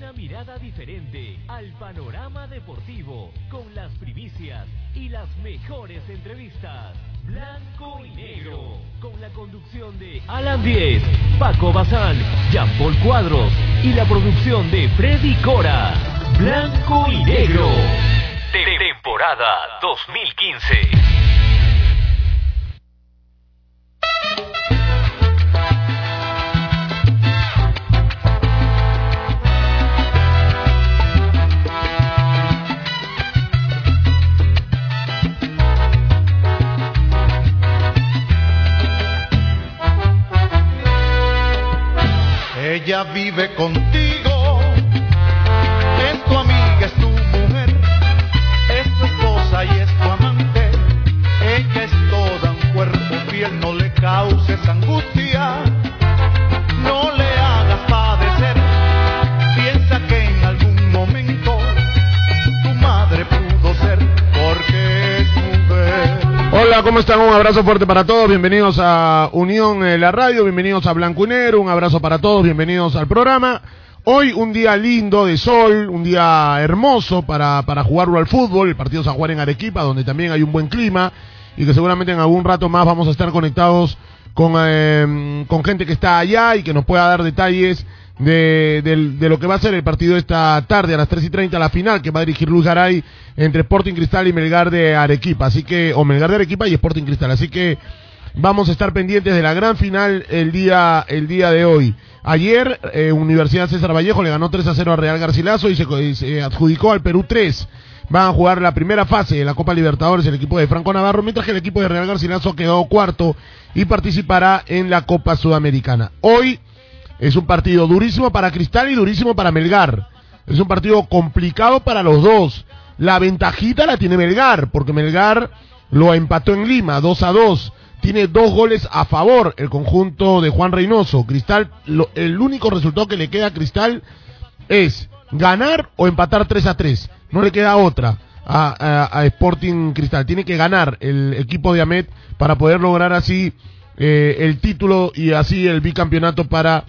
Una mirada diferente al panorama deportivo con las primicias y las mejores entrevistas. Blanco y negro con la conducción de Alan Diez, Paco Bazán, Jean Paul Cuadros y la producción de Freddy Cora. Blanco y negro. Temporada 2015. Ella vive contigo, es tu amiga, es tu mujer, es tu esposa y es tu amante. Ella es toda un cuerpo fiel, no le causes angustia, Hola, ¿cómo están? Un abrazo fuerte para todos. Bienvenidos a Unión eh, La Radio, bienvenidos a Blanco y Negro. Un abrazo para todos, bienvenidos al programa. Hoy un día lindo de sol, un día hermoso para, para jugarlo al fútbol. El partido se jugar en Arequipa, donde también hay un buen clima y que seguramente en algún rato más vamos a estar conectados con, eh, con gente que está allá y que nos pueda dar detalles de, de lo que va a ser el partido esta tarde a las 3 y 30, la final que va a dirigir Luis Garay entre Sporting Cristal y Melgar de Arequipa. Así que, o Melgar de Arequipa y Sporting Cristal. Así que vamos a estar pendientes de la gran final el día, el día de hoy. Ayer, eh, Universidad César Vallejo le ganó 3 a 0 a Real Garcilaso y se, y se adjudicó al Perú 3. Van a jugar la primera fase de la Copa Libertadores el equipo de Franco Navarro, mientras que el equipo de Real Garcilaso quedó cuarto y participará en la Copa Sudamericana. Hoy es un partido durísimo para Cristal y durísimo para Melgar. Es un partido complicado para los dos. La ventajita la tiene Melgar, porque Melgar lo empató en Lima, 2 a 2. Tiene dos goles a favor el conjunto de Juan Reynoso. Cristal, lo- el único resultado que le queda a Cristal es ganar o empatar 3 a 3. No le queda otra a, Sporting Cristal. Tiene que ganar el equipo de Ahmed para poder lograr así eh, el título y así el bicampeonato para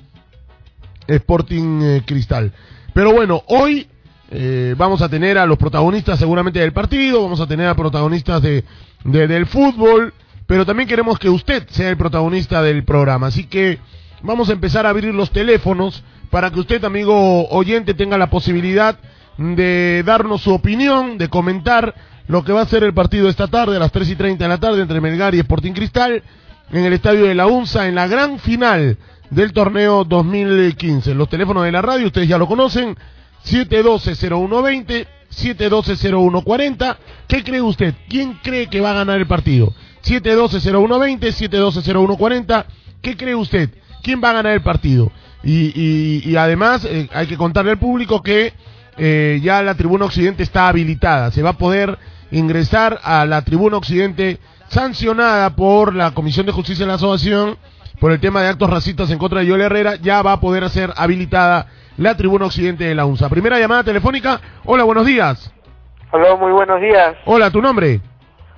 Sporting eh, Cristal. Pero bueno, hoy eh, vamos a tener a los protagonistas seguramente del partido, vamos a tener a protagonistas de, de- del fútbol, pero también queremos que usted sea el protagonista del programa. Así que vamos a empezar a abrir los teléfonos para que usted, amigo oyente, tenga la posibilidad de darnos su opinión, de comentar lo que va a ser el partido esta tarde a las 3 y 30 de la tarde entre Melgar y Sporting Cristal en el estadio de la UNSA en la gran final del torneo 2015. Los teléfonos de la radio, ustedes ya lo conocen, 712-0120, 712-0140. ¿Qué cree usted? ¿Quién cree que va a ganar el partido? 712-0120, 712-0140. ¿Qué cree usted? ¿Quién va a ganar el partido? Y, y- además eh, hay que contarle al público que eh, ya la tribuna occidente está habilitada. Se va a poder ingresar a la tribuna occidente sancionada por la Comisión de Justicia de la Asociación por el tema de actos racistas en contra de Yoel Herrera. Ya va a poder ser habilitada la tribuna occidente de la UNSA. Primera llamada telefónica. Hola, buenos días. Hola, muy buenos días. Hola, ¿tu nombre?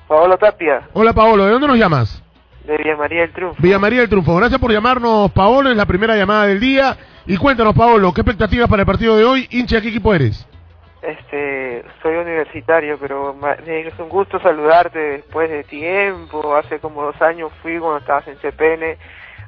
Paolo Tapia, Hola, Paolo. ¿De dónde nos llamas? de Villa María del Triunfo. Villa María del Triunfo. Gracias por llamarnos, Paolo. Es la primera llamada del día. Y cuéntanos, Paolo, ¿qué expectativas para el partido de hoy? Hincha, ¿qué equipo eres? Este, soy universitario, pero es un gusto saludarte después de tiempo. Hace como dos años fui cuando estabas en CPN,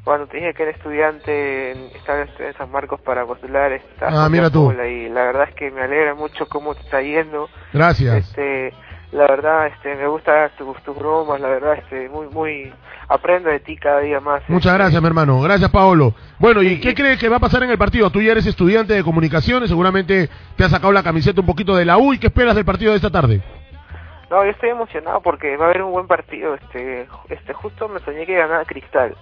cuando te dije que era estudiante, estaba en San Marcos para postular. esta Ah, mira tú. Y la verdad es que me alegra mucho cómo te está yendo. Gracias. Este, la verdad, este, me gusta tus, tus bromas, la verdad, este, muy, muy, aprendo de ti cada día más. Muchas este. gracias, mi hermano. Gracias, Paolo. Bueno, ¿y qué crees que va a pasar en el partido? Tú ya eres estudiante de comunicaciones, seguramente te has sacado la camiseta un poquito de la U. ¿Y qué esperas del partido de esta tarde? No, yo estoy emocionado porque va a haber un buen partido. Este, este, justo me soñé que ganaba Cristal,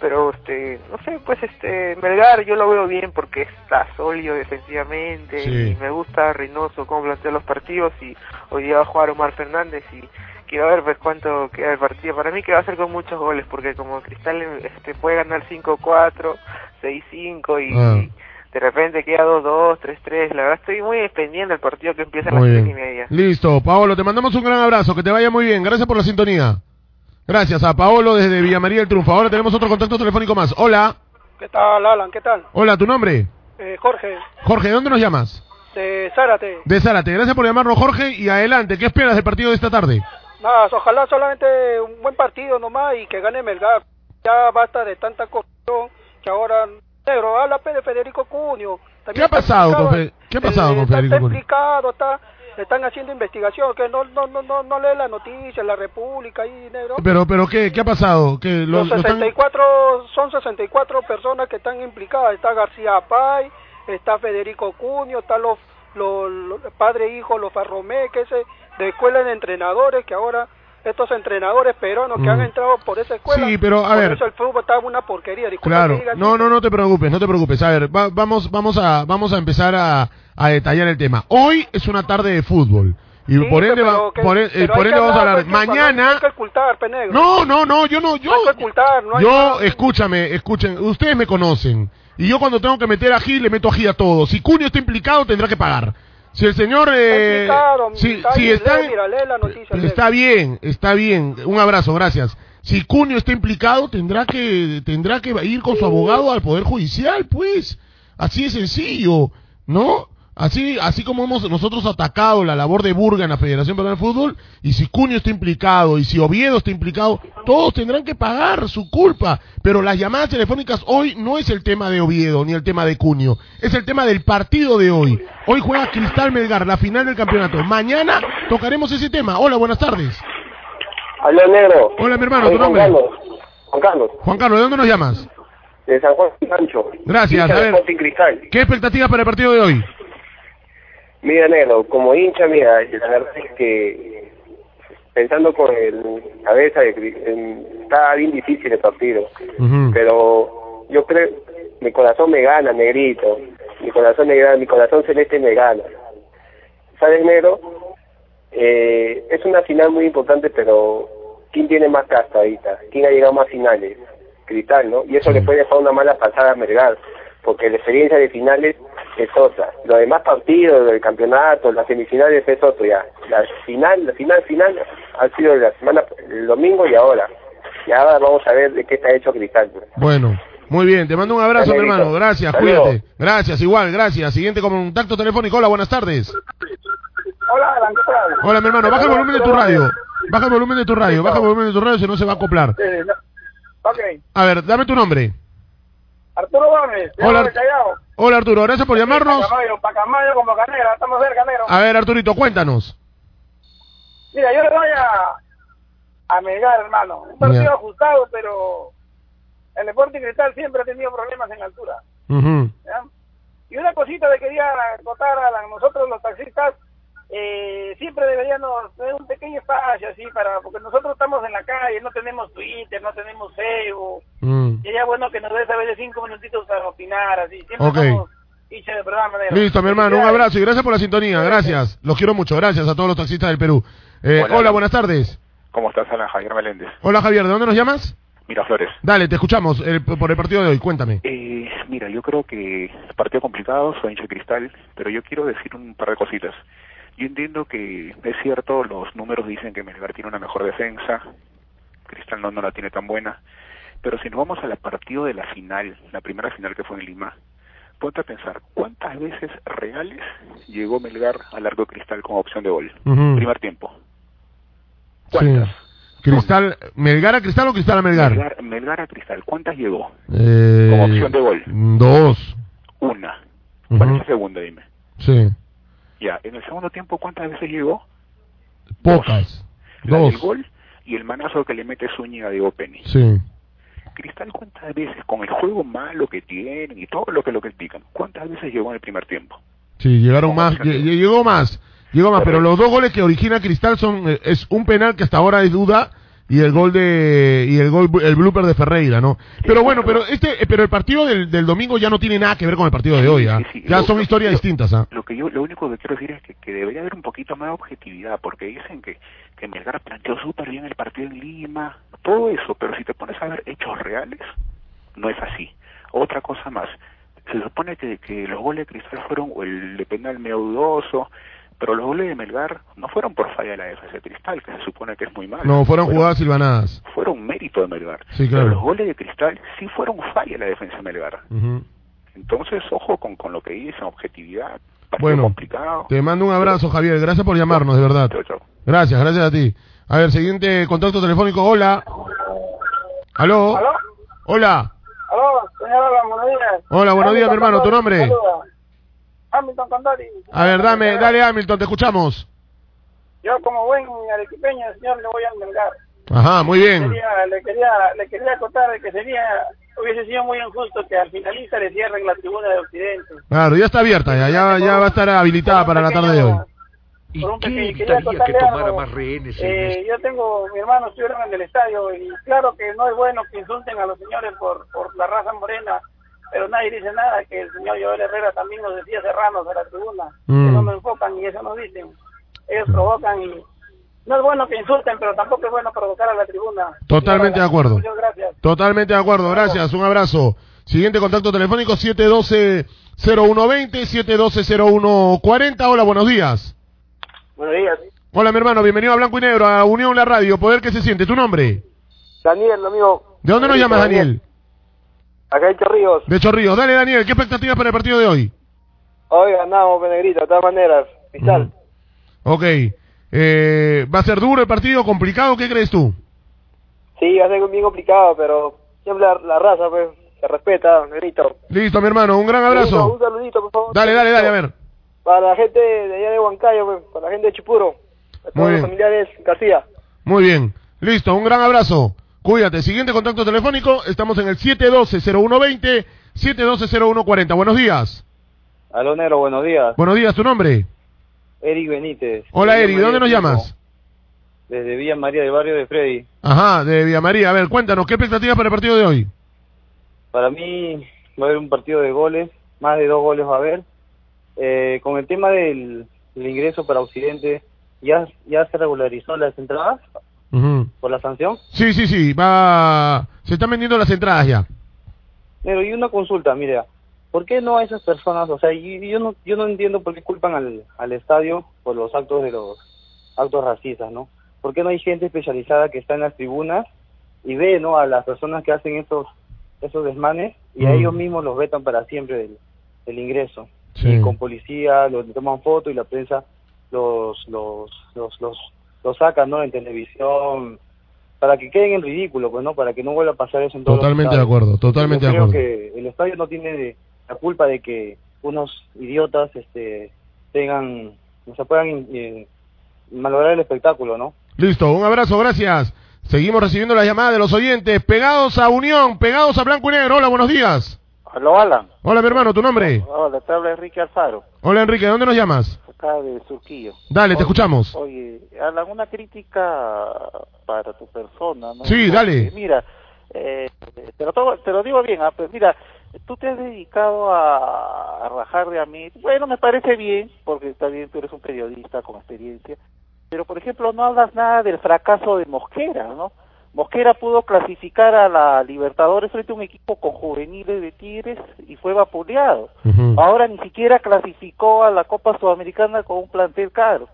pero este, no sé, pues este, Melgar yo lo veo bien porque está sólido defensivamente Sí. y me gusta Reynoso cómo plantea los partidos y hoy día va a jugar Omar Fernández y quiero ver pues cuánto queda el partido. Para mí que va a ser con muchos goles porque como Cristal este puede ganar 5-4, 6-5 y Ah. de repente queda 2-2, 3-3. La verdad estoy muy pendiente del partido que empieza a las Muy 3 y media. Listo, Paolo, te mandamos un gran abrazo, que te vaya muy bien. Gracias por la sintonía. Gracias a Paolo desde Villa María del Triunfo. Ahora tenemos otro contacto telefónico más. Hola. ¿Qué tal, Alan? ¿Qué tal? Hola, ¿tu nombre? Eh, Jorge, Jorge, ¿de dónde nos llamas? de Zárate. De Zárate. Gracias por llamarnos, Jorge. Y adelante, ¿qué esperas del partido de esta tarde? Nada, ojalá solamente un buen partido nomás y que gane Melgar. Ya basta de tanta corrupción que ahora... Negro, habla de Federico Cunio. También ¿Qué ha está pasado con Fe- qué ha pasado con está- Federico Está Cunio? implicado, está... Están haciendo investigación, que no no no no, no lee la noticia, la República ahí, negro. Pero, pero ¿qué, qué ha pasado? ¿Que lo- Los lo están- 64, son 64 personas que están implicadas. Está García Pay, está Federico Cunio, está los, los, los padre e hijo, los Farromé, que ese de escuela de entrenadores, que ahora estos entrenadores peruanos que Mm. han entrado por esa escuela. Sí, pero, a por ver. eso el fútbol está una porquería. disculpa Claro, que no, no, no te preocupes, no te preocupes. A ver, va- vamos, vamos a, vamos a empezar a, a detallar el tema. Hoy es una tarde de fútbol y Sí, por ende, va- que- por, e- pero por ende que vamos a hablar, hay Mañana, que ocultar, Penegro. no, no, no, yo no, yo, No hay que ocultar, no hay yo, nada. escúchame, escuchen, ustedes me conocen y yo cuando tengo que meter ají le meto ají a todos. Si Cunio está implicado tendrá que pagar. Si el señor, eh, si, está si está, lee, mira, lee la noticia, lee. está bien, está bien. Un abrazo, gracias. Si Cunio está implicado, tendrá que tendrá que ir con su abogado al poder judicial, pues. Así de sencillo, ¿no? Así así como hemos nosotros atacado la labor de Burga en la Federación Peruana de Fútbol, y si Cunio está implicado, y si Oviedo está implicado, todos tendrán que pagar su culpa. Pero las llamadas telefónicas hoy no es el tema de Oviedo ni el tema de Cunio, es el tema del partido de hoy. Hoy juega Cristal Melgar, la final del campeonato. Mañana tocaremos ese tema. Hola, buenas tardes. Aló, negro. Hola, mi hermano, Soy ¿tu Juan nombre? Carlos. Juan Carlos, Juan Carlos, ¿de dónde nos llamas? de San Juan Sancho. Gracias, a ver. Cristal. ¿Qué expectativas para el partido de hoy? Mira, negro, como hincha, mira, la verdad es que pensando con el cabeza, está bien difícil el partido. Pero yo creo, mi corazón me gana, negrito. Mi corazón me gana, mi corazón celeste me gana. ¿Sabes, negro? Eh, es una final muy importante, pero ¿quién tiene más casta ahorita? ¿Quién ha llegado más finales? Cristal, ¿no? Y eso le puede dejar una mala pasada a Melgar, porque la experiencia de finales es otra. Los demás partidos del campeonato, las semifinales es otro ya. La final, la final, final ha sido la semana, el domingo y ahora. Y ahora vamos a ver de qué está hecho Cristal. Bueno, muy bien, te mando un abrazo, mi hermano. Gracias, cuídate. Gracias, igual, gracias. Siguiente contacto telefónico. Hola, buenas tardes. Hola, Alan, ¿qué tal? Hola, mi hermano, baja el volumen de tu radio. Baja el volumen de tu radio, baja el volumen de tu radio, si no se va a acoplar. Eh, A ver, dame tu nombre. Arturo Gómez, Hola. Hola, Arturo, gracias por llamarnos. Pacamayo, Pacamayo como Canera, estamos cerca, negro. A ver, Arturito, cuéntanos. Mira, yo le voy a, a Melgar, hermano. Un partido Ya. ajustado, pero el Sporting Cristal siempre ha tenido problemas en altura. ¿ya? Y una cosita le quería contar a la- nosotros los taxistas, eh, siempre deberíamos tener un pequeño espacio así para, porque nosotros estamos en la calle, no tenemos Twitter, no tenemos Facebook, Mm. y sería bueno que nos des a veces cinco minutitos para opinar, así, siempre Ok. estamos hinchas del programa. negro. Listo, mi hermano, un abrazo y gracias por la sintonía. Gracias, los quiero mucho. Gracias a todos los taxistas del Perú. Eh, Hola. hola, buenas tardes. ¿Cómo estás, Alan Javier Meléndez? Hola, Javier, ¿de dónde nos llamas? Miraflores. Dale, te escuchamos el- por el partido de hoy. Cuéntame. Eh, mira, yo creo que partido complicado, soy hincha de cristal, pero yo quiero decir un par de cositas. Yo entiendo que es cierto, los números dicen que Melgar tiene una mejor defensa, Cristal no, no la tiene tan buena, pero si nos vamos a la partido de la final, la primera final que fue en Lima, ponte a pensar, ¿cuántas veces reales llegó Melgar al largo de Cristal como opción de gol? Primer tiempo. ¿Cuántas? Sí. Cristal, ¿Melgar a Cristal o Cristal a Melgar? Melgar, Melgar a Cristal, ¿cuántas llegó? Eh, Como opción de gol. Dos. Una. ¿Cuál es la segunda, dime? Sí. Ya, en el segundo tiempo, ¿cuántas veces llegó? Pocas. La Dos. del gol y el manazo que le mete Zúñiga a Diego Penny. Sí. Cristal, ¿cuántas veces, con el juego malo que tienen y todo lo que lo critican, cuántas veces llegó en el primer tiempo? Sí, llegaron más. Llegó más. Llegó más, pero los dos goles que origina Cristal son eh, es un penal que hasta ahora es duda y el gol de y el gol el blooper de Ferreira, ¿no? Pero bueno, pero este eh, pero el partido del, del domingo ya no tiene nada que ver con el partido de hoy. Sí, sí, Ya lo- son historias lo- distintas, ¿ah? Lo que yo, lo único que quiero decir es que, que debería haber un poquito más de objetividad, porque dicen que, que Melgar planteó súper bien el partido en Lima, todo eso, pero si te pones a ver hechos reales, no es así. Otra cosa más, se supone que, que los goles de Cristal fueron, o el de penal medio dudoso, pero los goles de Melgar no fueron por falla de la defensa de Cristal, que se supone que es muy malo. No, fueron jugadas silvanadas. Fueron mérito de Melgar. Sí, claro. Pero los goles de Cristal sí fueron falla de la defensa de Melgar. Entonces, ojo con, con lo que dicen, objetividad. Bueno, complicado. te mando un abrazo, Javier. Gracias por llamarnos, de verdad. Chao, chao. Gracias, gracias a ti. A ver, siguiente contacto telefónico. Hola. ¿Aló? ¿Aló? Hola. Aló, señora, buenos días. Hola, buenos días, mi hermano. ¿Tu nombre? saluda. Hamilton Condori. A ver, dame, dale Hamilton, te escuchamos. Yo como buen arequipeño, señor, le voy a enmengar. Ajá, muy bien. Quería- le quería le quería contar de que sería hubiese sido muy injusto que al finalista le cierren la tribuna de Occidente. Claro, ya está abierta, ya, ya, ya va a estar habilitada para la tarde de hoy. ¿Y qué evitaría quería que tomara algo. más rehenes en Eh, esto? yo tengo, mi hermano estuvieron en el estadio y claro que no es bueno que insulten a los señores por, por la raza morena, pero nadie dice nada, que el señor Joel Herrera también nos decía serranos de la tribuna, Mm. eso nos enfocan y eso nos dicen, ellos provocan y no es bueno que insulten, pero tampoco es bueno provocar a la tribuna. Totalmente de acuerdo. Muchas gracias. Totalmente de acuerdo, gracias, un abrazo. Siguiente contacto telefónico 712-0120, 712-0140. Hola, buenos días. Buenos días. Hola, mi hermano, bienvenido a Blanco y Negro, a Unión La Radio. Poder que se siente, ¿tu nombre? Daniel, amigo. ¿De dónde nos llamas, Daniel? Acá en Chorrillos. De Chorrillos. Dale, Daniel, ¿qué expectativas para el partido de hoy? Hoy ganamos, Penegrito, de todas maneras. Cristal. Ok. Eh, ¿Va a ser duro el partido, complicado? ¿Qué crees tú? Sí, va a ser bien complicado, pero siempre la, la raza, pues, se respeta, Negrito. Listo, mi hermano, un gran Un abrazo. saludito, por favor. Dale, dale, dale, a ver. Para la gente de allá de Huancayo, pues, para la gente de Chipuro. A Muy todos los familiares García. Muy bien. Listo, un gran abrazo. Cuídate. Siguiente contacto telefónico. Estamos en el 712-0120, 712-0140. Buenos días. Aló, Nero, buenos días. Buenos días, ¿tu nombre? Eric Benítez. Hola, Villa Eri. ¿De María dónde nos llamas? Desde Villa María del barrio de Freddy. Ajá, de Villa María. A ver, cuéntanos, ¿qué expectativas para el partido de hoy? Para mí va a haber un partido de goles, más de dos goles va a haber. Eh, con el tema del, del ingreso para Occidente, ¿ya, ¿ya se regularizó las entradas Por la sanción? Sí, sí, sí. Va... Se están vendiendo las entradas ya. Nero, y una consulta, mira, ¿por qué no a esas personas, o sea, y- y yo no, yo no entiendo por qué culpan al, al estadio por los actos de los actos racistas, ¿no? ¿Por qué no hay gente especializada que está en las tribunas y ve, ¿no? A las personas que hacen esos, esos desmanes y a Mm. ellos mismos los vetan para siempre del, del ingreso. Sí. Y con policía, los toman foto y la prensa los, los, los, los, los saca, ¿no? En televisión, para que queden en ridículo, pues, ¿no? Para que no vuelva a pasar eso en todos los Totalmente de acuerdo, totalmente Yo de acuerdo. que el estadio no tiene la culpa de que unos idiotas este tengan o sea puedan eh, malograr el espectáculo no Listo, un abrazo, gracias. Seguimos recibiendo las llamadas de los oyentes. Pegados a Unión, pegados a Blanco y Negro. Hola, buenos días. Aló, Alan. Hola, mi hermano, ¿tu nombre? Hola, te habla Enrique Alfaro, Hola, Enrique, ¿de dónde nos llamas? acá de Surquillo. Dale, te Oye, escuchamos. Oye, Alan, una crítica para tu persona, ¿no? Sí, dale. Mira, eh, te, lo tomo- te lo digo bien, ah, pues mira, tú te has dedicado a, a rajar de a mí. Bueno, me parece bien, porque está bien, tú eres un periodista con experiencia. Pero, por ejemplo, no hablas nada del fracaso de Mosquera, ¿no? Mosquera pudo clasificar a la Libertadores frente a un equipo con juveniles de Tigres y fue vapuleado. Ahora ni siquiera clasificó a la Copa Sudamericana con un plantel caro.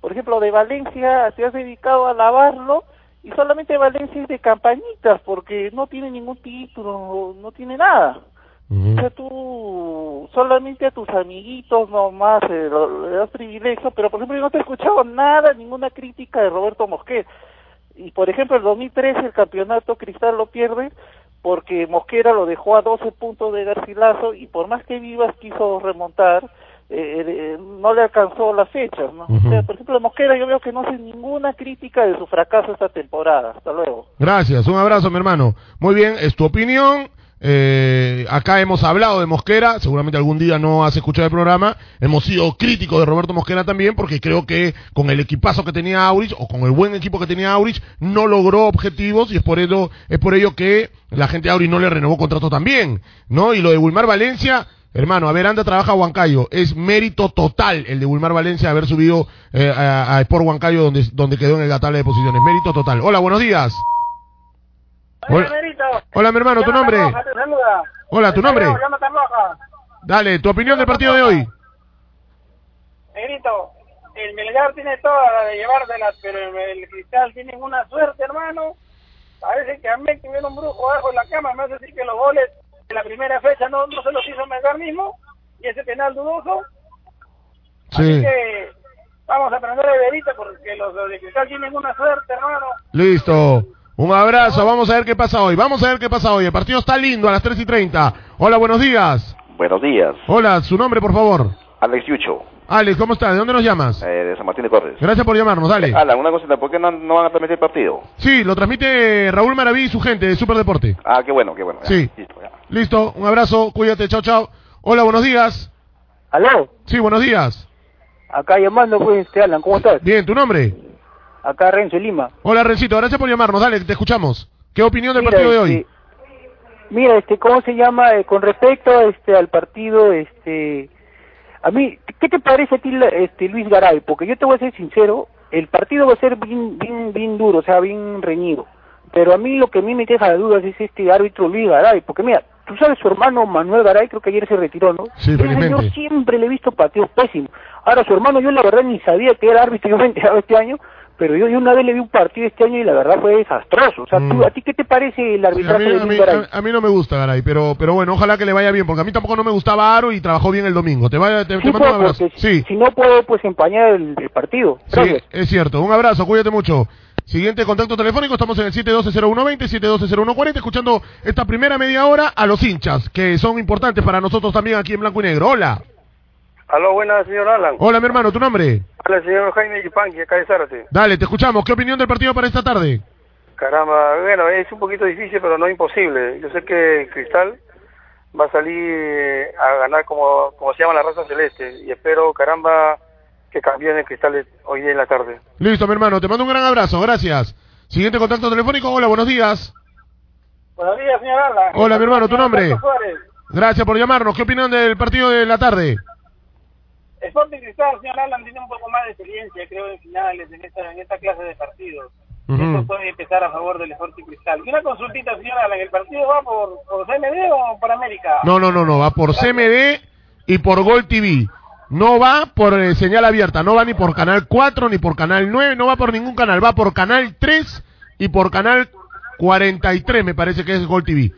Por ejemplo, de Valencia te has dedicado a lavarlo y solamente Valencia es de campañitas porque no tiene ningún título, no tiene nada. O sea, tú solamente a tus amiguitos nomás eh, le das privilegio, pero por ejemplo yo no te he escuchado nada, ninguna crítica de Roberto Mosquera. Y por ejemplo el 2013 el campeonato Cristal lo pierde porque Mosquera lo dejó a 12 puntos de Garcilaso y por más que Vivas quiso remontar, eh, eh, no le alcanzó las fechas. ¿no? O sea, por ejemplo Mosquera yo veo que no hace ninguna crítica de su fracaso esta temporada. Hasta luego. Gracias, un abrazo, mi hermano. Muy bien, es tu opinión. Eh, acá hemos hablado de Mosquera, seguramente algún día no has escuchado el programa. Hemos sido críticos de Roberto Mosquera también, porque creo que con el equipazo que tenía Aurich, o con el buen equipo que tenía Aurich, no logró objetivos y es por ello, es por ello que la gente de Aurich no le renovó contrato también, ¿no? Y lo de Wilmar Valencia, hermano, a ver, anda, trabaja Huancayo. Es mérito total el de Wilmar Valencia haber subido eh, a, a Sport Huancayo donde, donde quedó en la tabla de posiciones. Mérito total. Hola, buenos días. Hola, hola, mi hermano, ¿tu nombre? Hola, ¿tu nombre? Dale, tu opinión del partido de hoy. Negrito, el Melgar tiene toda la de llevárselas, pero el, el Cristal tiene una suerte, hermano. Parece que a mí que viene un brujo abajo en la cama me hace decir que los goles de la primera fecha no, no se los hizo Melgar mismo, y ese penal dudoso. Sí. Así que vamos a aprender de verita porque los, los de Cristal tienen una suerte, hermano. Listo. Un abrazo, vamos a ver qué pasa hoy. Vamos a ver qué pasa hoy. El partido está lindo a las 3 y 30. Hola, buenos días. Buenos días, Hola, su nombre, por favor. Alex Yucho, Alex, ¿cómo estás? ¿De dónde nos llamas? eh, de San Martín de Porres. Gracias por llamarnos, dale. Alan, una cosita, ¿por qué no, no van a transmitir el partido? Sí, lo transmite Raúl Maraví y su gente de Superdeporte. Ah, qué bueno, qué bueno. ya, Sí. listo, ya. Listo, un abrazo, cuídate, chao, chao. Hola, buenos días. ¿Aló? Sí, buenos días. Acá llamando, pues, este Alan, ¿cómo estás? Bien, ¿tu nombre? Acá Renzo Lima. Hola, Rencito, gracias por llamarnos, dale, te escuchamos. ¿Qué opinión del Mira, partido de hoy? este, Mira, este, ¿cómo se llama? Eh, con respecto este, al partido, este, a mí, ¿qué te parece a ti, este, Luis Garay? Porque yo te voy a ser sincero, el partido va a ser bien, bien, bien duro, o sea, bien reñido. Pero a mí lo que a mí me deja de dudas es este árbitro Luis Garay, porque mira, tú sabes, su hermano Manuel Garay creo que ayer se retiró, ¿no? Sí, felizmente. siempre le he visto partidos pésimos. Ahora, su hermano yo la verdad ni sabía que era árbitro, yo me he enterado este año, pero yo, yo una vez le vi un partido este año y la verdad fue desastroso. O sea, Mm. tú- ¿a ti qué te parece el Sí, a, arbitraje mí, de a mí- Garay? a- a mí no me gusta, Garay, pero, pero bueno, ojalá que le vaya bien, porque a mí tampoco no me gustaba Aro y trabajó bien el domingo. Te, vaya, te, mando pues, un abrazo. Sí, si no puede pues empañar el, el partido. sí, es cierto. Un abrazo, cuídate mucho. Siguiente contacto telefónico, estamos en el 712-0120, 712-0140, escuchando esta primera media hora a los hinchas, que son importantes para nosotros también aquí en Blanco y Negro. Hola. Aló, buenas, señor Alan. Hola, mi hermano, ¿tu nombre? Hola, señor Jaime Yupanqui, acá de Zárate. Dale, te escuchamos. ¿Qué opinión del partido para esta tarde? Caramba, bueno, es un poquito difícil, pero no imposible. Yo sé que Cristal va a salir eh, a ganar como, como se llama la raza celeste. Y espero, caramba, que cambien el Cristal hoy día en la tarde. Listo, mi hermano, te mando un gran abrazo, gracias. Siguiente contacto telefónico, hola, buenos días. Buenos días, señor Alan. Hola, mi hermano, ¿tu nombre? Gracias por llamarnos. ¿Qué opinan del partido de la tarde? Sporting Cristal, señor Alan, tiene un poco más de experiencia, creo, en finales, en esta, en esta clase de partidos. Ujú. Esto puede empezar a favor del Sporting Cristal. Y una consultita, señor Alan, ¿el partido va por, por CMD o por América? No, no, no, no, va por CMD y por Gol TV. No va por eh, señal abierta, no va ni por Canal 4 ni por Canal 9, no va por ningún canal, va por Canal 3 y por Canal 43, me parece que es Gol TV.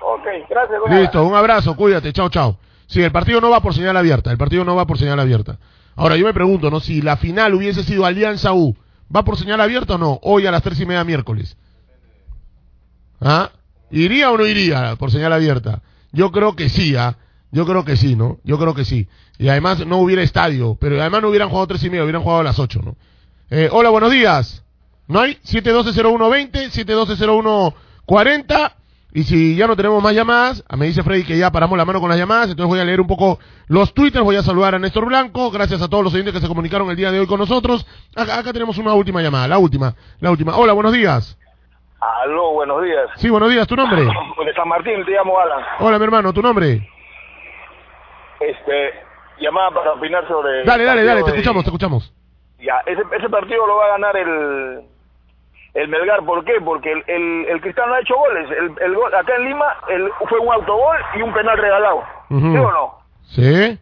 Ok, gracias. Listo, un abrazo, cuídate, chao, chao. Sí, el partido no va por señal abierta, el partido no va por señal abierta. Ahora, yo me pregunto, ¿no? Si la final hubiese sido Alianza U, ¿va por señal abierta o no? Hoy a las tres y media miércoles. ¿Ah? ¿Iría o no iría por señal abierta? Yo creo que sí, ¿ah? Yo creo que sí, ¿no? Yo creo que sí. Y además no hubiera estadio, pero además no hubieran jugado tres y media, hubieran jugado a las ocho, ¿no? Eh, hola, buenos días. ¿No hay? 712-0120, 712-0140. Y si ya no tenemos más llamadas, ah, me dice Freddy que ya paramos la mano con las llamadas, entonces voy a leer un poco los twitters, voy a saludar a Néstor Blanco, gracias a todos los oyentes que se comunicaron el día de hoy con nosotros. Acá, acá tenemos una última llamada, la última, la última. Hola, buenos días. Aló, buenos días. Sí, buenos días, ¿tu nombre? De San Martín, te llamo Alan. Hola, mi hermano, ¿tu nombre? Este, llamada para opinar sobre... Dale, dale, dale, te de- escuchamos, te escuchamos. Ya, ese, ese partido lo va a ganar el el Melgar. ¿Por qué? Porque el, el, el Cristal no ha hecho goles. El, el gol, acá en Lima el, fue un autogol y un penal regalado. ¿Sí o no? ¿Sí?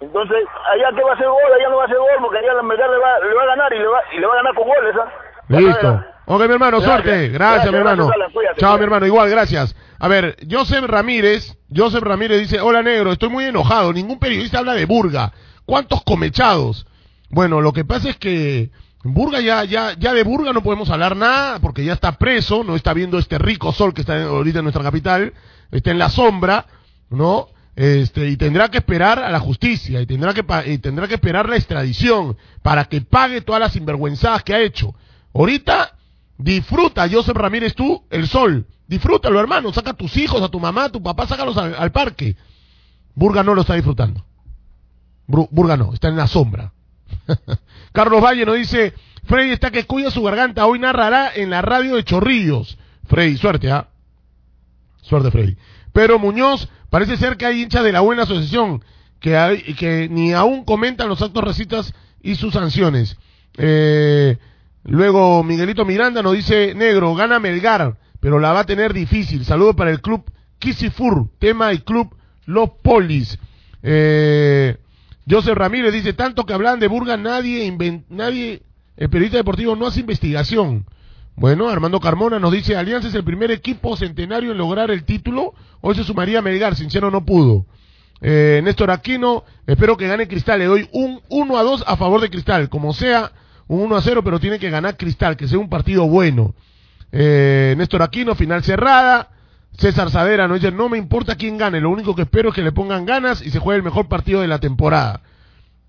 Entonces, allá que va a ser gol, allá no va a ser gol, porque allá el Melgar le va, le va a ganar y le va, y le va a ganar con goles. ¿ah? Listo. Ok, mi hermano, Gracias. suerte. Gracias, Gracias, mi hermano. gracias, Alan, cuídate, Chao, mi hermano. Igual, gracias. A ver, Joseph Ramírez, Joseph Ramírez dice, hola negro, estoy muy enojado. Ningún periodista habla de Burga. ¿Cuántos comechados? Bueno, lo que pasa es que Burga ya, ya, ya de Burga no podemos hablar nada porque ya está preso, no está viendo este rico sol que está ahorita en nuestra capital, está en la sombra, ¿no? Este, y tendrá que esperar a la justicia y tendrá que y tendrá que esperar la extradición para que pague todas las sinvergüenzadas que ha hecho. Ahorita disfruta, Joseph Ramírez, tú, el sol. Disfrútalo, hermano. Saca a tus hijos, a tu mamá, a tu papá, sácalos al, al parque. Burga no lo está disfrutando. Burga no, está en la sombra. Carlos Valle nos dice, Freddy está que cuida su garganta, hoy narrará en la radio de Chorrillos. Freddy, suerte, ¿ah? Suerte, Freddy. Pero Muñoz, parece ser que hay hinchas de la buena asociación que, ni aún comentan los actos racistas y sus sanciones. Eh, luego Miguelito Miranda nos dice, negro, gana Melgar, pero la va a tener difícil. Saludo para el club Kisifur, tema y club Los Polis. Eh, Joseph Ramírez dice, tanto que hablan de Burga, nadie, nadie, el periodista deportivo no hace investigación. Bueno, Armando Carmona nos dice, Alianza es el primer equipo centenario en lograr el título. Hoy se sumaría Melgar, sincero no pudo. Eh, Néstor Aquino, espero que gane Cristal. Le doy un 1 a 2 a favor de Cristal. Como sea, un 1 a 0, pero tiene que ganar Cristal, que sea un partido bueno. Eh, Néstor Aquino, final cerrada. César Sadera nos dice, no me importa quién gane, lo único que espero es que le pongan ganas y se juegue el mejor partido de la temporada.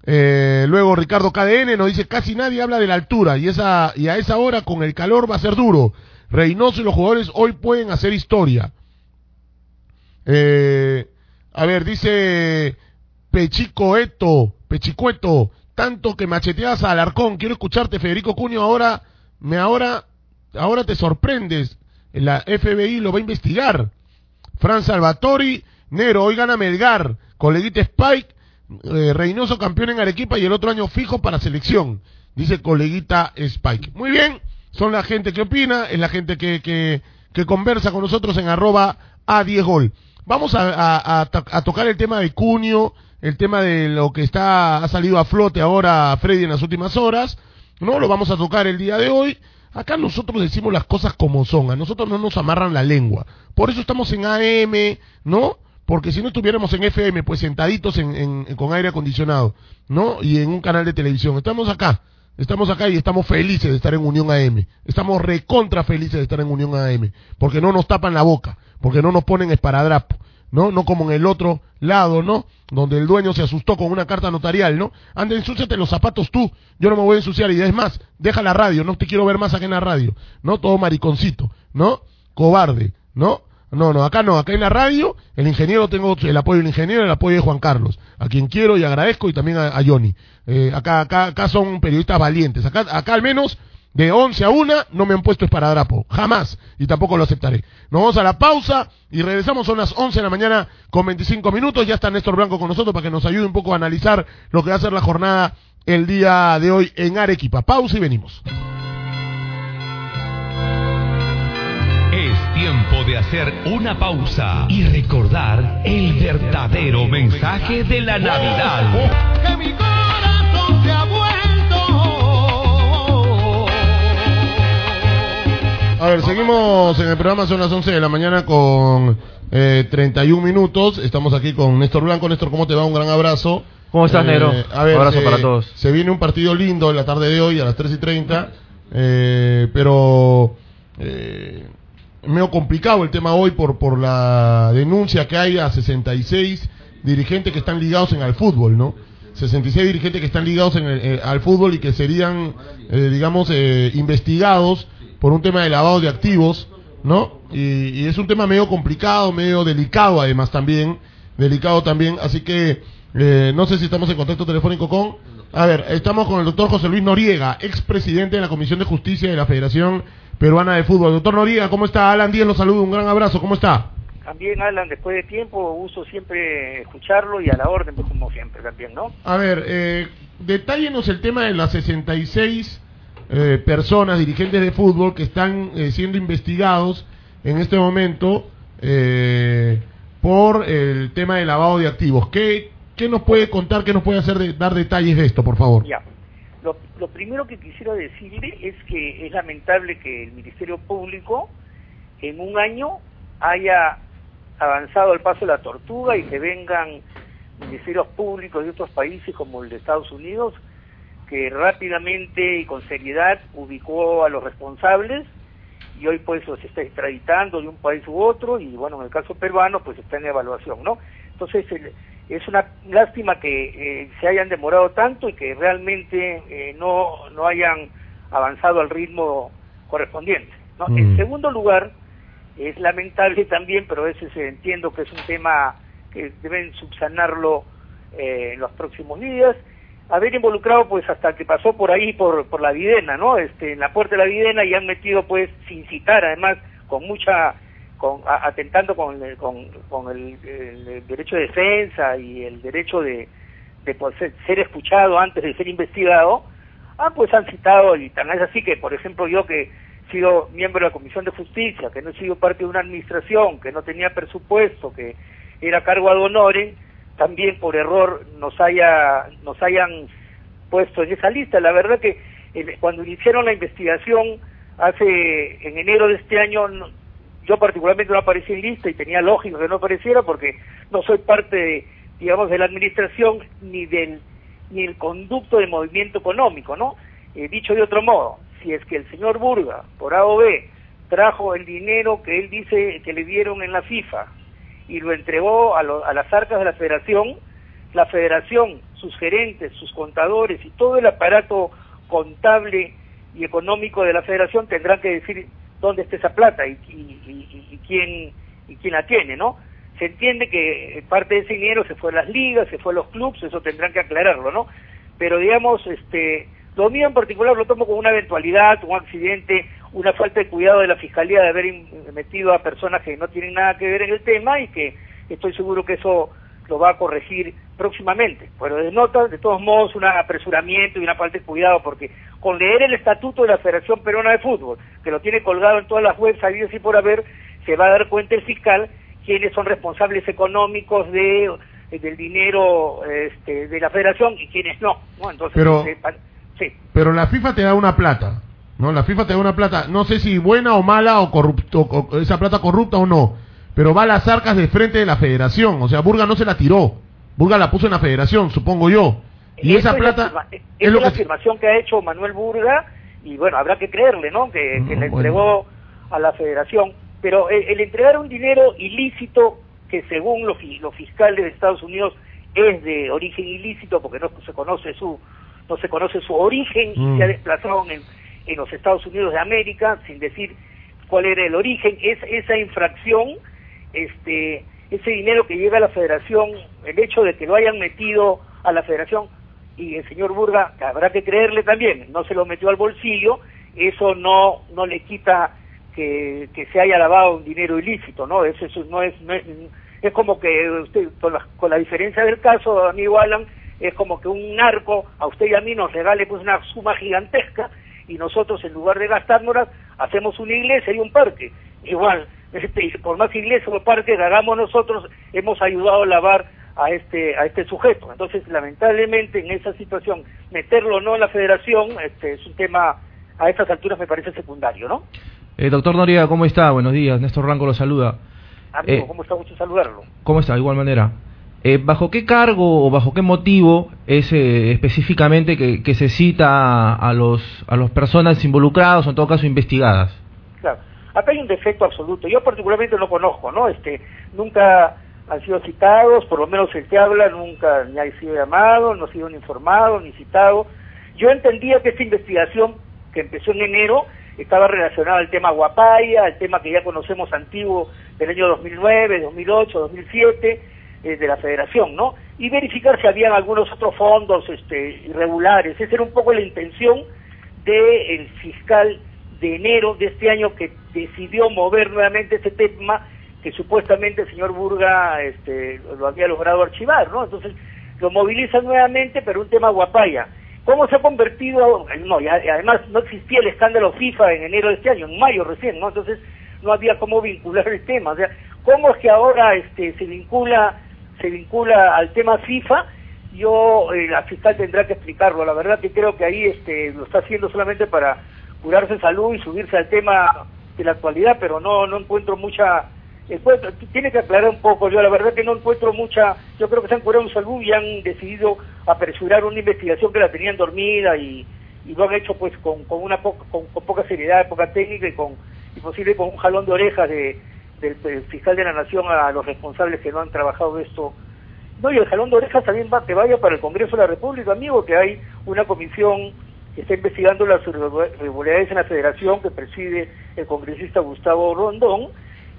Eh, luego Ricardo KDN nos dice, casi nadie habla de la altura y, esa, y a esa hora con el calor va a ser duro. Reynoso y los jugadores hoy pueden hacer historia. Eh, a ver, dice Pechicoeto, Pechicueto, tanto que macheteas a Alarcón, quiero escucharte Federico Cuño, ahora, me ahora, ahora te sorprendes la FBI lo va a investigar. Fran Salvatori, Nero, hoy gana Melgar, coleguita Spike, eh, Reynoso campeón en Arequipa y el otro año fijo para selección, dice coleguita Spike. Muy bien, son la gente que opina, es la gente que, que, que conversa con nosotros en arroba a 10 gol. Vamos a, a, a, tocar el tema de Cunio, el tema de lo que está, ha salido a flote ahora Freddy en las últimas horas, ¿no? Lo vamos a tocar el día de hoy. Acá nosotros decimos las cosas como son, a nosotros no nos amarran la lengua. Por eso estamos en AM, ¿no? Porque si no estuviéramos en FM, pues sentaditos en, con aire acondicionado, ¿no? Y en un canal de televisión. Estamos acá, estamos acá y estamos felices de estar en Unión AM. Estamos recontra felices de estar en Unión AM. Porque no nos tapan la boca, porque no nos ponen esparadrapo. ¿No? No como en el otro lado, ¿no? Donde el dueño se asustó con una carta notarial, ¿no? Anda, ensúciate los zapatos tú, yo no me voy a ensuciar y es más, deja la radio, no te quiero ver más acá en la radio, ¿no? Todo mariconcito, ¿no? Cobarde, ¿no? No, no, acá no, acá en la radio, el ingeniero tengo el apoyo del ingeniero, el apoyo de Juan Carlos, a quien quiero y agradezco y también a, Johnny. Eh, acá, acá, acá son periodistas valientes, acá, acá al menos de 11 a 1 no me han puesto esparadrapo, jamás, y tampoco lo aceptaré. Nos vamos a la pausa y regresamos, son las 11 de la mañana con 25 minutos, ya está Néstor Blanco con nosotros para que nos ayude un poco a analizar lo que va a ser la jornada el día de hoy en Arequipa. Pausa y venimos. Es tiempo de hacer una pausa y recordar el verdadero mensaje de la Navidad. A ver, seguimos en el programa, son las 11 de la mañana con eh, 31 minutos. Estamos aquí con Néstor Blanco. Néstor, ¿cómo te va? Un gran abrazo. ¿Cómo estás, eh, Nero? A ver, un abrazo eh, para todos. Se viene un partido lindo en la tarde de hoy a las 3 y 30, eh, pero eh, medio complicado el tema hoy por, por la denuncia que hay a 66 dirigentes que están ligados en el fútbol, ¿no? 66 dirigentes que están ligados en el, al fútbol y que serían, digamos, investigados por un tema de lavado de activos, ¿no? Y, es un tema medio complicado, medio delicado además también, delicado también, así que eh, no sé si estamos en contacto telefónico con... A ver, estamos con el doctor José Luis Noriega, expresidente de la Comisión de Justicia de la Federación Peruana de Fútbol. Doctor Noriega, ¿cómo está? Alan Díaz lo saludo, un gran abrazo, ¿cómo está? También, Alan, después de tiempo, uso siempre escucharlo y a la orden, pues, como siempre también, ¿no? A ver, eh, detállenos el tema de las 66 eh, personas, dirigentes de fútbol que están eh, siendo investigados en este momento eh, por el tema de lavado de activos. ¿Qué, ¿Qué nos puede contar, qué nos puede hacer de, dar detalles de esto, por favor? Ya. Lo, lo primero que quisiera decirle es que es lamentable que el Ministerio Público en un año haya avanzado el paso de la tortuga y que vengan ministerios públicos de otros países como el de Estados Unidos que rápidamente y con seriedad ubicó a los responsables y hoy pues los está extraditando de un país u otro y bueno, en el caso peruano pues está en evaluación, ¿no? Entonces es una lástima que eh, se hayan demorado tanto y que realmente eh, no, no hayan avanzado al ritmo correspondiente, ¿no? En mm. segundo lugar, es lamentable también, pero ese se entiendo que es un tema que deben subsanarlo eh, en los próximos días, haber involucrado pues hasta que pasó por ahí por, por la videna, ¿no? Este, en la puerta de la videna y han metido pues sin citar además con mucha con atentando con el, con, con el, derecho de defensa y el derecho de, de poder ser, escuchado antes de ser investigado, ah pues han citado y tan es así que por ejemplo yo que he sido miembro de la Comisión de Justicia, que no he sido parte de una administración, que no tenía presupuesto, que era cargo ad honorem, también por error nos haya nos hayan puesto en esa lista. La verdad que cuando iniciaron la investigación hace en enero de este año yo particularmente no aparecí en lista y tenía lógica que no apareciera porque no soy parte de, digamos de la administración ni del ni el conducto de movimiento económico no Eh, dicho de otro modo si es que el señor Burga por A o B trajo el dinero que él dice que le dieron en la FIFA y lo entregó a, lo- a las arcas de la federación la federación, sus gerentes, sus contadores y todo el aparato contable y económico de la federación tendrán que decir dónde está esa plata y, y- quién y quién la tiene, ¿no? Se entiende que parte de ese dinero se fue a las ligas, se fue a los clubes, eso tendrán que aclararlo, ¿no? Pero digamos, este, lo mío en particular lo tomo como una eventualidad, un accidente, una falta de cuidado de la fiscalía de haber metido a personas que no tienen nada que ver en el tema y que estoy seguro que eso lo va a corregir próximamente. Pero denota, de todos modos, un apresuramiento y una falta de cuidado, porque con leer el estatuto de la Federación Peruana de Fútbol, que lo tiene colgado en todas las webs habidas y por haber, se va a dar cuenta el fiscal quiénes son responsables económicos de del dinero este, de la Federación y quiénes no. ¿no? Entonces, Pero- sí. Pero la FIFA te da una plata, ¿no? La FIFA te da una plata, no sé si buena o mala o corrupto, o- esa plata corrupta o no, pero va a las arcas de frente de la federación, o sea, Burga no se la tiró, Burga la puso en la federación, supongo yo. Y Esa esa es la plata es esa lo es la que afirmación que ha hecho Manuel Burga y bueno, habrá que creerle, ¿no? Que, que le bueno. entregó a la federación. Pero el, el entregar un dinero ilícito que según los, fi- los fiscales de Estados Unidos es de origen ilícito porque no se conoce su no se conoce su origen y Mm. se ha desplazado en, en los Estados Unidos de América sin decir cuál era el origen. Es esa infracción este ese dinero que llega a la federación el hecho de que lo hayan metido a la federación y el señor Burga habrá que creerle también no se lo metió al bolsillo eso no no le quita que, que se haya lavado un dinero ilícito no eso, eso no es no es es como que usted con la, con la diferencia del caso amigo Alan es como que un narco a usted y a mí nos regale pues una suma gigantesca y nosotros en lugar de gastárnoslas hacemos una iglesia y un parque igual este, por más iglesia o parque que hagamos nosotros hemos ayudado a lavar a este a este sujeto entonces lamentablemente en esa situación meterlo o no en la federación este es un tema a estas alturas me parece secundario no Eh, doctor Noriega, ¿cómo está? Buenos días, Néstor Ranco lo saluda. amigo Eh, cómo está mucho saludarlo ¿Cómo está? De igual manera. Eh, ¿Bajo qué cargo o bajo qué motivo es eh, específicamente que, se cita a los a las personas involucradas o en todo caso investigadas? Claro, acá hay un defecto absoluto. Yo particularmente no conozco, ¿no? Este, nunca han sido citados, por lo menos el que habla nunca ni ha sido llamado, no ha sido ni informado, ni citado. Yo entendía que esta investigación que empezó en enero estaba relacionada al tema Guapaya, al tema que ya conocemos antiguo del año 2009, 2008, 2007 eh, de la Federación, ¿no? Y verificar si habían algunos otros fondos este, irregulares. Esa era un poco la intención del fiscal de enero de este año que decidió mover nuevamente ese tema que supuestamente el señor Burga este, lo había logrado archivar, ¿no? Entonces lo movilizan nuevamente, pero un tema guapaya. ¿Cómo se ha convertido? No, y además no existía el escándalo FIFA en enero de este año, en mayo recién, ¿no? Entonces no había cómo vincular el tema. O sea, ¿cómo es que ahora este, se vincula se vincula al tema FIFA? Yo, eh, la fiscal tendrá que explicarlo. La verdad que creo que ahí este, lo está haciendo solamente para curarse salud y subirse al tema de la actualidad, pero no no encuentro mucha encuentro- tiene que aclarar un poco, yo la verdad que no encuentro mucha, yo creo que se han curado en salud y han decidido apresurar una investigación que la tenían dormida y, y lo han hecho pues con, con una poca, con, con poca seriedad, poca técnica y con y posible con un jalón de orejas de, del, fiscal de la nación a los responsables que no han trabajado esto. No, y el jalón de orejas también va que vaya para el Congreso de la República, amigo, que hay una comisión que está investigando las irregularidades en la federación que preside el congresista Gustavo Rondón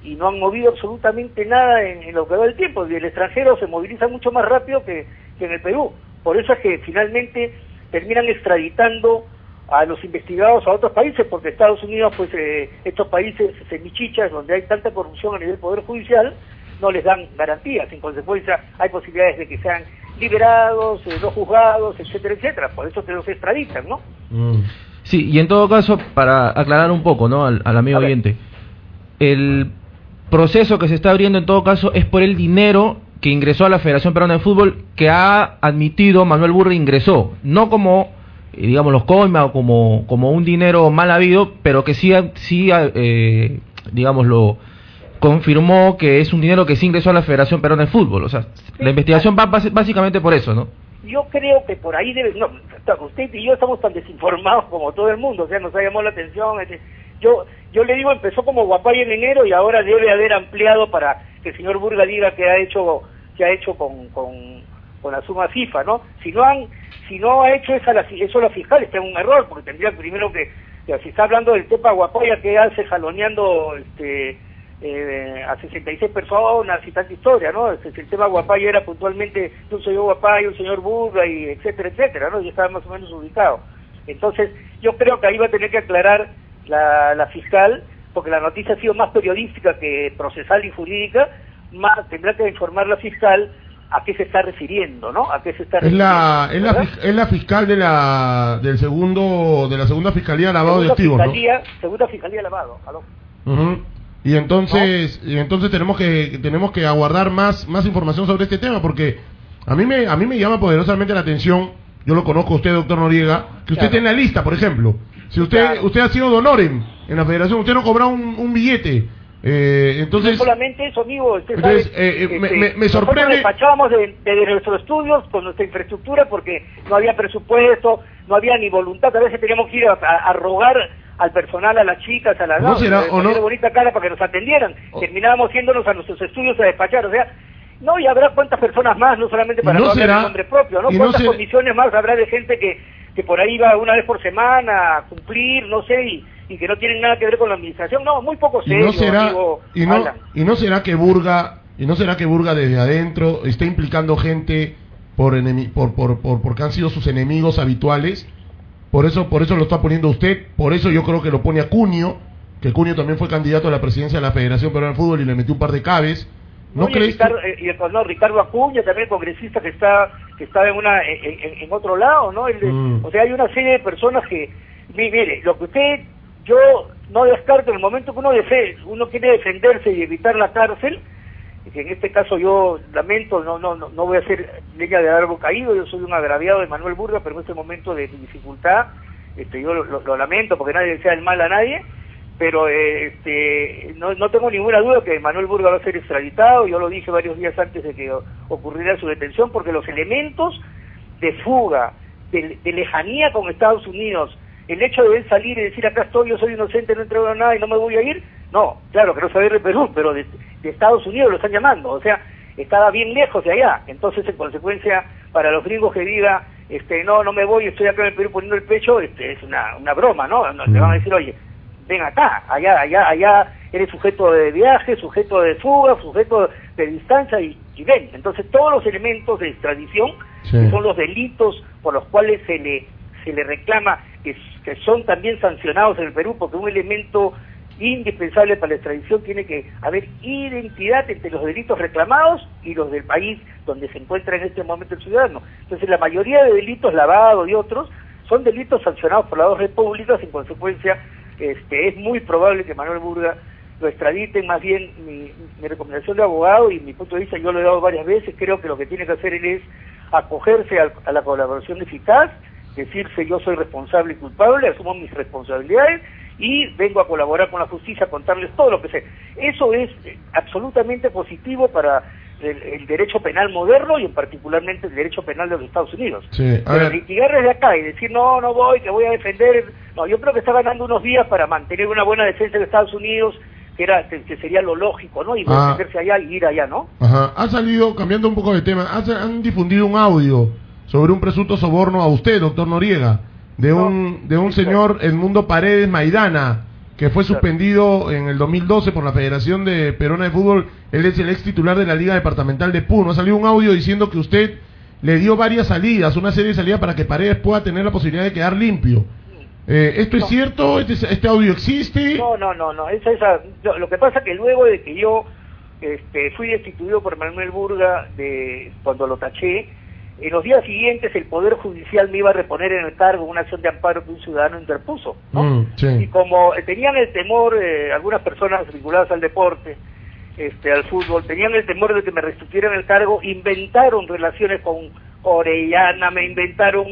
y no han movido absolutamente nada en, lo que va del tiempo. Y el extranjero se moviliza mucho más rápido que, que en el Perú. Por eso es que finalmente terminan extraditando a los investigados a otros países, porque Estados Unidos, pues eh, estos países semichichas donde hay tanta corrupción a nivel Poder Judicial, no les dan garantías. En consecuencia, hay posibilidades de que sean liberados, eh, no juzgados, etcétera, etcétera. Por eso que los extraditan, ¿no? Sí, y en todo caso, para aclarar un poco, ¿no? Al, al amigo oyente, el proceso que se está abriendo en todo caso es por el dinero que ingresó a la Federación Peruana de Fútbol que ha admitido Manuel Burri ingresó, no como digamos, los coima como, como un dinero mal habido, pero que sí, sí eh, digamos, lo confirmó que es un dinero que sí ingresó a la Federación Peruana de Fútbol. O sea, la investigación va básicamente por eso, ¿no? Yo creo que por ahí debe... No, usted y yo estamos tan desinformados como todo el mundo, o sea, nos ha llamado la atención. Este, yo yo le digo, empezó como Guapay en enero y ahora debe haber ampliado para que el señor Burga diga que ha hecho que ha hecho con, con, con la suma FIFA, ¿no? Si no han si no ha hecho esa, eso la fiscal está en un error, porque tendría primero que, si está hablando del tema Guapaya, que hace jaloneando este, eh, a 66 personas y tanta historia, ¿no? El, el tema Guapaya era puntualmente un señor Guapaya, un señor Burga, y etcétera, etcétera, ¿no? Y estaba más o menos ubicado. Entonces, yo creo que ahí va a tener que aclarar la, la fiscal, porque la noticia ha sido más periodística que procesal y jurídica, más tendrá que informar la fiscal a qué se está refiriendo, ¿no? A qué se está es la es la, es la fiscal de la del segundo de la segunda fiscalía lavado de activos, ¿no? Segunda fiscalía lavado, ¿aló? Y entonces y entonces tenemos que tenemos que aguardar más más información sobre este tema porque a mí me a mí me llama poderosamente la atención, yo lo conozco a usted, doctor Noriega, que usted tiene la lista, por ejemplo. Si usted usted ha sido donorem en la federación, usted no cobra un, un billete eh, entonces, no solamente eso, amigo. Usted sabe, eh, eh, me, este, me, sorprende. despachábamos de, de, nuestros estudios con nuestra infraestructura porque no había presupuesto, no había ni voluntad. A veces teníamos que ir a, rogar al personal, a las chicas, a las no, será, o no bonita cara para que nos atendieran. Terminábamos yéndonos a nuestros estudios a despachar. O sea, no, y habrá cuántas personas más, no solamente para no será, nombre propio, ¿no? ¿Cuántas condiciones más habrá de gente que, que por ahí va una vez por semana a cumplir, no sé, y y que no tienen nada que ver con la administración. No, muy poco serio, y no será, y no, y no será que Burga y no será que Burga desde adentro está implicando gente por, por, por, por porque han sido sus enemigos habituales. Por eso por eso lo está poniendo usted, por eso yo creo que lo pone a Cunio, que Cunio también fue candidato a la presidencia de la Federación Peruana de Fútbol y le metió un par de cabes. ¿No crees Ricardo, eh, y, no, Ricardo Acuña también congresista que está que está en una en, otro lado, ¿no? Mm. O sea, hay una serie de personas que mire, lo que usted yo no descarto en el momento que uno, uno quiere defenderse y evitar la cárcel, que en este caso yo lamento, no, no, no, voy a ser leña de árbol caído, yo soy un agraviado de Manuel Burga, pero en este momento de dificultad, este, yo lo, lamento porque nadie desea el mal a nadie, pero este, no, no tengo ninguna duda que Manuel Burga va a ser extraditado, yo lo dije varios días antes de que ocurriera su detención, porque los elementos de fuga, de lejanía con Estados Unidos, el hecho de él salir y decir acá estoy, yo soy inocente, no entrego nada y no me voy a ir, no, claro que no sabe de Perú, pero de, Estados Unidos lo están llamando, o sea, estaba bien lejos de allá, entonces en consecuencia para los gringos que diga, este, no, no me voy, estoy acá en el Perú poniendo el pecho, este, es una, una broma, ¿no? no Le van a decir, oye, ven acá, allá, allá, allá eres sujeto de viaje, sujeto de fuga, sujeto de distancia y, ven. Entonces todos los elementos de extradición, que son los delitos por los cuales se le se le reclama que, que son también sancionados en el Perú, porque un elemento indispensable para la extradición tiene que haber identidad entre los delitos reclamados y los del país donde se encuentra en este momento el ciudadano. Entonces la mayoría de delitos lavados y otros son delitos sancionados por las dos repúblicas, en consecuencia este, es muy probable que Manuel Burga lo extraditen, más bien mi, recomendación de abogado y mi punto de vista yo lo he dado varias veces, creo que lo que tiene que hacer él es acogerse a la colaboración eficaz decirse yo soy responsable y culpable, asumo mis responsabilidades y vengo a colaborar con la justicia, a contarles todo lo que sé. Eso es eh, absolutamente positivo para el, derecho penal moderno y en particularmente el derecho penal de los Estados Unidos. Sí, Pero litigar desde acá y decir no, no voy, que voy a defender, no, yo creo que está ganando unos días para mantener una buena defensa de Estados Unidos, que era que, sería lo lógico, ¿no? Y ah. defenderse allá y ir allá, ¿no? Ajá. Ha salido, cambiando un poco de tema, han difundido un audio sobre un presunto soborno a usted, doctor Noriega, de un, de un señor Edmundo Paredes Maidana, que fue suspendido en el 2012 por la Federación de Perona de Fútbol. Él es el ex titular de la Liga Departamental de Puno. Ha salido un audio diciendo que usted le dio varias salidas, una serie de salidas para que Paredes pueda tener la posibilidad de quedar limpio. Eh, ¿Esto es cierto? ¿Este, ¿Este, audio existe? No, no, no, no. Esa, esa, lo que pasa que luego de que yo este, fui destituido por Manuel Burga de cuando lo taché, en los días siguientes el Poder Judicial me iba a reponer en el cargo una acción de amparo que un ciudadano interpuso. Mm, y como eh, tenían el temor, eh, algunas personas vinculadas al deporte, este, al fútbol, tenían el temor de que me restituyeran el cargo, inventaron relaciones con Orellana, me inventaron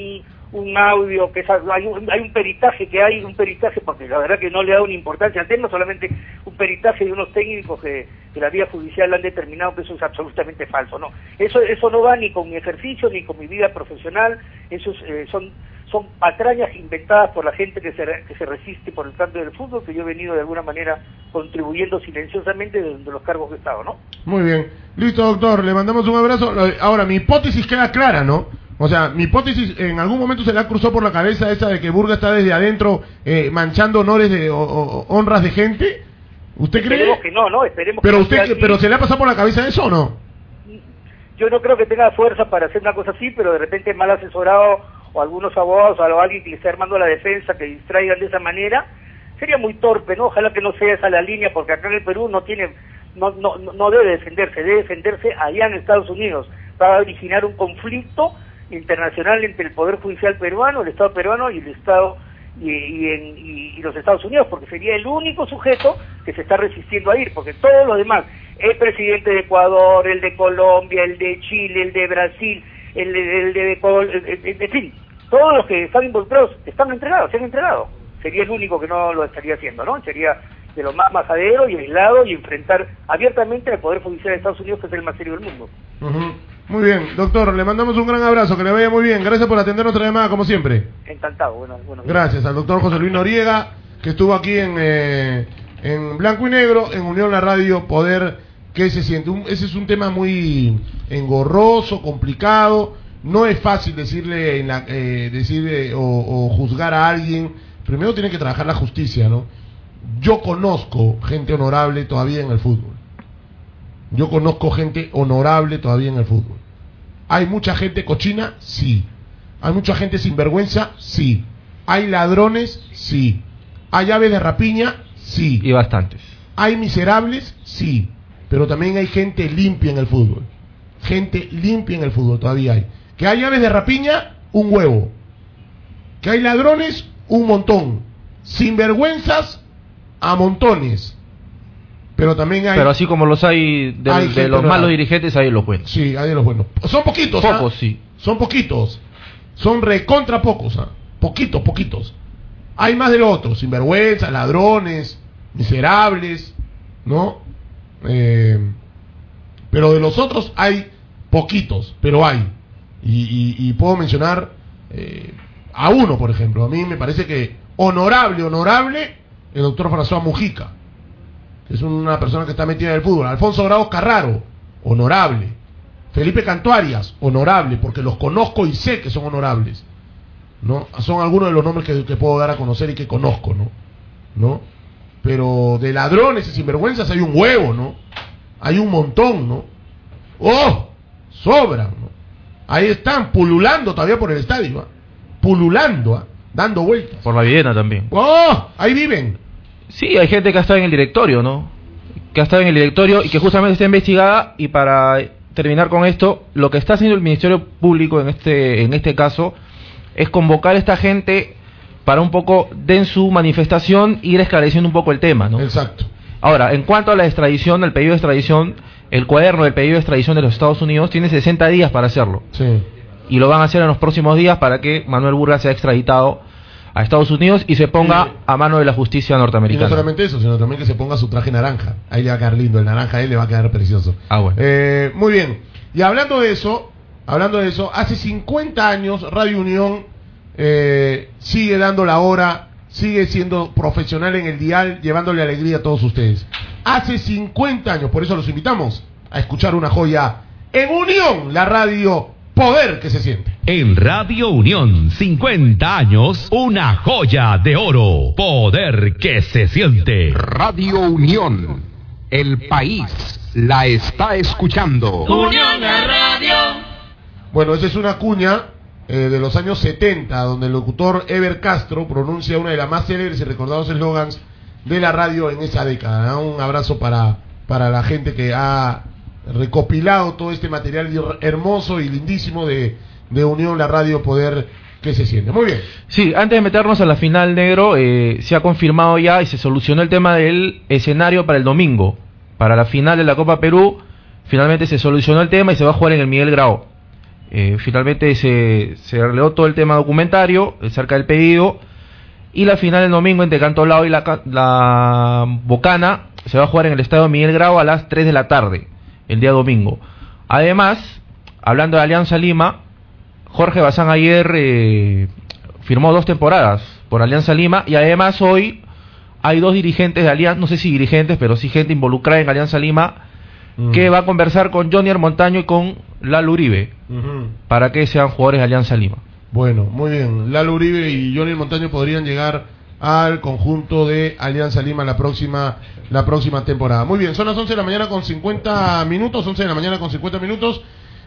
un audio, que es, hay, un, hay un peritaje que hay, un peritaje, porque la verdad que no le da una importancia al tema, solamente un peritaje de unos técnicos que, la vía judicial han determinado que eso es absolutamente falso. No, eso, eso no va ni con mi ejercicio ni con mi vida profesional, eso eh, son son patrañas inventadas por la gente que se, que se resiste por el cambio del fútbol, que yo he venido de alguna manera contribuyendo silenciosamente de, de los cargos que he estado, ¿no? Muy bien. Listo, doctor. Le mandamos un abrazo. Ahora, mi hipótesis queda clara, ¿no? O sea, mi hipótesis en algún momento se le ha cruzado por la cabeza esa de que Burga está desde adentro eh, manchando honores de o, o, honras de gente. ¿Usted cree? Esperemos que no, ¿no? Esperemos pero que usted, sea pero se le ha pasado por la cabeza eso o no? Yo no creo que tenga fuerza para hacer una cosa así, pero de repente mal asesorado o algunos abogados o alguien que le esté armando la defensa que distraigan de esa manera, sería muy torpe, ¿no? Ojalá que no sea esa la línea, porque acá en el Perú no tiene, no, no, no debe defenderse, debe defenderse allá en Estados Unidos. Va a originar un conflicto internacional entre el Poder Judicial peruano, el Estado peruano y el Estado y, y, en, y, los Estados Unidos, porque sería el único sujeto que se está resistiendo a ir, porque todos los demás, el presidente de Ecuador, el de Colombia, el de Chile, el de Brasil, el el de Ecuador, en fin, todos los que están involucrados están entregados, se han entregado. Sería el único que no lo estaría haciendo, ¿no? Sería de lo más majadero y aislado y enfrentar abiertamente al Poder Judicial de Estados Unidos, que es el más serio del mundo. Ujú. Muy bien, doctor, le mandamos un gran abrazo, que le vaya muy bien. Gracias por atender nuestra llamada, como siempre. Encantado, bueno, bueno. Gracias al doctor José Luis Noriega, que estuvo aquí en, eh, en Blanco y Negro, en Unión La Radio, poder que se siente. Un- ese es un tema muy engorroso, complicado. No es fácil decirle, en la, eh, decirle o, o juzgar a alguien. Primero tiene que trabajar la justicia, ¿no? Yo conozco gente honorable todavía en el fútbol. Yo conozco gente honorable todavía en el fútbol. ¿Hay mucha gente cochina? Sí. ¿Hay mucha gente sinvergüenza? Sí. ¿Hay ladrones? Sí. ¿Hay aves de rapiña? Sí. Y bastantes. ¿Hay miserables? Sí. Pero también hay gente limpia en el fútbol. Gente limpia en el fútbol todavía hay. ¿Que hay aves de rapiña? Un huevo. ¿Que hay ladrones? Un montón. Sinvergüenzas a montones. Pero también hay... Pero así como los hay de, Hay de los malos dirigentes, hay los buenos. Sí, hay de los buenos. Son poquitos, ¿ah? Pocos, sí. Son poquitos. Son recontra pocos, ¿ah? Poquitos, poquitos. Hay más de los otros, sinvergüenzas, ladrones, miserables, ¿no? Eh, pero de los otros hay poquitos, pero hay. Y, y- y puedo mencionar eh, a uno, por ejemplo. A mí me parece que honorable, honorable, el doctor François Mujica. Es una persona que está metida en el fútbol. Alfonso Grau Carraro, honorable. Felipe Cantuarias, honorable, porque los conozco y sé que son honorables. ¿no? Son algunos de los nombres que, que puedo dar a conocer y que conozco, ¿no? ¿no? Pero de ladrones y sinvergüenzas hay un huevo, ¿no? Hay un montón, ¿no? ¡Oh! Sobran, ¿no? Ahí están, pululando todavía por el estadio, ¿ah? Pululando, ¿ah? Dando vueltas. Por la Viena también. ¡Oh! Ahí viven. Sí, hay gente que ha estado en el directorio, ¿no? Que ha estado en el directorio y que justamente está investigada. Y para terminar con esto, lo que está haciendo el Ministerio Público en este, en este caso es convocar a esta gente para un poco, den su manifestación, ir esclareciendo un poco el tema, ¿no? Exacto. Ahora, en cuanto a la extradición, el pedido de extradición, el cuaderno del pedido de extradición de los Estados Unidos tiene 60 días para hacerlo. Sí. Y lo van a hacer en los próximos días para que Manuel Burga sea extraditado a Estados Unidos y se ponga a mano de la justicia Y no norteamericana. solamente eso, sino también que se ponga su traje naranja. Ahí le va a quedar lindo. El naranja ahí le va a quedar precioso. Ah, bueno. Eh, muy bien. Y hablando de eso, hablando de eso, hace 50 años Radio Unión eh, sigue dando la hora, sigue siendo profesional en el dial, llevándole alegría a todos ustedes. Hace 50 años, por eso los invitamos a escuchar una joya en Unión, la radio Poder que se siente. En Radio Unión, 50 años, una joya de oro. Poder que se siente. Radio Unión. El país la está escuchando. Unión la radio. Bueno, esa es una cuña eh, de los años 70, donde el locutor Ever Castro pronuncia una de las más célebres y recordados eslogans de la radio en esa década. ¿no? Un abrazo para, para la gente que ha recopilado todo este material her- hermoso y lindísimo de, Unión, la radio Poder que se siente. Muy bien. Sí, antes de meternos a la final negro, eh, se ha confirmado ya y se solucionó el tema del escenario para el domingo. Para la final de la Copa Perú, finalmente se solucionó el tema y se va a jugar en el Miguel Grau. Eh, finalmente se, se todo el tema documentario cerca del pedido y la final el domingo entre Cantolao y la, la Bocana se va a jugar en el estadio Miguel Grau a las 3 de la tarde, el día domingo. Además, hablando de Alianza Lima, Jorge Bazán ayer eh, firmó dos temporadas por Alianza Lima y además hoy hay dos dirigentes de Alianza, no sé si dirigentes, pero sí gente involucrada en Alianza Lima que va a conversar con Johnny Montaño y con Lalo Uribe para que sean jugadores de Alianza Lima. Bueno, muy bien. Lalo Uribe y Johnny Montaño podrían llegar al conjunto de Alianza Lima la próxima la próxima temporada. Muy bien, son las 11 de la mañana con 50 minutos, 11 de la mañana con 50 minutos.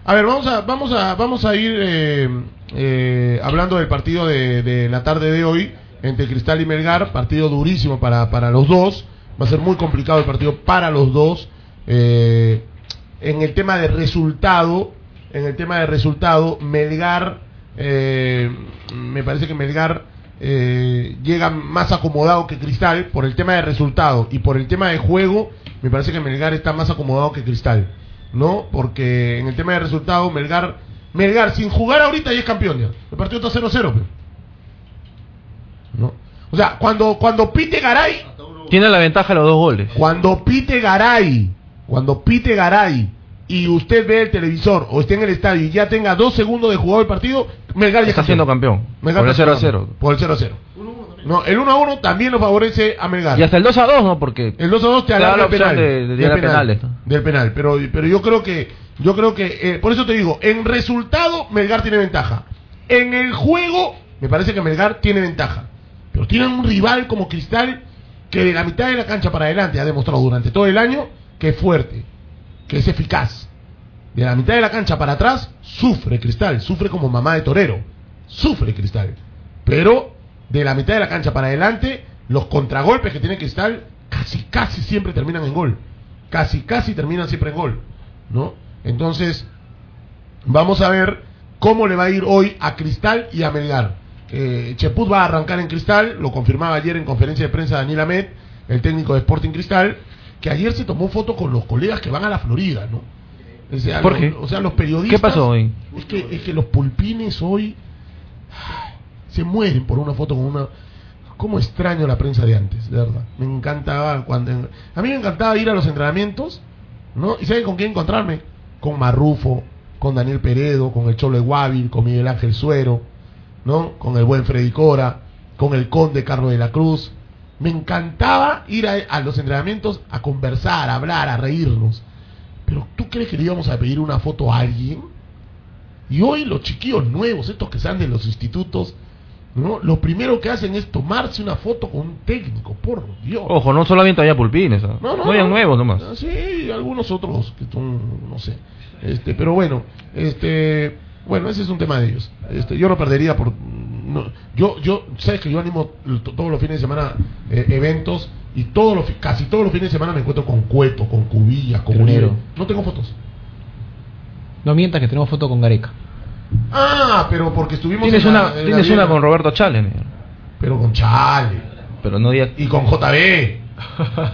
A ver, vamos a vamos a vamos a ir eh, eh, hablando del partido de, la tarde de hoy entre Cristal y Melgar, partido durísimo para para los dos. Va a ser muy complicado el partido para los dos. Eh, en el tema de resultado, en el tema de resultado, Melgar, me parece que Melgar eh, llega más acomodado que Cristal por el tema de resultado y por el tema de juego, me parece que Melgar está más acomodado que Cristal, ¿no? Porque en el tema de resultado, Melgar, Melgar sin jugar ahorita ya es campeón ya. El partido está 0-0, pe. ¿no? O sea, cuando, cuando pite Garay, Tiene la ventaja de los dos goles. cuando pite Garay, cuando pite Garay y usted ve el televisor o esté en el estadio y ya tenga dos segundos de jugado el partido, Melgar ya es Está siendo campeón. Melgar Por el está 0 a siendo 0. campeón. Por el 0 a 0. No, el 1 a 1 también lo favorece a Melgar. Y hasta el 2 a 2, ¿no? Porque el 2 a 2 te da la opción penal. de, de del penal. Del penal, pero pero yo creo que yo creo que eh, por eso te digo, en resultado Melgar tiene ventaja. En el juego me parece que Melgar tiene ventaja. Pero tiene un rival como Cristal que de la mitad de la cancha para adelante ha demostrado durante todo el año que es fuerte, que es eficaz. De la mitad de la cancha para atrás sufre Cristal, sufre como mamá de torero, sufre Cristal. Pero de la mitad de la cancha para adelante, los contragolpes que tiene Cristal casi, casi siempre terminan en gol. Casi, casi terminan siempre en gol. ¿No? Entonces, vamos a ver cómo le va a ir hoy a Cristal y a Melgar. Eh, Cheput va a arrancar en Cristal, lo confirmaba ayer en conferencia de prensa Daniel Ahmed, el técnico de Sporting Cristal, que ayer se tomó foto con los colegas que van a la Florida, ¿no? O sea, ¿Por los- qué? o sea, los periodistas. ¿Qué pasó hoy? Es que, es que los pulpines hoy se mueren por una foto con una. ¿Cómo extraño la prensa de antes, de verdad? Me encantaba cuando. A mí me encantaba ir a los entrenamientos, ¿no? ¿Y saben con quién encontrarme? Con Marrufo, con Daniel Peredo, con el Cholo Guavil, con Miguel Ángel Suero, ¿no? Con el buen Freddy Cora, con el Conde Carlos de la Cruz. Me encantaba ir a, a los entrenamientos a conversar, a hablar, a reírnos. Pero ¿tú crees que le íbamos a pedir una foto a alguien? Y hoy los chiquillos nuevos, estos que salen de los institutos, ¿no? Lo primero que hacen es tomarse una foto con un técnico, por Dios. Ojo, no solamente había pulpines. ¿ah? No, no, No no. nuevos nomás. Ah, Sí, algunos otros que son, no sé. Este, pero bueno, este, bueno, ese es un tema de ellos. Este, yo no perdería por no, yo yo sabes que yo animo todos los fines de semana eh, eventos y todos los casi todos los fines de semana me encuentro con Cueto, con Cubillas, con. Uribe. No tengo fotos. No mientas que tenemos foto con Gareca. Ah, pero porque estuvimos Tienes en la- una, en tienes una con Roberto Chale. pero con Chale Pero no y con JB.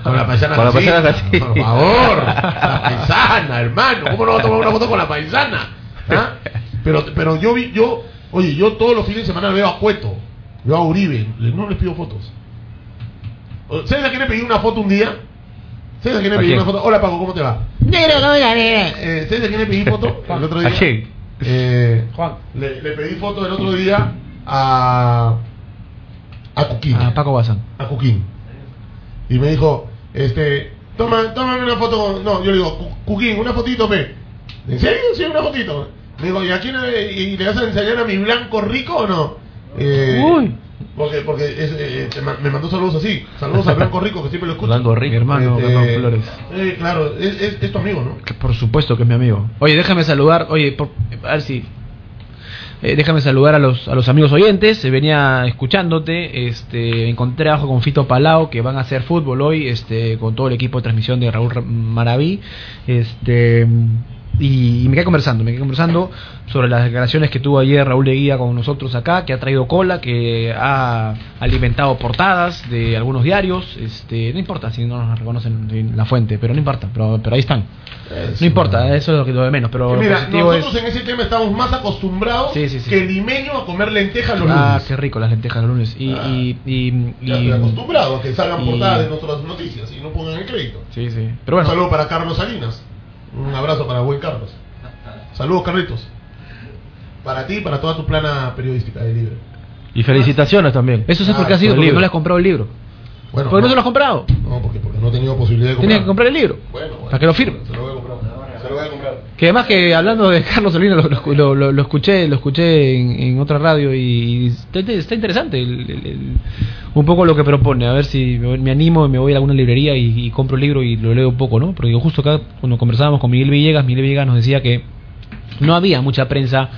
Con la paisana Con la paisana. Por favor. La paisana, hermano. ¿Cómo no va a tomar una foto con la paisana? ¿Ah? Pero, pero yo vi, yo, oye, yo todos los fines de semana veo a Cueto, veo a Uribe, no les pido fotos. ¿Sabes a quién le pedí una foto un día? ¿Sabes a quién le ¿A pedí quién? una foto? Hola Paco, ¿cómo te va? Negro, ¿cómo la? Eh, ¿Sabes a quién le pedí foto el otro día? ¿A quién? Eh, Juan. Le, le pedí foto el otro día a a Cuquín. A Paco Bazán. A Cuquín. Y me dijo, este, toma, tómame una foto con... No, yo le digo, "Cu- Cuquín, una fotito, pe. ¿En serio? Sí, una fotito. Me dijo, ¿y a quién le, y le vas a enseñar a mi blanco rico o no? Eh, Uy. Porque, porque es, eh, te ma- me mandó saludos así. Saludos al blanco rico que siempre lo escucho. Blanco rico. Mi hermano, Este, Carlos Flores. eh, claro, es, es, es tu amigo, ¿no? Que por supuesto que es mi amigo. Oye, déjame saludar. Oye, por- a ver si. eh, déjame saludar a los, a los amigos oyentes. Eh, venía escuchándote. Este, encontré trabajo con Fito Palao que van a hacer fútbol hoy. Este, con todo el equipo de transmisión de Raúl Ra- Maraví. Este. Y, y me quedé conversando, me quedé conversando sobre las declaraciones que tuvo ayer Raúl Leguía con nosotros acá, que ha traído cola, que ha alimentado portadas de algunos diarios, este, no importa si no nos reconocen en la fuente, pero no importa, pero, pero ahí están. no importa, eso es lo que lo de menos, pero mira, nosotros es... en ese tema estamos más acostumbrados Sí, sí, sí. que limeños a comer lentejas los Ah, lunes. qué rico las lentejas los lunes. Y, Ah. y, y, y- estoy acostumbrado a que salgan y- portadas de nuestras noticias y no pongan el crédito. Sí, sí. Pero bueno. Un saludo para Carlos Salinas. Un abrazo para buen Carlos. Saludos, Carlitos. Para ti y para toda tu plana periodística de libre. Y felicitaciones también. Eso es Ah, porque ha sido por el porque libro. no le has comprado el libro. Bueno, ¿Por qué no se lo has comprado? No, porque, porque no he tenido posibilidad de comprar. Tienes que comprar el libro. Bueno, bueno. Para que lo firme. Se lo voy a comprar. Que además que hablando de Carlos Salinas lo, lo- escuché lo escuché en, otra radio y está, interesante el- un poco lo que propone. A ver si me, me animo me voy a alguna librería y, y compro el libro y lo leo un poco no porque justo acá cuando conversábamos con Miguel Villegas Miguel Villegas nos decía que no había mucha prensa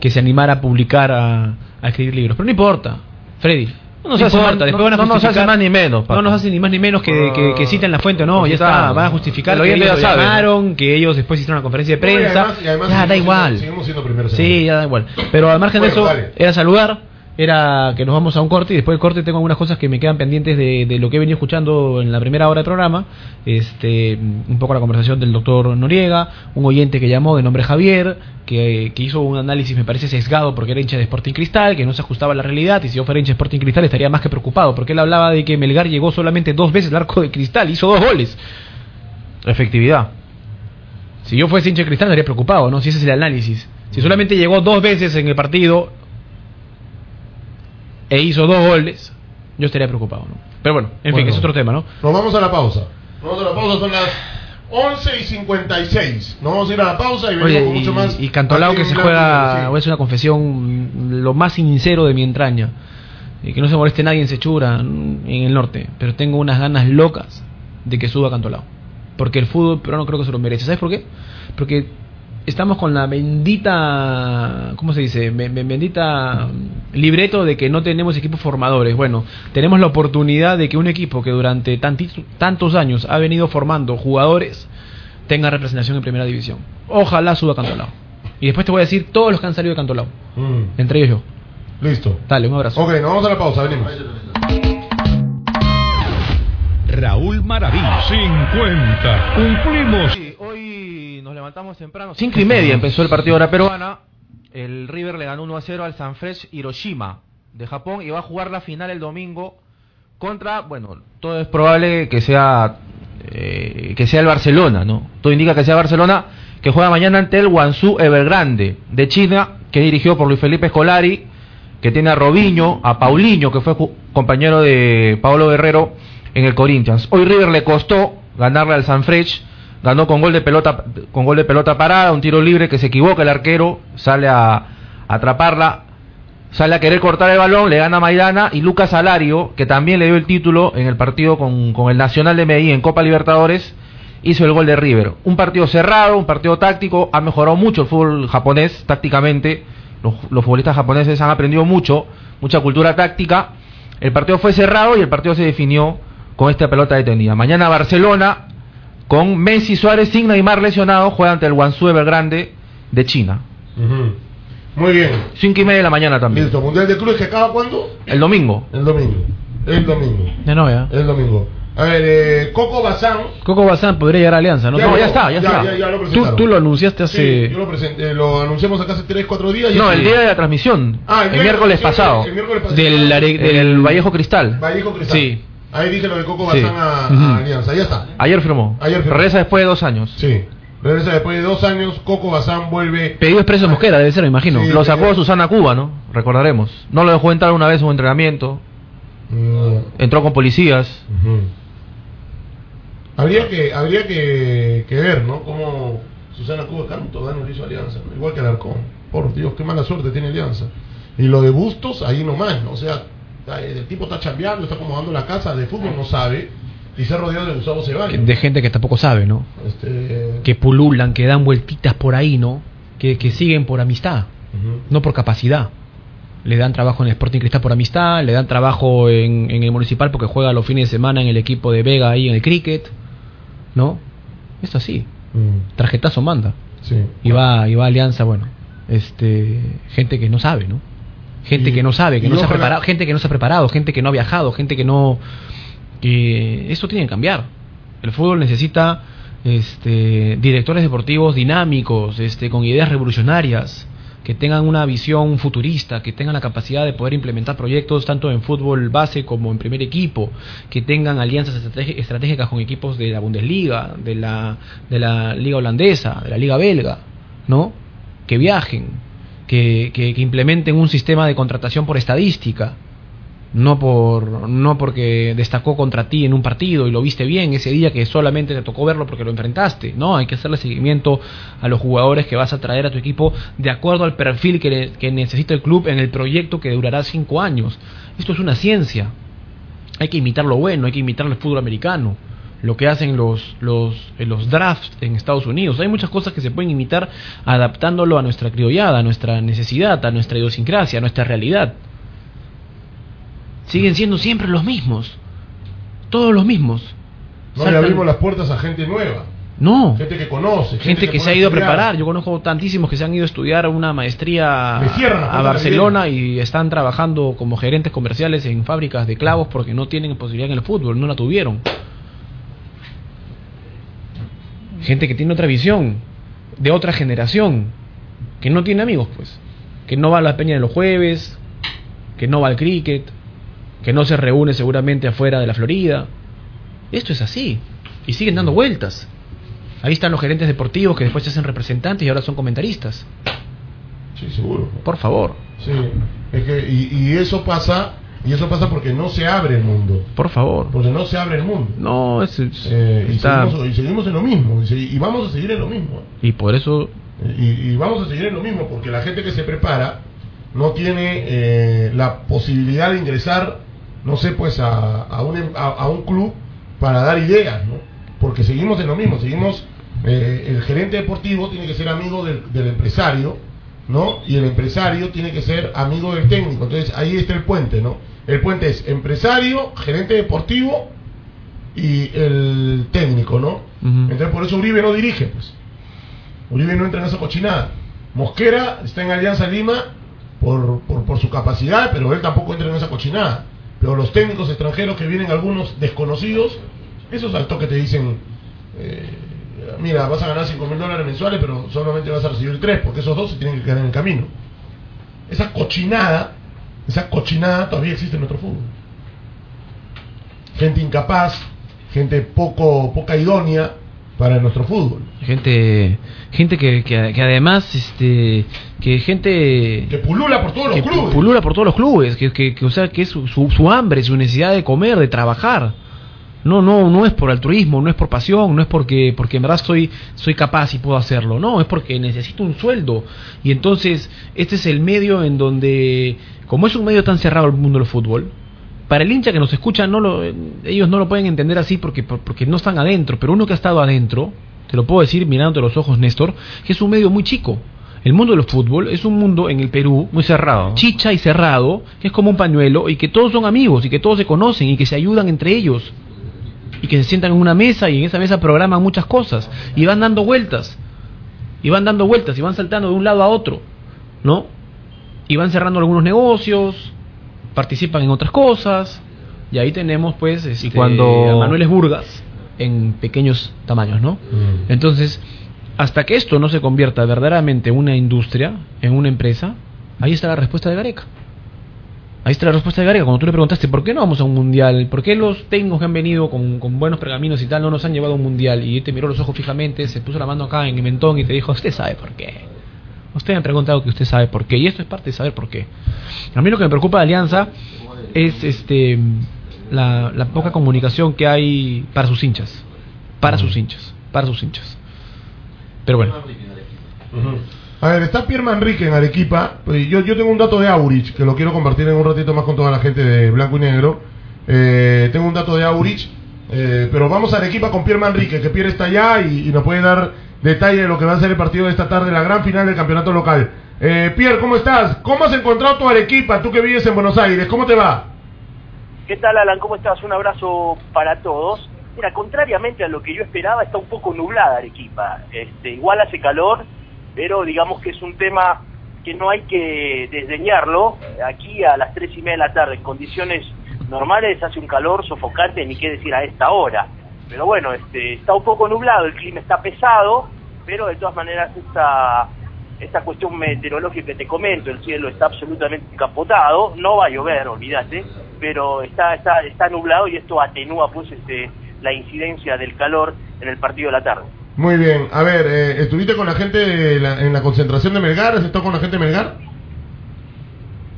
que se animara a publicar a, a escribir libros. Pero no importa Freddy No nos hace después no- van a no nos hace justificar- más ni menos, no nos hace ni más ni menos que, que, que citen la fuente o no ya está van a justificar que ellos ya lo sabe, ¿no? llamaron que ellos después hicieron una conferencia de No, y prensa. además- y además ya da igual. siendo- seguimos siendo primeros Sí, ya da igual. Pero al margen de eso, dale. era saludar, era que nos vamos a un corte y después del corte tengo algunas cosas que me quedan pendientes de, de lo que he venido escuchando en la primera hora del programa. Este, un poco la conversación del doctor Noriega, un oyente que llamó de nombre Javier, que, que hizo un análisis, me parece sesgado porque era hincha de Sporting Cristal, que no se ajustaba a la realidad y si yo fuera hincha de Sporting Cristal estaría más que preocupado porque él hablaba de que Melgar llegó solamente dos veces al arco de Cristal, hizo dos goles. Efectividad. Si yo fuese hincha de Cristal estaría preocupado, ¿no? Si ese es el análisis. Si solamente llegó dos veces en el partido e hizo dos goles, yo estaría preocupado, ¿no? Pero bueno, en fin, Bueno. que es otro tema, ¿no? Nos vamos a la pausa. Nos vamos a la pausa, son las 11 y 56. Nos vamos a ir a la pausa y venimos con mucho más. y, Cantolao que se juega, hacer una confesión, lo más sincero de mi entraña. Y que no se moleste nadie en Sechura, en el norte. Pero tengo unas ganas locas de que suba Cantolao. Porque el fútbol pero no creo que se lo merece. ¿Sabes por qué? Porque estamos con la bendita, ¿cómo se dice? Be- be- Bendita libreto de que no tenemos equipos formadores. Bueno, tenemos la oportunidad de que un equipo que durante tanti- tantos años ha venido formando jugadores tenga representación en primera división. Ojalá suba Cantolao. Y después te voy a decir todos los que han salido de Cantolao. Mm. Entre ellos yo. Listo. Dale, un abrazo. Ok, nos vamos a la pausa, venimos. Raúl Maraví, 50. Cumplimos. Levantamos temprano. Cinco y media empezó el partido de la peruana. El River le ganó 1 a 0 al Sanfrecce Hiroshima de Japón y va a jugar la final el domingo contra, bueno, todo es probable que sea eh, que sea el Barcelona, ¿no? Todo indica que sea Barcelona que juega mañana ante el Guangzhou Evergrande de China, que es dirigido por Luis Felipe Scolari, que tiene a Robinho, a Paulinho, que fue compañero de Pablo Guerrero en el Corinthians. Hoy River le costó ganarle al Sanfrecce, ganó con gol de pelota con gol de pelota parada, un tiro libre que se equivoca el arquero, sale a, atraparla, sale a querer cortar el balón, le gana Maidana y Lucas Alario, que también le dio el título en el partido con, con el Nacional de Medellín en Copa Libertadores, hizo el gol de River. Un partido cerrado, un partido táctico, ha mejorado mucho el fútbol japonés tácticamente, los, los futbolistas japoneses han aprendido mucho, mucha cultura táctica. El partido fue cerrado y el partido se definió con esta pelota detenida. Mañana Barcelona, con Messi Suárez sin Neymar lesionado, juega ante el Guangzhou Evergrande de China. Muy bien. Cinco y media de la mañana también. Listo. Mundial de Clubes que acaba cuándo? El domingo. El domingo. El domingo. Ya no, ya. El domingo. A ver, eh, Coco Bazán. Coco Bazán podría llegar a Alianza, ¿no? Ya, No, ya, está, ya, ya, está. ya, ya lo tú, lo anunciaste hace... Sí, yo lo presenté, lo anunciamos acá hace 3, 4 días. No, el día de la transmisión. Ah, el miércoles pasado. el miércoles pasado. Del, Del Vallejo Cristal. Vallejo Cristal. Sí. Ahí dije lo de Coco Sí. Bazán a. Alianza. Ya está. Ayer firmó. Ayer firmó. Regresa después de dos años. Sí. Regresa después de dos años. Coco Bazán vuelve. Pedido expreso de Mosquera, debe ser, me imagino. Sí. Lo sacó Susana Cuba, ¿no? Recordaremos. No lo dejó entrar una vez en un entrenamiento. Entró con policías. Habría que habría que, que ver, ¿no? Cómo Susana Cuba tanto daño le hizo Alianza. ¿no? Igual que Alarcón. Por Dios, qué mala suerte tiene Alianza. Y lo de Bustos, ahí nomás, ¿no? O sea, el tipo está chambeando, está acomodando la casa de fútbol, no sabe. Y se ha rodeado de Gustavo Ceballos. De gente que tampoco sabe, ¿no? Este, Que pululan, que dan vueltitas por ahí, ¿no? Que, que siguen por amistad, no por capacidad. Le dan trabajo en el Sporting Cristal por amistad, le dan trabajo en, en el Municipal porque juega los fines de semana en el equipo de Vega ahí en el cricket, ¿no? Es así. Mm. Tarjetazo manda. Y va, y va Alianza, bueno, este, gente que no sabe, ¿no? Gente que no sabe, que no se ha preparado, gente que no se ha preparado, gente que no ha viajado, gente que no, que eso tiene que cambiar. El fútbol necesita, este, directores deportivos dinámicos, este, con ideas revolucionarias, que tengan una visión futurista, que tengan la capacidad de poder implementar proyectos tanto en fútbol base como en primer equipo, que tengan alianzas estratégicas con equipos de la Bundesliga, de la, de la Liga Holandesa, de la Liga Belga, ¿no? Que viajen, que, que, que implementen un sistema de contratación por estadística, no por no porque destacó contra ti en un partido y lo viste bien ese día que solamente te tocó verlo porque lo enfrentaste. No hay que hacerle seguimiento a los jugadores que vas a traer a tu equipo de acuerdo al perfil que, le- que necesita el club en el proyecto que durará cinco años. Esto es una ciencia. Hay que imitar lo bueno hay que imitar el fútbol americano lo que hacen los los en los drafts en Estados Unidos hay muchas cosas que se pueden imitar adaptándolo a nuestra criollada a nuestra necesidad a nuestra idiosincrasia a nuestra realidad siguen siendo siempre los mismos. Todos los mismos. No le abrimos las puertas a gente nueva. No. Gente que conoce. Gente que se ha ido a preparar. Yo conozco tantísimos que se han ido a estudiar una maestría a Barcelona y están trabajando como gerentes comerciales en fábricas de clavos porque no tienen posibilidad en el fútbol, no la tuvieron. Gente que tiene otra visión, de otra generación, que no tiene amigos, pues. Que no va a la peña de los jueves, que no va al cricket, que no se reúne seguramente afuera de la Florida. Esto es así. Y siguen dando vueltas. Ahí están los gerentes deportivos que después se hacen representantes y ahora son comentaristas. Sí, seguro. Por favor. Sí. Es que, y, y eso pasa, y eso pasa porque no se abre el mundo. Por favor. Porque no se abre el mundo. No, es, es- Eh, y, seguimos, y seguimos en lo mismo. Y, vamos a seguir en lo mismo. y por eso Y, y vamos a seguir en lo mismo, porque la gente que se prepara no tiene eh, la posibilidad de ingresar, no sé, pues a, a, un, em- a, a un club para dar ideas, ¿no? Porque seguimos en lo mismo, seguimos, eh, el gerente deportivo tiene que ser amigo del, del empresario, ¿no? Y el empresario tiene que ser amigo del técnico, entonces ahí está el puente, ¿no? El puente es empresario, gerente deportivo y el técnico, ¿no? Entonces por eso Uribe no dirige, pues. Uribe no entra en esa cochinada. Mosquera está en Alianza Lima por, por, por su capacidad, pero él tampoco entra en esa cochinada. Pero los técnicos extranjeros que vienen, algunos desconocidos, esos al toque te dicen, eh, mira, vas a ganar 5 mil dólares mensuales, pero solamente vas a recibir 3, porque esos dos se tienen que quedar en el camino. Esa cochinada, esa cochinada todavía existe en nuestro fútbol. Gente incapaz, gente poco, poca idónea para nuestro fútbol. gente gente que, que, que además este que gente que pulula por todos los que clubes. pulula por todos los clubes que, que, que, o sea que es su, su, su hambre su necesidad de comer de trabajar no no no es por altruismo no es por pasión no es porque porque en verdad soy soy capaz y puedo hacerlo. No es porque necesito un sueldo. Y entonces este es el medio en donde como es un medio tan cerrado el mundo del fútbol para el hincha que nos escucha no lo, ellos no lo pueden entender así porque por- porque no están adentro. Pero uno que ha estado adentro te lo puedo decir mirándote los ojos Néstor que es un medio muy chico. El mundo del fútbol es un mundo en el Perú muy cerrado chicha y cerrado que es como un pañuelo y que todos son amigos y que todos se conocen y que se ayudan entre ellos y que se sientan en una mesa y en esa mesa programan muchas cosas y van dando vueltas y van dando vueltas y van saltando de un lado a otro ¿no? y van cerrando algunos negocios participan en otras cosas y ahí tenemos pues este, cuando- a Manuel Burgas en pequeños tamaños ¿no? entonces hasta que esto no se convierta verdaderamente en una industria en una empresa ahí está la respuesta de Gareca Ahí está la respuesta de Gareca. Cuando tú le preguntaste por qué no vamos a un mundial, por qué los técnicos que han venido con, con buenos pergaminos y tal no nos han llevado a un mundial, y él te miró los ojos fijamente, se puso la mano acá en el mentón y te dijo: Usted sabe por qué. Usted me ha preguntado que usted sabe por qué, y esto es parte de saber por qué. A mí lo que me preocupa de Alianza es este la, la poca comunicación que hay para sus hinchas. Para sus hinchas. Para sus hinchas. Pero bueno. A ver, está Pierre Manrique en Arequipa. Pues Yo, yo tengo un dato de Aurich que lo quiero compartir en un ratito más con toda la gente de Blanco y Negro. Eh, tengo un dato de Aurich, eh, pero vamos a Arequipa con Pierre Manrique, que Pierre está allá y, nos puede dar detalle de lo que va a ser el partido de esta tarde, la gran final del campeonato local. Eh, Pierre, ¿cómo estás? ¿Cómo has encontrado tu Arequipa, tú que vives en Buenos Aires? ¿Cómo te va? ¿Qué tal, Alan? ¿Cómo estás? Un abrazo para todos. Mira, contrariamente a lo que yo esperaba, está un poco nublada Arequipa. Este, igual hace calor, pero digamos que es un tema que no hay que desdeñarlo. Aquí a las tres y media de la tarde, en condiciones normales, hace un calor sofocante, ni qué decir a esta hora. Pero bueno, este, está un poco nublado, el clima está pesado, pero de todas maneras esta, esta cuestión meteorológica que te comento, el cielo está absolutamente encapotado, no va a llover, olvídate, pero está, está, está nublado y esto atenúa pues este, la incidencia del calor en el partido de la tarde. Muy bien, a ver, eh, ¿estuviste con la gente en la concentración de Melgar? ¿Has estado con la gente de Melgar?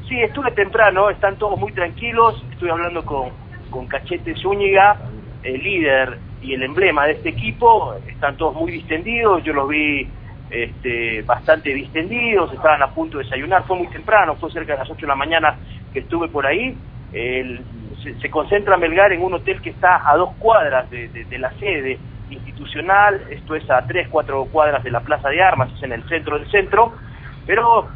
Sí, estuve temprano, están todos muy tranquilos, estuve hablando con, con Cachete Zúñiga, el líder y el emblema de este equipo, están todos muy distendidos, yo los vi este, bastante distendidos, estaban a punto de desayunar, fue muy temprano, fue cerca de las 8 de la mañana que estuve por ahí, se, concentra Melgar en un hotel que está a dos cuadras de, de, la sede institucional, esto es a tres, cuatro cuadras de la Plaza de Armas, es en el centro del centro, pero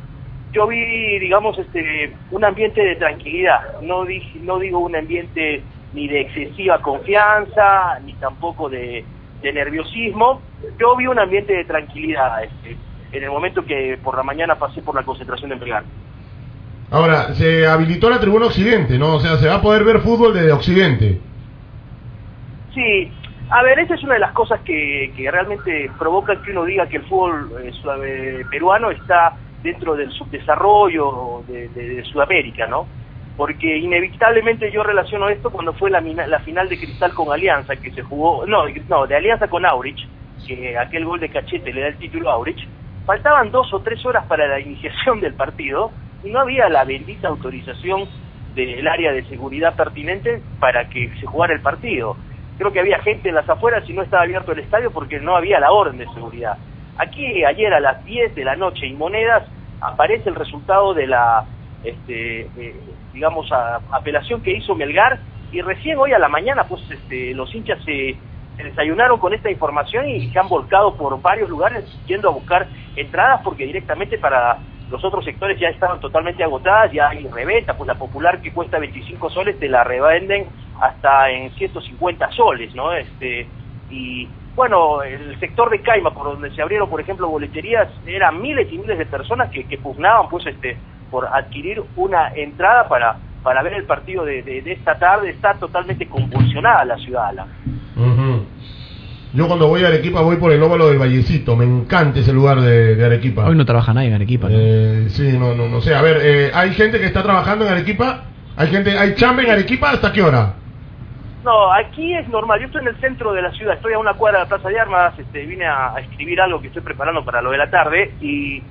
yo vi, digamos, este, un ambiente de tranquilidad, no, dije, no digo un ambiente ni de excesiva confianza, ni tampoco de, nerviosismo. Yo vi un ambiente de tranquilidad este, en el momento que por la mañana pasé por la concentración de Melgar. Ahora, se habilitó la tribuna Occidente, ¿no? O sea, se va a poder ver fútbol desde Occidente. Sí, a ver, esa es una de las cosas que, que realmente provocan que uno diga que el fútbol eh, peruano está dentro del subdesarrollo de Sudamérica, ¿no? porque inevitablemente yo relaciono esto cuando fue la, la final de Cristal con Alianza, que se jugó, no, no, de Alianza con Aurich, que aquel gol de cachete le da el título a Aurich, faltaban dos o tres horas para la iniciación del partido y no había la bendita autorización del área de seguridad pertinente para que se jugara el partido. Creo que había gente en las afueras y no estaba abierto el estadio porque no había la orden de seguridad. Aquí ayer a las 10 de la noche y monedas aparece el resultado de la este, digamos, a, apelación que hizo Melgar y recién hoy a la mañana pues este, los hinchas se, desayunaron con esta información y se han volcado por varios lugares yendo a buscar entradas porque directamente para los otros sectores ya estaban totalmente agotadas, ya hay reventa, pues la popular que cuesta 25 soles te la revenden hasta en 150 soles, ¿no? Este, y bueno, el sector de Caima, por donde se abrieron, por ejemplo, boleterías, eran miles y miles de personas que, que pugnaban pues este por adquirir una entrada para, para ver el partido de, de, esta tarde. Está totalmente convulsionada la ciudad. Yo cuando voy a Arequipa voy por el óvalo del Vallecito, me encanta ese lugar de, Arequipa. Hoy no trabaja nadie en Arequipa. ¿no? Eh, sí, no, no, no sé. A ver, eh, ¿hay gente que está trabajando en Arequipa? ¿Hay gente, hay chamba en Arequipa hasta qué hora? No, aquí es normal. Yo estoy en el centro de la ciudad, estoy a una cuadra de la Plaza de Armas, este, vine a, a escribir algo que estoy preparando para lo de la tarde y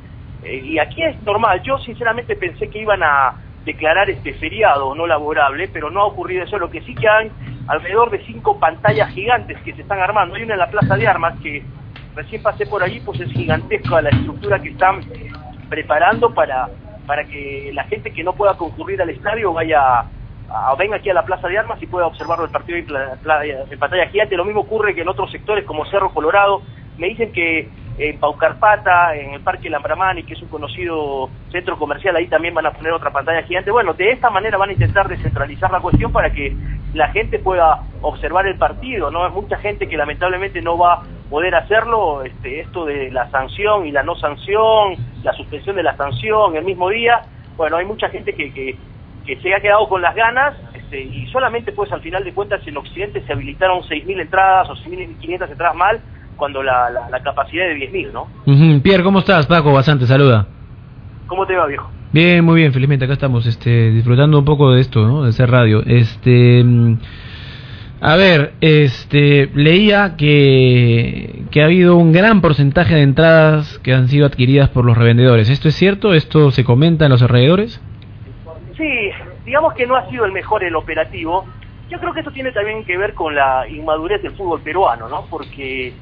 eh, y aquí es normal, yo sinceramente pensé que iban a declarar este feriado no laborable, pero no ha ocurrido eso, lo que sí que hay alrededor de cinco pantallas gigantes que se están armando, hay una en la Plaza de Armas que recién pasé por allí, pues es gigantesca la estructura que están preparando para, para que la gente que no pueda concurrir al estadio vaya a, venga aquí a la Plaza de Armas y pueda observarlo el partido en pantalla gigante. Lo mismo ocurre que en otros sectores como Cerro Colorado. Me dicen que en Paucarpata, en el Parque Lambramani, que es un conocido centro comercial, ahí también van a poner otra pantalla gigante. Bueno, de esta manera van a intentar descentralizar la cuestión para que la gente pueda observar el partido, ¿no? Hay mucha gente que lamentablemente no va a poder hacerlo, este, esto de la sanción y la no sanción, la suspensión de la sanción el mismo día, bueno, hay mucha gente que, que, que se ha quedado con las ganas este, y solamente pues al final de cuentas en Occidente se habilitaron 6.000 entradas o 6.500 entradas mal, cuando la, la, capacidad de 10.000, ¿no? Pierre, ¿cómo estás? Paco, bastante, saluda. ¿Cómo te va, viejo? Bien, muy bien, felizmente acá estamos este, disfrutando un poco de esto, ¿no? De ser radio. Este, mm, a ver, este, leía que, que ha habido un gran porcentaje de entradas que han sido adquiridas por los revendedores. ¿Esto es cierto? ¿Esto se comenta en los alrededores? Sí, digamos que no ha sido el mejor el operativo. Yo creo que esto tiene también que ver con la inmadurez del fútbol peruano, ¿no? Porque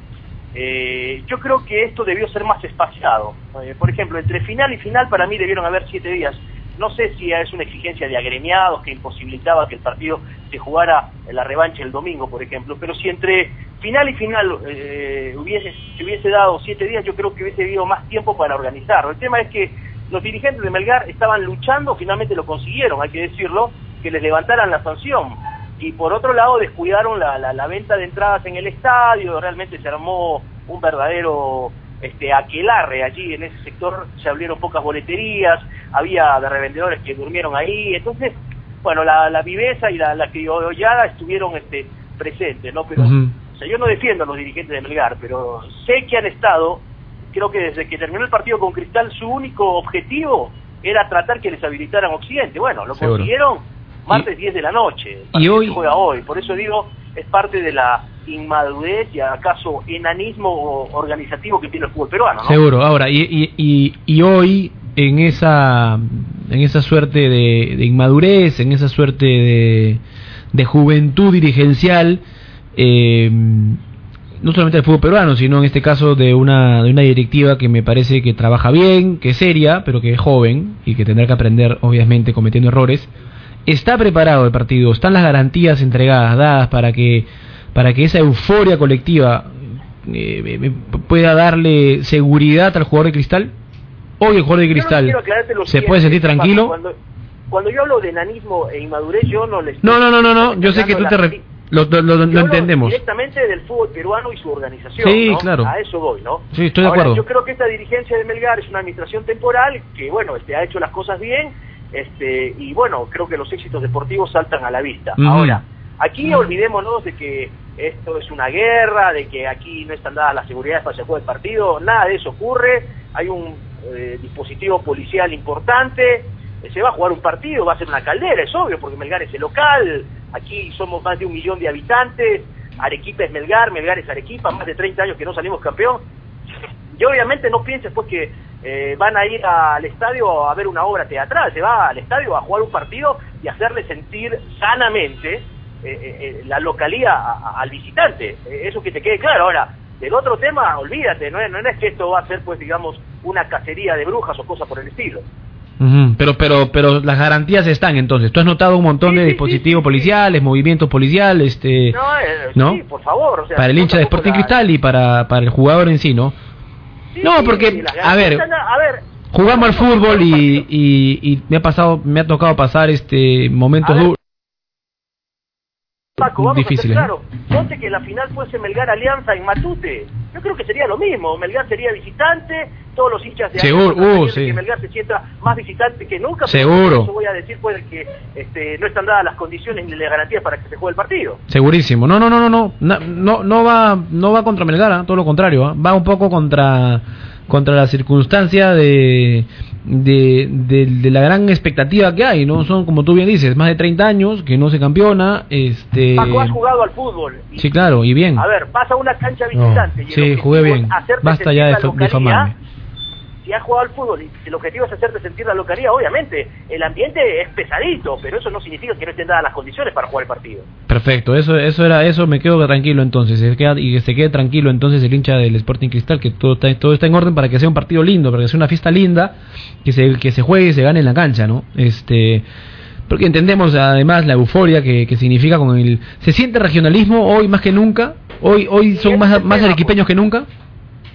eh, yo creo que esto debió ser más espaciado. Eh, por ejemplo, entre final y final para mí debieron haber siete días. No sé si es una exigencia de agremiados que imposibilitaba que el partido se jugara la revancha el domingo, por ejemplo, pero si entre final y final eh, hubiese, se hubiese dado siete días, yo creo que hubiese habido más tiempo para organizarlo. El tema es que los dirigentes de Melgar estaban luchando, finalmente lo consiguieron, hay que decirlo, que les levantaran la sanción y por otro lado descuidaron la, la, la venta de entradas en el estadio, realmente se armó un verdadero este aquelarre allí en ese sector, se abrieron pocas boleterías, había de revendedores que durmieron ahí, entonces, bueno, la, la viveza y la, la criollada estuvieron este, presentes, ¿no? Pero, o sea, yo no defiendo a los dirigentes de Melgar, pero sé que han estado, creo que desde que terminó el partido con Cristal, su único objetivo era tratar que les habilitaran Occidente. Bueno, lo Seguro. consiguieron martes 10 de la noche. el y hoy- se juega hoy. Por eso digo, es parte de la inmadurez y acaso enanismo organizativo que tiene el fútbol peruano. ¿no? Seguro, ahora, y, y, y, y hoy en esa, en esa suerte de, de inmadurez, en esa suerte de, de juventud dirigencial, eh, no solamente del fútbol peruano, sino en este caso de una, de una directiva que me parece que trabaja bien, que es seria, pero que es joven y que tendrá que aprender, obviamente, cometiendo errores. Está preparado el partido, están las garantías entregadas, dadas para que, para que esa euforia colectiva eh, me- pueda darle seguridad al jugador de cristal. Hoy el jugador de no cristal se puede sentir tranquilo. Cuando, cuando yo hablo de enanismo e inmadurez, yo no les No, no, no, no, no. Yo sé que tú te re- lo, lo- lo- lo Yo hablo entendemos. Directamente del fútbol peruano y su organización. Sí, ¿no? claro. A eso voy, ¿no? Sí, estoy de acuerdo. Yo creo que esta dirigencia de Melgar es una administración temporal que, bueno, este, ha hecho las cosas bien este, y, bueno, creo que los éxitos deportivos saltan a la vista. Ahora, aquí olvidémonos de que esto es una guerra, de que aquí no están dadas las seguridades para que se juegue el partido, nada de eso ocurre, hay un eh, dispositivo policial importante, eh, se va a jugar un partido, va a ser una caldera, es obvio, porque Melgar es el local, aquí somos más de un millón de habitantes, Arequipa es Melgar, Melgar es Arequipa, más de 30 años que no salimos campeón. Y obviamente no pienses pues que eh, van a ir al estadio a ver una obra teatral, se va al estadio a jugar un partido y hacerle sentir sanamente eh, eh, la localía a- a- al visitante, eso que te quede claro. Ahora, del otro tema, olvídate, no es, no es que esto va a ser pues digamos una cacería de brujas o cosas por el estilo. Pero, pero, pero las garantías están entonces. Tú has notado un montón de dispositivos policiales, movimientos policiales, este, No, eh, por favor. O sea, para el hincha de Sporting la- Cristal y para, para el jugador en sí, ¿no? Sí, no, porque, sí, a ver, a ver, jugamos al fútbol y, y, y me ha pasado, me ha tocado pasar este momentos duros. Paco, vamos Difíciles, a ¿eh? ser claro. Ponte que la final fuese Melgar Alianza en Matute. Yo creo que sería lo mismo. Melgar sería visitante, todos los hinchas de Seguro, uh, sí. que Melgar se sienta más visitante que nunca. Seguro. Eso voy a decir pues que este, no están dadas las condiciones ni las garantías para que se juegue el partido. Segurísimo. No, no, no, no, no, no, no, va, no va contra Melgar, ¿ah? todo lo contrario, ¿ah? va un poco contra, contra la circunstancia de, de, de, de la gran expectativa que hay, ¿no? Son, como tú bien dices, más de 30 años que no se campeona, este... Paco, has jugado al fútbol. Y, Sí, claro, y bien. A ver, vas a una cancha No, visitante. y el sí, jugué bien. Basta ya de la fa- localía. difamarme. Si has jugado al fútbol y el objetivo es hacerte sentir la localidad, obviamente el ambiente es pesadito, pero eso no significa que no estén dadas las condiciones para jugar el partido. Perfecto, eso, eso era, eso me quedo tranquilo entonces, se queda- y que se quede tranquilo entonces el hincha del Sporting Cristal, que todo está, todo está en orden para que sea un partido lindo, para que sea una fiesta linda, que se, que se juegue y se gane en la cancha, ¿no? Este, porque entendemos además la euforia que, que significa con el, se siente regionalismo hoy más que nunca, hoy, hoy son más, más arequipeños que nunca.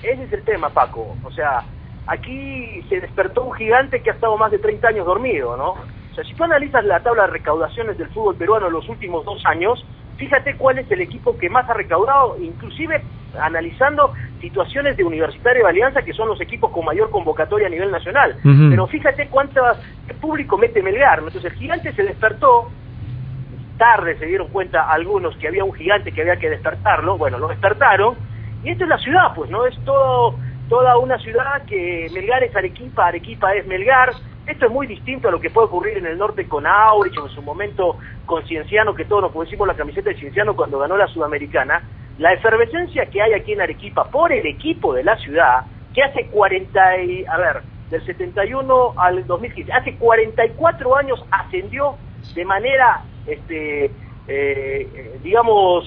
Ese es el tema, Paco. O sea, aquí se despertó un gigante que ha estado más de 30 años dormido, ¿no? O sea, si tú analizas la tabla de recaudaciones del fútbol peruano en los últimos dos años, fíjate cuál es el equipo que más ha recaudado, inclusive analizando situaciones de Universitario de Alianza, que son los equipos con mayor convocatoria a nivel nacional. Pero fíjate cuánto público mete Melgar. ¿no? Entonces el gigante se despertó, tarde se dieron cuenta algunos que había un gigante que había que despertarlo, bueno, lo despertaron, y esto es la ciudad, pues, ¿no? Es todo, toda una ciudad que Melgar es Arequipa, Arequipa es Melgar, esto es muy distinto a lo que puede ocurrir en el norte con Aurich en su momento con Cienciano, que todos nos pusimos la camiseta de Cienciano cuando ganó la Sudamericana, la efervescencia que hay aquí en Arequipa por el equipo de la ciudad, que hace 40, y, a ver, del 71 al 2015, hace 44 años ascendió de manera, este, eh, eh, digamos,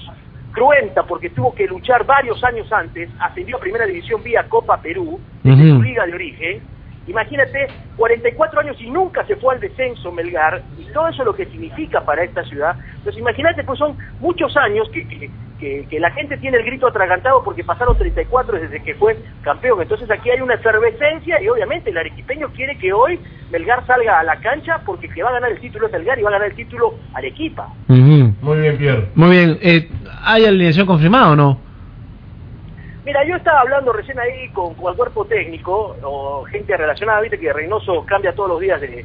cruenta, porque tuvo que luchar varios años antes, ascendió a Primera División vía Copa Perú, desde su liga de origen. Imagínate, 44 años y nunca se fue al descenso Melgar, y todo eso lo que significa para esta ciudad. Entonces imagínate, pues son muchos años que, que, que- que la gente tiene el grito atragantado porque pasaron 34 desde que fue campeón. Entonces aquí hay una efervescencia y obviamente el arequipeño quiere que hoy Melgar salga a la cancha porque que va a ganar el título es Melgar y va a ganar el título Arequipa. Ujú. Muy bien, Pierre. Muy bien. Eh, ¿Hay alineación confirmada o no? Mira, yo estaba hablando recién ahí con, con el cuerpo técnico o gente relacionada, viste que Reynoso cambia todos los días de,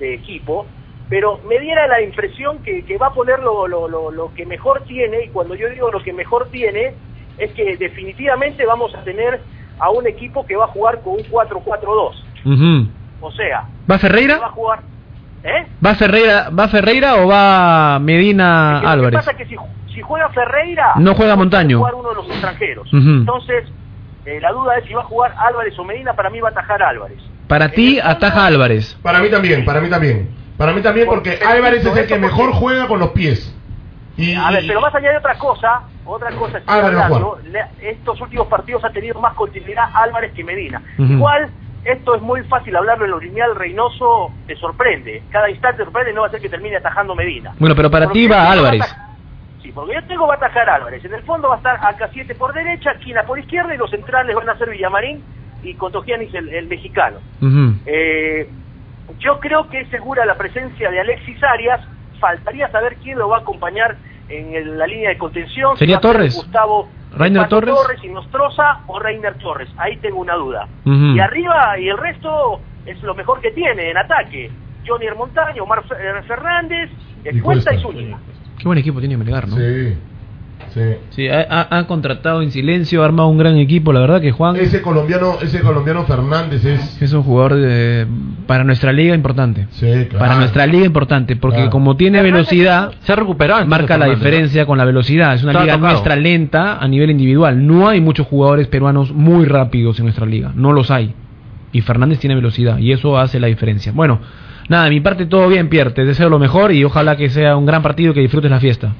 de equipo, pero me diera la impresión que, que va a poner lo, lo, lo, lo que mejor tiene, y cuando yo digo lo que mejor tiene, es que definitivamente vamos a tener a un equipo que va a jugar con un 4-4-2. Ujú. O sea, ¿Va Ferreira? va a jugar... ¿Eh? ¿Va Ferreira, ¿Va Ferreira o va Medina Lo que Álvarez? pasa es que si, si juega Ferreira... No juega Montaño. Va a jugar uno de los extranjeros. Entonces, eh, la duda es si va a jugar Álvarez o Medina, para mí va a atajar Álvarez. Para ti, ataja Álvarez. Para mí también, para mí también. Para mí también porque Álvarez es el que mejor juega con los pies. Y, A ver, pero más allá de otra cosa, otra cosa a hablando, le- estos últimos partidos ha tenido más continuidad Álvarez que Medina. Ujú. Igual, esto es muy fácil hablarlo en lo lineal, Reynoso te sorprende. Cada instante te sorprende, no va a ser que termine atajando Medina. Bueno, pero para ti va Álvarez. Sí, porque yo tengo va a atajar Álvarez. En el fondo va a estar AK7 por derecha, Quina por izquierda y los centrales van a ser Villamarín y Contogianis el, el mexicano. Ujú. Eh, yo creo que es segura la presencia de Alexis Arias. Faltaría saber quién lo va a acompañar en el- la línea de contención. ¿Sería Torres? Gustavo ¿Reiner Torres? Torres y Nostroza o Reiner Torres. Ahí tengo una duda. Y arriba y el resto es lo mejor que tiene en ataque. Johnny Montaño, Omar eh, Fernández, Cuesta y Zúñiga. Qué buen equipo tiene Melgar, ¿no? Sí. Sí. Sí, ha, ha- ha contratado en silencio, ha armado un gran equipo, la verdad que Juan Ese colombiano, ese colombiano Fernández es es un jugador de- para nuestra liga importante. Sí, claro. Para nuestra liga importante, porque Claro. como tiene velocidad, Se ha recuperado. marca la diferencia con la velocidad. Es una liga tocado. nuestra lenta a nivel individual. No hay muchos jugadores peruanos muy rápidos en nuestra liga, no los hay. Y Fernández tiene velocidad y eso hace la diferencia. Bueno, nada, de mi parte todo bien, Pierre. Te deseo lo mejor y ojalá que sea un gran partido y que disfrutes la fiesta.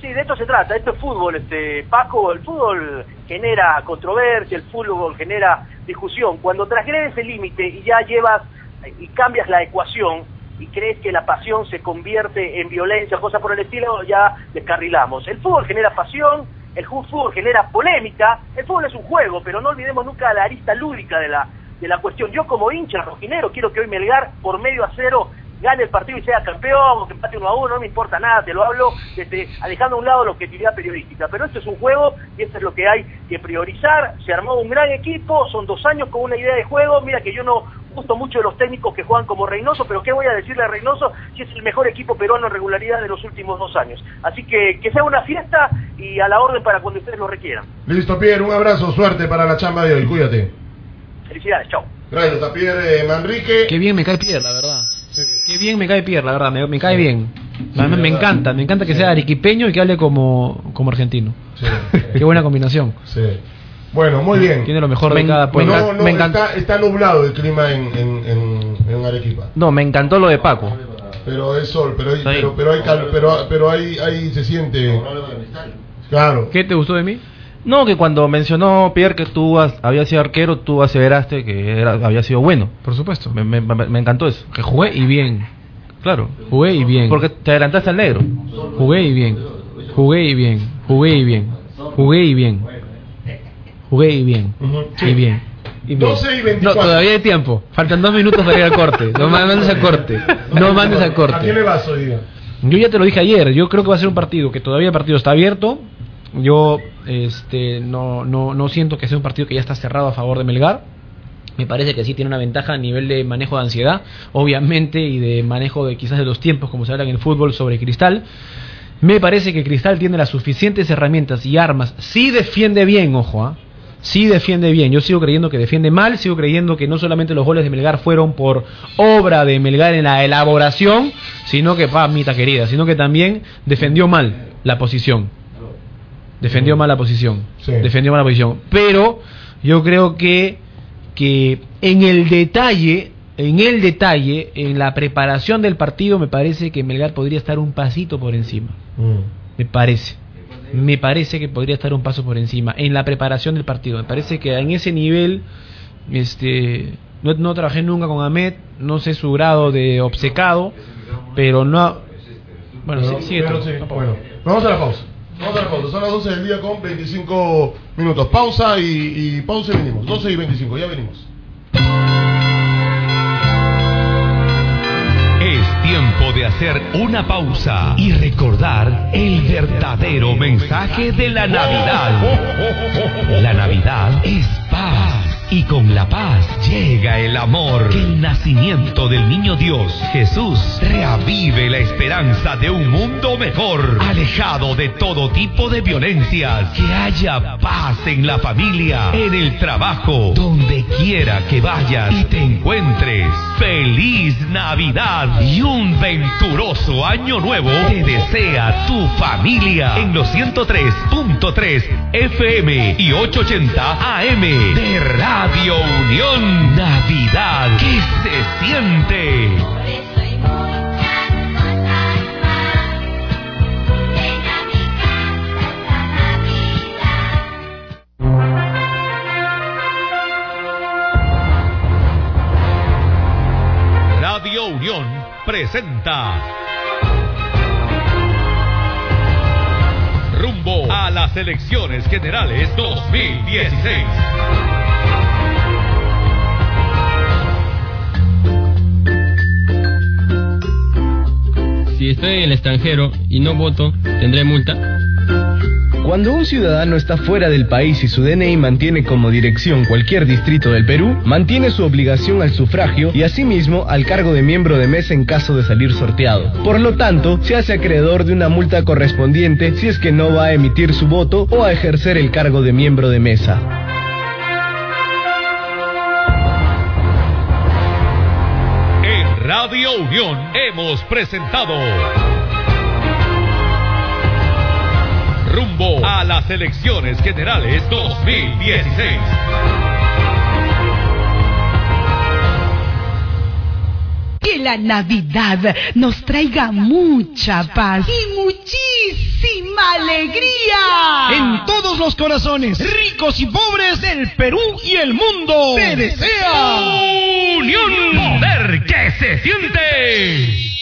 Sí, de esto se trata, esto es fútbol, este Paco, el fútbol genera controversia, el fútbol genera discusión. Cuando transgredes el límite y ya llevas eh, y cambias la ecuación y crees que la pasión se convierte en violencia, cosas por el estilo, ya descarrilamos. El fútbol genera pasión, el fútbol genera polémica, el fútbol es un juego, pero no olvidemos nunca la arista lúdica de la, de la cuestión. Yo como hincha rojinero quiero que hoy Melgar por medio a cero gane el partido y sea campeón, o que empate uno a uno, no me importa nada, te lo hablo desde, dejando a un lado la objetividad periodística. Pero esto es un juego y esto es lo que hay que priorizar. Se armó un gran equipo, son dos años con una idea de juego. Mira que yo no gusto mucho de los técnicos que juegan como Reynoso, pero ¿qué voy a decirle a Reynoso si es el mejor equipo peruano en regularidad de los últimos dos años? Así que que sea una fiesta y a la orden para cuando ustedes lo requieran. Listo, Pierre, un abrazo, suerte para la chamba de hoy, cuídate. Felicidades, chao. Gracias a Pierre eh, Manrique. Qué bien me cae Pierre, la verdad. Qué bien me cae Pierre, la verdad, me, me cae bien. me, encanta, me encanta que sea arequipeño y que hable como, como argentino. Qué buena combinación. Sí. Bueno, muy bien. Tiene lo mejor Me- de cada pueblo. No, no, Me encanta- está, está nublado el clima en, en, en, en Arequipa. No, me encantó lo de Paco. Pero es sol, pero hay, pero, pero hay cal- pero, pero ahí, ahí se siente. Claro. ¿Qué te gustó de mí? No, que cuando mencionó Pierre que tú has- habías sido arquero, tú aseveraste que era, había sido bueno. Por supuesto. Me, me- me- me encantó eso. Que jugué y bien. Claro. Jugué y bien. Porque te adelantaste al negro. Jugué y bien. Jugué y bien. Jugué y bien. Jugué y bien. Jugué y bien. Y bien. Y bien. 12 y 24. No, todavía hay tiempo. Faltan dos minutos para ir al corte. No ma- mandes al corte. No mandes al ¿A quién le corte. vas hoy día? Yo ya te lo dije ayer. Yo creo que va a ser un partido que todavía el partido está abierto. Yo este, no, siento que sea un partido que ya está cerrado a favor de Melgar. Me parece que sí tiene una ventaja a nivel de manejo de ansiedad, obviamente, y de manejo de quizás de los tiempos, como se habla en el fútbol, sobre Cristal. Me parece que Cristal tiene las suficientes herramientas y armas. Sí defiende bien, ojo, ¿ah? Sí defiende bien. Yo sigo creyendo que defiende mal, sigo creyendo que no solamente los goles de Melgar fueron por obra de Melgar en la elaboración, sino que, mamita querida, sino que también defendió mal la posición. Defendió mal la posición. Sí. Defendió mal la posición. Pero yo creo que, que en el detalle, en el detalle, en la preparación del partido, me parece que Melgar podría estar un pasito por encima. Mm. Me parece. Me parece que podría estar un paso por encima en la preparación del partido. Me parece que en ese nivel, este, no, no trabajé nunca con Ahmed, no sé su grado de obcecado, pero no. Bueno, Pero- sí, sigue pero tú. sí, No, bueno, vamos a la pausa. A la pausa. Son las 12 del día con 25 minutos. Pausa y, y pausa y venimos. 12 y 25, ya venimos. Es tiempo de hacer una pausa y recordar el verdadero mensaje de la Navidad. La Navidad es paz. Y con la paz llega el amor. Que el nacimiento del niño Dios, Jesús, reavive la esperanza de un mundo mejor, alejado de todo tipo de violencias. Que haya paz en la familia, en el trabajo, donde quiera que vayas y te encuentres. Feliz Navidad y un venturoso año nuevo te desea tu familia en los 103.3 FM y 880 AM de Radio Unión Navidad. ¿Qué se siente? Radio Unión presenta Rumbo a las elecciones generales 2016. Si estoy en el extranjero y no voto, ¿tendré multa? Cuando un ciudadano está fuera del país y su DNI mantiene como dirección cualquier distrito del Perú, mantiene su obligación al sufragio y asimismo al cargo de miembro de mesa en caso de salir sorteado. Por lo tanto, se hace acreedor de una multa correspondiente si es que no va a emitir su voto o a ejercer el cargo de miembro de mesa. Radio Unión hemos presentado Rumbo a las elecciones generales 2016. Que la Navidad nos traiga mucha paz y muchísima alegría. En todos los corazones, ricos y pobres del Perú y el mundo. ¡Te desea! Unión Poder que se siente.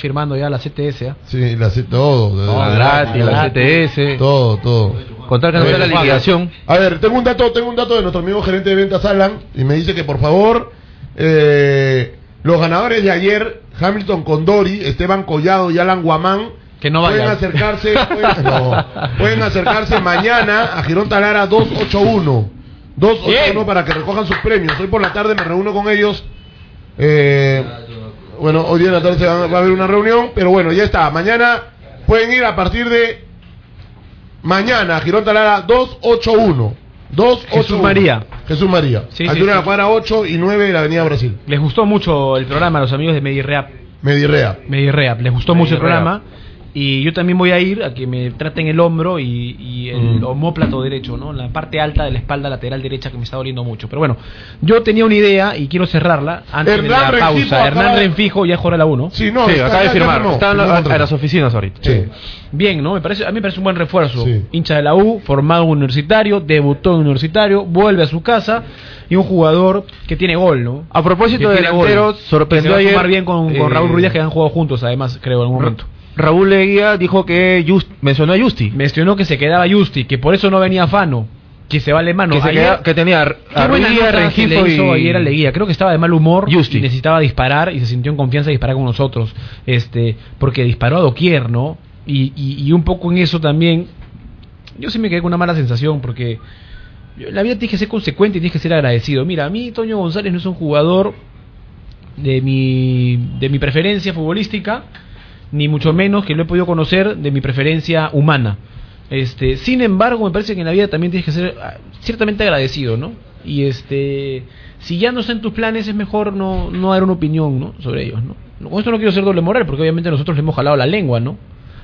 Firmando ya la CTS. ¿ah? Sí, la C- todo. Todo gratis, la CTS. Todo, todo. Contar que no sea la liquidación. A ver, tengo un dato, tengo un dato de nuestro amigo gerente de ventas Alan y me dice que por favor eh, los ganadores de ayer, Hamilton Condori, Esteban Collado y Alan Guamán, que no pueden acercarse, pueden, no, pueden acercarse mañana a Girón Talara 281. 281 para que recojan sus premios. Hoy por la tarde me reúno con ellos. Eh, bueno, hoy día en la tarde va, a haber una reunión, pero bueno, ya está. Mañana pueden ir a partir de mañana Girón Talara 281. 281. Jesús María. Jesús María. Sí, sí, de la cuadra 8 y 9 de la Avenida Brasil. Les gustó mucho el programa a los amigos de Medirreap. Medirreap. Medirreap. Les gustó mucho el programa. Y yo también voy a ir a que me traten el hombro y, y el Mm. homóplato derecho, ¿no? La parte alta de la espalda lateral derecha que me está doliendo mucho. Pero bueno, yo tenía una idea y quiero cerrarla antes de la Renfijo pausa. Hernán de- Renfijo ya juega la 1. Sí, no, Sí, está- acaba de firmar. firmó. Está en la- las oficinas ahorita. Sí. Bien, ¿no? Me parece, a mí me parece un buen refuerzo. Hincha de la U, formado en universitario, debutó en universitario, vuelve a su casa y un jugador que tiene gol, ¿no? A propósito Que de delanteros, sorprendió Que se va a ayer, sumar bien con, con eh, Raúl Ruiz que han jugado juntos, además, creo, en algún momento. Raúl Leguía dijo que Just, mencionó a Justi. Mencionó que se quedaba Justi, que por eso no venía Fano, que se va alemán. Que se queda- que tenía a Qué buena Ruiz, nota Rengifo que le hizo y- ayer a Leguía. Creo que estaba de mal humor Justi. y necesitaba disparar y se sintió en confianza de disparar con nosotros. Este, porque disparó a doquier, ¿no? Y, y, y un poco en eso también. Yo sí me quedé con una mala sensación porque la vida tienes que ser consecuente y tienes que ser agradecido. Mira, a mí Toño González no es un jugador de mi, de mi preferencia futbolística, ni mucho menos que lo he podido conocer de mi preferencia humana. Este, sin embargo, me parece que en la vida también tienes que ser ah, ciertamente agradecido, ¿no? Y este, si ya no está tus planes, es mejor no, no dar una opinión, ¿no? Sobre ellos, ¿no? Con esto no quiero ser doble moral, porque obviamente nosotros le hemos jalado la lengua, ¿no?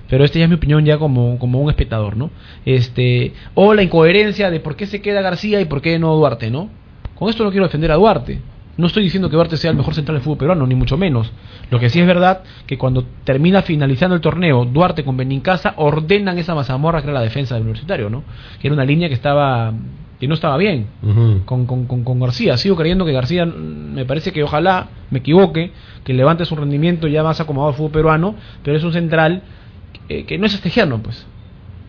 Pero esta ya es mi opinión ya como, como un espectador, ¿no? Este, o la incoherencia de por qué se queda García y por qué no Duarte, ¿no? Con esto no quiero defender a Duarte. No estoy diciendo que Duarte sea el mejor central del fútbol peruano, ni mucho menos. Lo que sí es verdad que cuando termina finalizando el torneo, Duarte con Benincasa ordenan esa mazamorra que era la defensa del universitario, ¿no? Que era una línea que estaba que no estaba bien con, con, con, con García. Sigo creyendo que García, mm, me parece que ojalá me equivoque, que levante su rendimiento ya más acomodado al fútbol peruano, pero es un central eh, que no es estegiano, pues.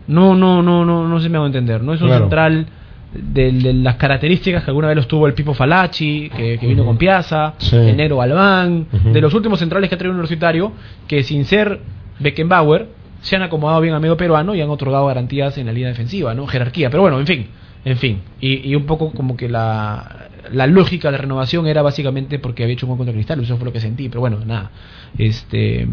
No, no, no, no, no se me va a entender. No es un Claro. central de, de las características que alguna vez los tuvo el Pipo Falachi, que, que vino con Piazza, Sí. el Galván, de los últimos centrales que ha traído el universitario, que sin ser Beckenbauer, se han acomodado bien al medio peruano y han otorgado garantías en la línea defensiva, ¿no? Jerarquía. Pero bueno, en fin, en fin. Y, y un poco como que la, la lógica de renovación era básicamente porque había hecho un gol contra Cristal, eso fue lo que sentí, pero bueno, nada. Este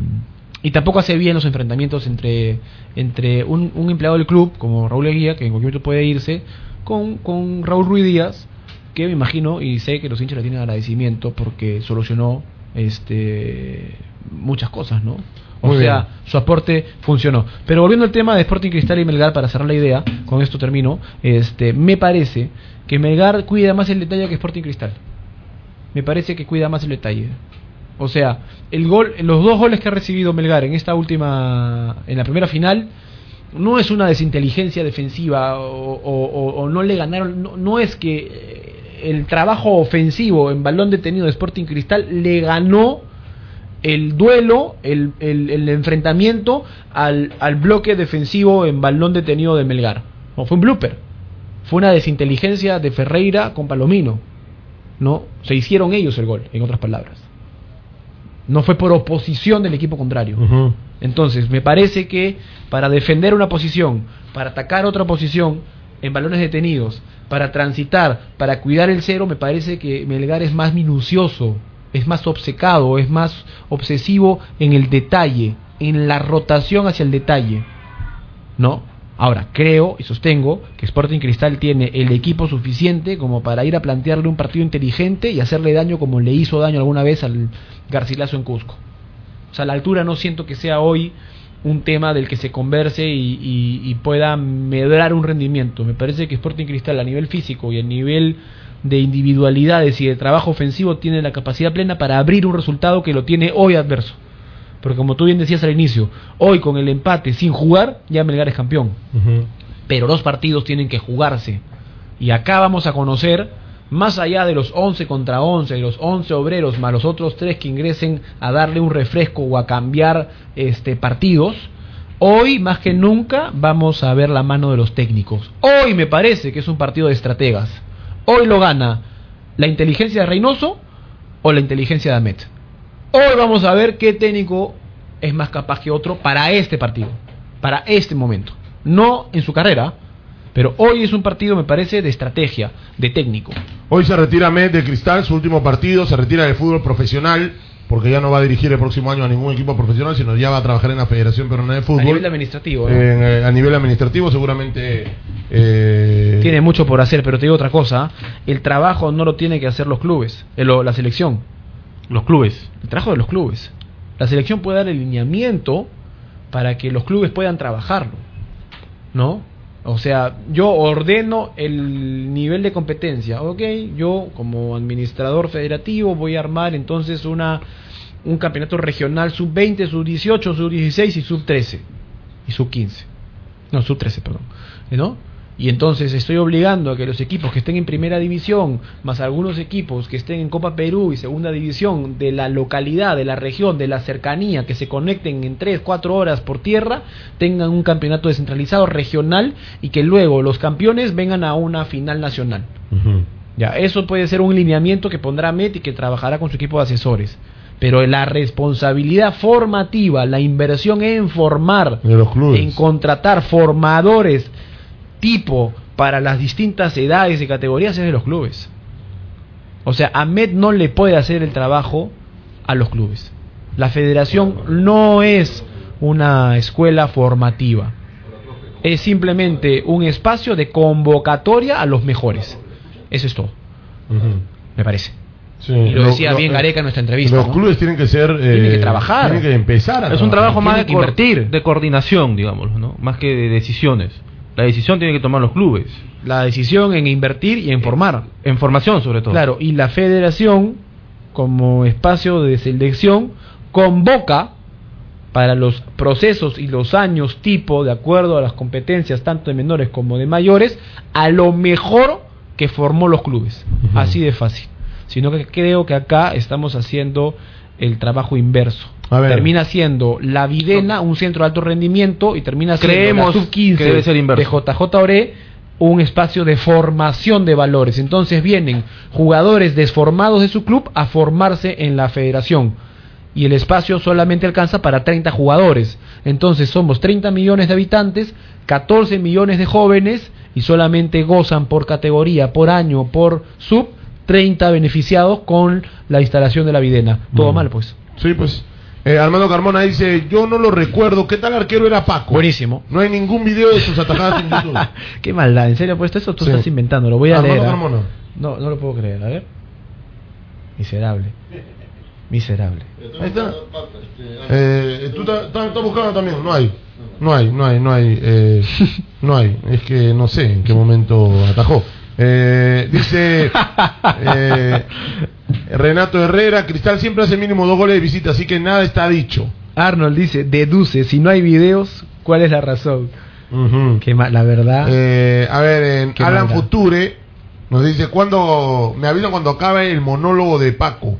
y tampoco hace bien los enfrentamientos entre entre un, un empleado del club como Raúl Eguía, que en cualquier momento puede irse, con, con Raúl Ruiz Díaz, que me imagino y sé que los hinchas le tienen agradecimiento porque solucionó este muchas cosas, ¿no? O Muy sea, bien. su aporte funcionó. Pero volviendo al tema de Sporting Cristal y Melgar, para cerrar la idea, con esto termino, este, me parece que Melgar cuida más el detalle que Sporting Cristal. Me parece que cuida más el detalle. O sea, el gol, los dos goles que ha recibido Melgar en esta última, en la primera final, no es una desinteligencia defensiva o, no le ganaron, no, es que eh, el trabajo ofensivo en balón detenido de Sporting Cristal le ganó el duelo, el, enfrentamiento al, al bloque defensivo en balón detenido de Melgar. No, fue un blooper. Fue una desinteligencia de Ferreira con Palomino. ¿no? Se hicieron ellos el gol, en otras palabras. No fue por oposición del equipo contrario. Entonces, me parece que para defender una posición, para atacar otra posición en balones detenidos, para transitar, para cuidar el cero, me parece que Melgar es más minucioso, es más obcecado, es más obsesivo en el detalle, en la rotación hacia el detalle. ¿No? Ahora, creo y sostengo que Sporting Cristal tiene el equipo suficiente como para ir a plantearle un partido inteligente y hacerle daño como le hizo daño alguna vez al Garcilaso en Cusco. O sea, la altura no siento que sea hoy un tema del que se converse y, y- y pueda medrar un rendimiento. Me parece que Sporting Cristal a nivel físico y a nivel de individualidades y de trabajo ofensivo tiene la capacidad plena para abrir un resultado que lo tiene hoy adverso. Porque como tú bien decías al inicio, hoy con el empate sin jugar, ya Melgar es campeón. Pero los partidos tienen que jugarse. Y acá vamos a conocer, más allá de los 11 contra 11, de los 11 obreros, más los otros tres que ingresen a darle un refresco o a cambiar este partidos, hoy más que nunca vamos a ver la mano de los técnicos. Hoy me parece que es un partido de estrategas. Hoy lo gana la inteligencia de Reynoso o la inteligencia de Amet. Hoy vamos a ver qué técnico es más capaz que otro para este partido, para este momento. No en su carrera, pero hoy es un partido, me parece, de estrategia, de técnico. Hoy se retira Met de Cristal, su último partido, se retira del fútbol profesional, porque ya no va a dirigir el próximo año a ningún equipo profesional, sino ya va a trabajar en la Federación Peruana de Fútbol. A nivel administrativo, ¿no? En, eh, a nivel administrativo, seguramente. eh, Tiene mucho por hacer, pero te digo otra cosa, el trabajo no lo tienen que hacer los clubes, eh, lo- la selección, los clubes, el trabajo de los clubes. La selección puede dar el lineamiento para que los clubes puedan trabajarlo, ¿no? O sea, yo ordeno el nivel de competencia, ¿ok? Yo como administrador federativo voy a armar entonces una un campeonato regional sub-20, sub-18, sub-16 y sub-13 y sub-15. No, sub-13, perdón. ¿No? Y entonces estoy obligando a que los equipos que estén en primera división, más algunos equipos que estén en Copa Perú y segunda división de la localidad, de la región, de la cercanía, que se conecten en 3, 4 horas por tierra, tengan un campeonato descentralizado regional y que luego los campeones vengan a una final nacional. Ya, eso puede ser un lineamiento que pondrá Met y que trabajará con su equipo de asesores. Pero la responsabilidad formativa, la inversión en formar, en contratar formadores tipo para las distintas edades y categorías es de los clubes. O sea, Ahmed no le puede hacer el trabajo a los clubes. La federación no es una escuela formativa. Es simplemente un espacio de convocatoria a los mejores. Eso es todo. Me parece. Sí, Y lo lo- decía lo- bien eh, Gareca en nuestra entrevista. Los ¿no? clubes tienen que ser. Tienen que eh, trabajar. Tienen que empezar a Es un trabajo más de, invertir. de coordinación, digamos, ¿no? Más que de decisiones. La decisión tiene que tomar los clubes. La decisión en invertir y en formar. En formación, sobre todo. Claro, y la federación, como espacio de selección, convoca para los procesos y los años tipo, de acuerdo a las competencias tanto de menores como de mayores, a lo mejor que formó los clubes. Así de fácil. Sino que creo que acá estamos haciendo el trabajo inverso. A ver. Termina siendo la Videna un centro de alto rendimiento y termina siendo sub-15 que debe ser de JJ Ore un espacio de formación de valores. Entonces vienen jugadores desformados de su club a formarse en la federación. Y el espacio solamente alcanza para 30 jugadores. Entonces somos 30 millones de habitantes, 14 millones de jóvenes y solamente gozan por categoría, por año, por sub, 30 beneficiados con la instalación de la Videna. Todo Mm. mal, pues. Sí, pues. Eh, Armando Carmona dice: Yo no lo recuerdo. ¿Qué tal arquero era Paco? Buenísimo. No hay ningún video de sus atajadas en YouTube. Qué maldad, ¿en serio puesto eso? Tú Sí. estás inventando, lo voy a Armando leer. ¿ah? Carmona. No, no lo puedo creer, a ver. Miserable. Miserable. Ahí está. Eh, ¿Tú estás estás buscando también? No hay. No hay, no hay, no hay. eh, no hay. Es que no sé en qué momento atajó. Eh, dice eh, Renato Herrera: Cristal siempre hace mínimo dos goles de visita, así que nada está dicho. Arnold dice, deduce, si no hay videos, ¿cuál es la razón? Que la verdad. Eh, a ver, en Alan maldad. Future nos dice: cuando Me avisan cuando acabe el monólogo de Paco.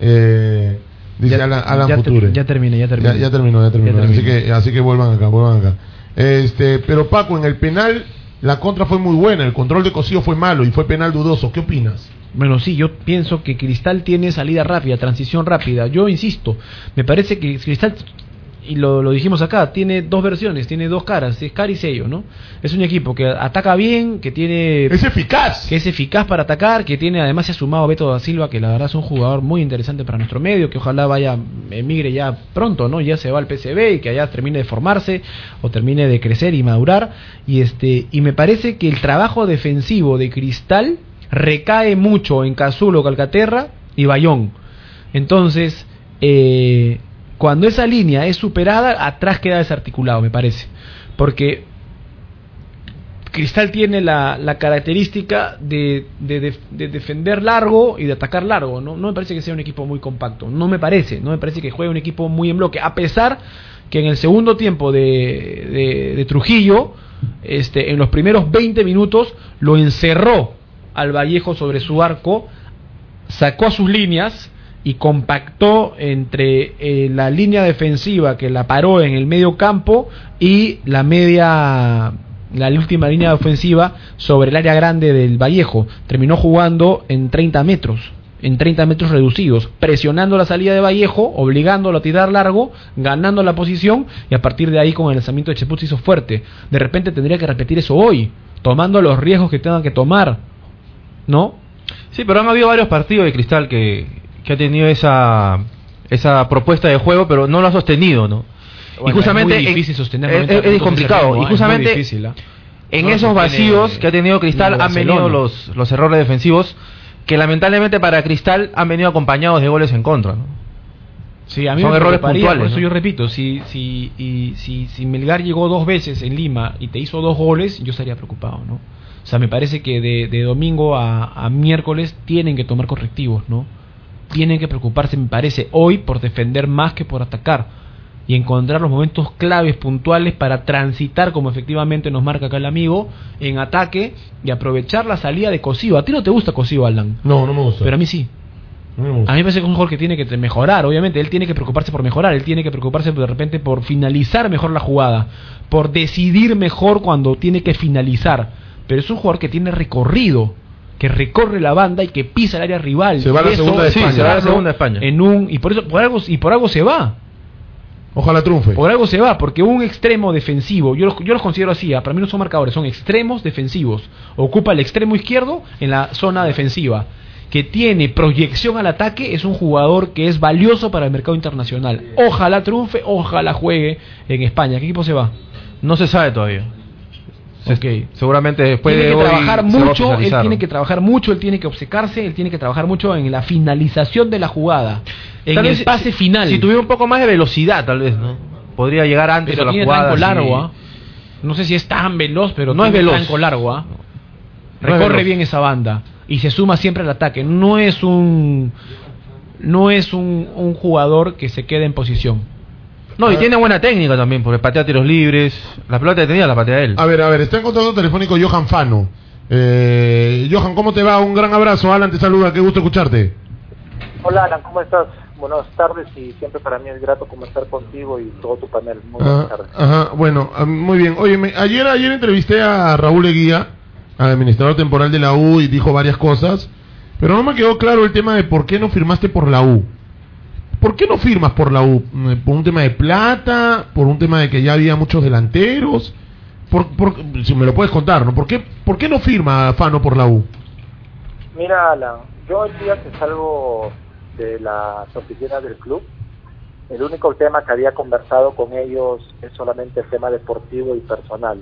Eh, dice Ya- Alan, Alan ya te- Future. ya terminé, ya terminé. Ya, ya terminó, ya terminó. Así, que, así que vuelvan acá, vuelvan acá. Este, pero Paco, en el penal, la contra fue muy buena. El control de Cosío fue malo y fue penal dudoso. ¿Qué opinas? Bueno, sí, yo pienso que Cristal tiene salida rápida, transición rápida. Yo insisto, me parece que Cristal, y lo, lo dijimos acá, tiene dos versiones, tiene dos caras, es cara y sello, ¿no? Es un equipo que ataca bien, que tiene... Es eficaz. Que es eficaz para atacar, que tiene, además se ha sumado a Beto da Silva, que la verdad es un jugador muy interesante para nuestro medio, que ojalá vaya, emigre ya pronto, ¿no? Ya se va al PCB y que allá termine de formarse o termine de crecer y madurar. Y este, y me parece que el trabajo defensivo de Cristal recae mucho en Cazulo, Calcaterra y Bayón. Entonces, eh, cuando esa línea es superada, atrás queda desarticulado, me parece. Porque Cristal tiene la, característica de, de- de- de defender largo y de atacar largo. ¿no? me parece que sea un equipo muy compacto. No me parece. No me parece que juegue un equipo muy en bloque. A pesar que en el segundo tiempo de Trujillo, este, en los primeros 20 minutos, lo encerró al Vallejo sobre su arco, sacó a sus líneas y compactó entre eh, la línea defensiva que la paró en el medio campo y la media la última línea ofensiva sobre el área grande del Vallejo terminó jugando en 30 metros en 30 metros reducidos, presionando la salida de Vallejo, obligándolo a tirar largo, ganando la posición y a partir de ahí con el lanzamiento de Cheput se hizo fuerte. De repente tendría que repetir eso hoy, tomando los riesgos que tengan que tomar, ¿no? Sí, pero han habido varios partidos de Cristal que, que ha tenido esa, esa propuesta de juego, pero no lo ha sostenido, ¿no? Bueno, y justamente es muy difícil sostener es, 90 es- es minutos complicado. y. Es justamente difícil, ¿ah? en No esos vacíos que ha tenido Cristal han venido los, los errores defensivos que lamentablemente para Cristal han venido acompañados de goles en contra. ¿no? Sí, a mí Son me errores puntuales, Por eso ¿no? yo repito, si, si, y, si, si Melgar llegó dos veces en Lima y te hizo dos goles, yo estaría preocupado, ¿no? O sea, me parece que de, de domingo a, a miércoles tienen que tomar correctivos, ¿no? Tienen que preocuparse, me parece, hoy por defender más que por atacar y encontrar los momentos claves, puntuales para transitar, como efectivamente nos marca acá el amigo, en ataque y aprovechar la salida de Cosío. ¿A ti no te gusta Cosío, Alan? No, no me gusta. Pero a mí sí. No me gusta. A mí me parece que es un jugador que tiene que mejorar, obviamente. Él tiene que preocuparse por mejorar, él tiene que preocuparse de repente por finalizar mejor la jugada, por decidir mejor cuando tiene que finalizar. Pero es un jugador que tiene recorrido, que recorre la banda y que pisa el área rival. Se va a la Y eso, segunda de sí, España. se va a la segunda de España. En un, y, por eso, por algo, y por algo se va. Ojalá triunfe. Por algo se va, porque un extremo defensivo, yo los, yo los considero así, ah, para mí no son marcadores, son extremos defensivos. Ocupa el extremo izquierdo en la zona defensiva. Que tiene proyección al ataque, es un jugador que es valioso para el mercado internacional. Ojalá triunfe, ojalá juegue en España. ¿Qué equipo se va? No se sabe todavía. Ok. Seguramente después tiene de que hoy trabajar mucho, él tiene que trabajar mucho, él tiene que obcecarse, él tiene que trabajar mucho en la finalización de la jugada, en Tal el vez pase final. Si tuviera un poco más de velocidad, tal vez, ¿no? Podría llegar antes pero a la tiene jugada. tranco largo, ¿ah? No sé si es tan veloz, pero No es veloz. tranco largo, ¿ah? No es Recorre veloz. bien esa banda y se suma siempre al ataque. No es un no es un, un jugador que se quede en posición. No, y tiene buena técnica también, porque patea tiros libres. La pelota detenida la patea él. A ver, a ver, está en contacto telefónico Johan Fano. Eh, Johan, ¿cómo te va? Un gran abrazo. Alan te saluda, qué gusto escucharte. Hola Alan, ¿cómo estás? Buenas tardes y siempre para mí es grato conversar contigo y todo tu panel. Muy buenas Ah, tardes. ajá, bueno, ah, muy bien. Oye, me- ayer, ayer entrevisté a Raúl Eguía, administrador temporal de la U, y dijo varias cosas, pero no me quedó claro el tema de por qué no firmaste por la U. ¿Por qué no firmas por la U? Eh, ¿Por un tema de plata? ¿Por un tema de que ya había muchos delanteros? Si me lo puedes contar, ¿no? ¿Por qué, ¿Por qué no firma Fano por la U? Mira Alan, yo el día que salgo de las oficinas del club, el único tema que había conversado con ellos es solamente el tema deportivo y personal,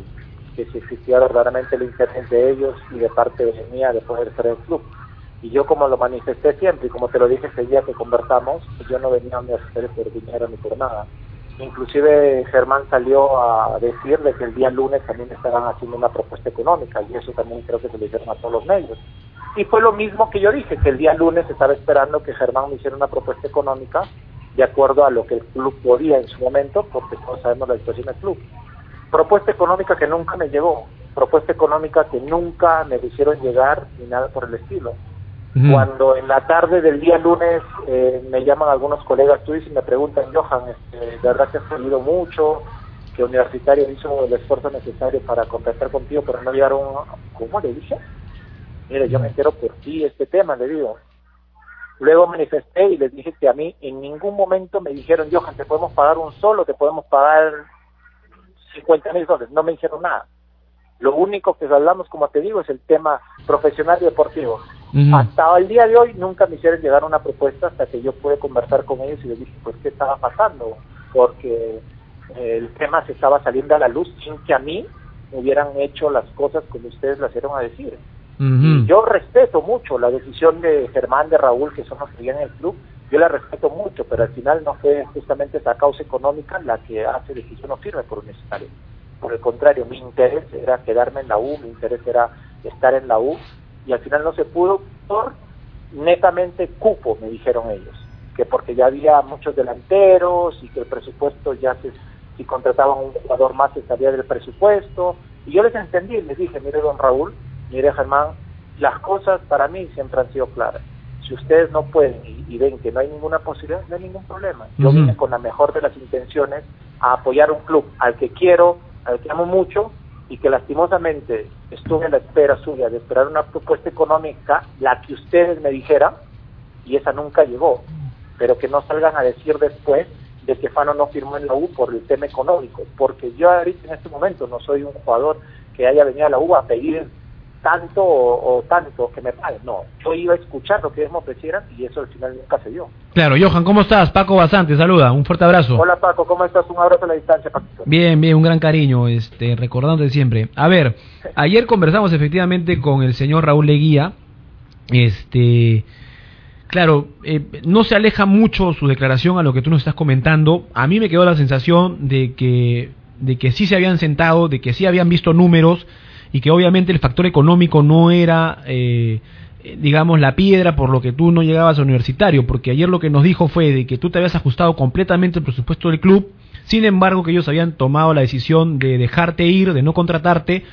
que si existía verdaderamente el interés de ellos y de parte de mía de poder en el club. Y yo como lo manifesté siempre y como te lo dije ese día que conversamos, yo no venía a universidades por dinero ni por nada. Inclusive Germán salió a decirle que el día lunes también estaban haciendo una propuesta económica y eso también creo que se lo dijeron a todos los medios. Y fue lo mismo que yo dije, que el día lunes estaba esperando que Germán me hiciera una propuesta económica de acuerdo a lo que el club podía en su momento, porque todos sabemos la situación del club. Propuesta económica que nunca me llegó, propuesta económica que nunca me hicieron llegar ni nada por el estilo. Cuando en la tarde del día lunes eh, me llaman algunos colegas tuyos y me preguntan, Johan, este, de verdad que has salido mucho, que Universitario hizo el esfuerzo necesario para contactar contigo, pero no llegaron, ¿cómo le dije? Mire, yo me entero por ti este tema, le digo. Luego manifesté y les dije que a mí en ningún momento me dijeron, Johan, te podemos pagar un solo, te podemos pagar 50 mil dólares. No me dijeron nada. Lo único que hablamos, como te digo, es el tema profesional y deportivo. Hasta el día de hoy nunca me hicieron llegar una propuesta hasta que yo pude conversar con ellos y les dije, pues, ¿qué estaba pasando? Porque eh, el tema se estaba saliendo a la luz sin que a mí me hubieran hecho las cosas como ustedes las hicieron a decir. Y yo respeto mucho la decisión de Germán, de Raúl, que son los que vienen en el club, yo la respeto mucho, pero al final no fue justamente esa causa económica la que hace de que yo no firme por Universitario. Por el contrario, mi interés era quedarme en la U, mi interés era estar en la U, y al final no se pudo por netamente cupo, me dijeron ellos, que porque ya había muchos delanteros y que el presupuesto ya se, si contrataban un jugador más se salía del presupuesto, y yo les entendí, les dije, mire don Raúl, mire Germán, las cosas para mí siempre han sido claras. Si ustedes no pueden y, y ven que no hay ninguna posibilidad, no hay ningún problema. Yo vine con la mejor de las intenciones a apoyar un club al que quiero, al que amo mucho y que lastimosamente estuve a la espera suya de esperar una propuesta económica, la que ustedes me dijeran, y esa nunca llegó. Pero que no salgan a decir después de que Fano no firmó en la U por el tema económico, porque yo ahorita en este momento no soy un jugador que haya venido a la U a pedir tanto o, o tanto que me paguen, no, yo iba a escuchar lo que ellos me ofrecieran y eso al final nunca se dio. Claro, Johan, ¿cómo estás? Paco Basante, saluda, un fuerte abrazo. Hola Paco, ¿cómo estás? Un abrazo a la distancia, Paquito. Bien, bien, un gran cariño, este, recordándote siempre. A ver, ayer conversamos efectivamente con el señor Raúl Leguía. Este, claro, eh, no se aleja mucho su declaración a lo que tú nos estás comentando. A mí me quedó la sensación de que, de que sí se habían sentado, de que sí habían visto números y que obviamente el factor económico no era, eh, digamos, la piedra por lo que tú no llegabas a universitario, porque ayer lo que nos dijo fue de que tú te habías ajustado completamente el presupuesto del club, sin embargo que ellos habían tomado la decisión de dejarte ir, de no contratarte,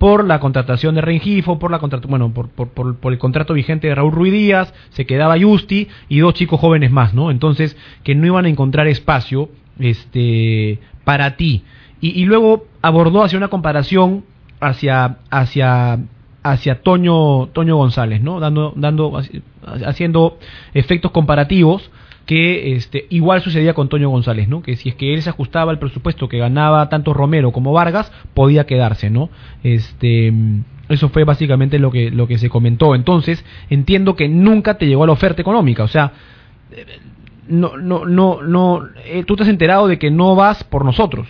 por la contratación de Rengifo, por la bueno, por, por, por, por el contrato vigente de Raúl Ruiz Díaz, se quedaba Justi y dos chicos jóvenes más, ¿no? Entonces, que no iban a encontrar espacio este para ti. Y, y luego abordó hacia una comparación hacia hacia hacia Toño Toño González, ¿no? Dando dando haciendo efectos comparativos que este, igual sucedía con Toño González, ¿no? Que si es que él se ajustaba al presupuesto que ganaba tanto Romero como Vargas, podía quedarse, ¿no? Este, eso fue básicamente lo que, lo que se comentó. Entonces, entiendo que nunca te llegó la oferta económica, o sea, eh, no, no, no, no, eh, tú te has enterado de que no vas por nosotros.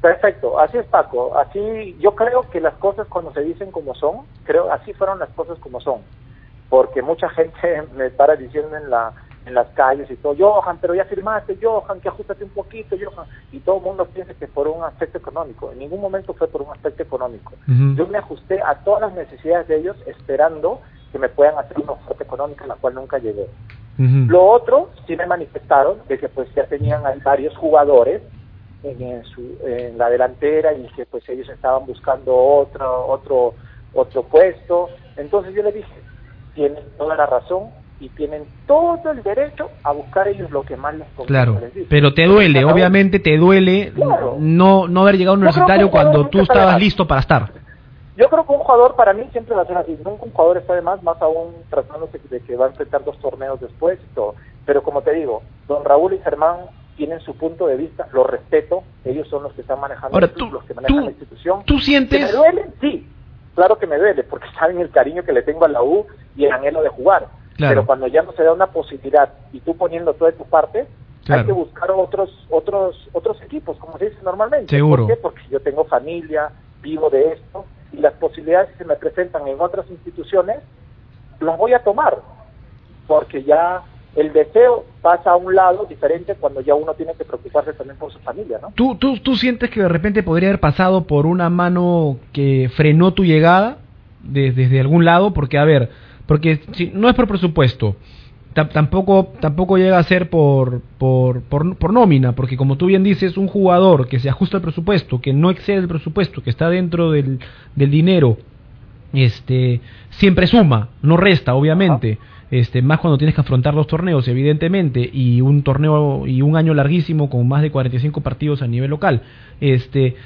Perfecto, así es Paco, así yo creo que las cosas cuando se dicen como son, creo así fueron las cosas como son, porque mucha gente me para diciendo en la en las calles y todo, Johan, pero ya firmaste, Johan, que ajustate un poquito, Johan, y todo el mundo piensa que por un aspecto económico, en ningún momento fue por un aspecto económico. Yo me ajusté a todas las necesidades de ellos esperando que me puedan hacer una oferta económica, la cual nunca llegué. Lo otro, sí me manifestaron de que pues ya tenían varios jugadores en, en su, en la delantera y que pues ellos estaban buscando otro, otro, otro puesto. Entonces yo le dije, tienen toda la razón y tienen todo el derecho a buscar ellos lo que más les conviene. Claro, les pero te duele, obviamente te duele Claro. no, no haber llegado a un universitario un cuando tú estabas listo para estar. Yo creo que un jugador para mí siempre va a ser así. Nunca un jugador está de más, más aún tratándose de que va a enfrentar dos torneos después y todo. Pero como te digo, don Raúl y Germán tienen su punto de vista, lo respeto, ellos son los que están manejando Ahora, el club, los que manejan la institución. ¿Tú sientes- ¿Que me duele? Sí, claro que me duele, porque saben el cariño que le tengo a la U y el anhelo de jugar. Claro. Pero cuando ya no se da una posibilidad y tú poniendo todo de tu parte, Claro. hay que buscar otros otros otros equipos, como se dice normalmente. Seguro. ¿Por qué? Porque yo tengo familia, vivo de esto y las posibilidades que se me presentan en otras instituciones las voy a tomar porque ya el deseo pasa a un lado diferente cuando ya uno tiene que preocuparse también por su familia, ¿no? ¿Tú, tú, ¿Tú sientes que de repente podría haber pasado por una mano que frenó tu llegada de- desde algún lado? Porque, a ver, porque si, no es por presupuesto, tam- tampoco, tampoco llega a ser por, por, por, por nómina, porque como tú bien dices, un jugador que se ajusta al presupuesto, que no excede el presupuesto, que está dentro del, del dinero, este siempre suma, no resta, obviamente. Este, más cuando tienes que afrontar los torneos, evidentemente, y un torneo y un año larguísimo con más de 45 partidos a nivel local. Este,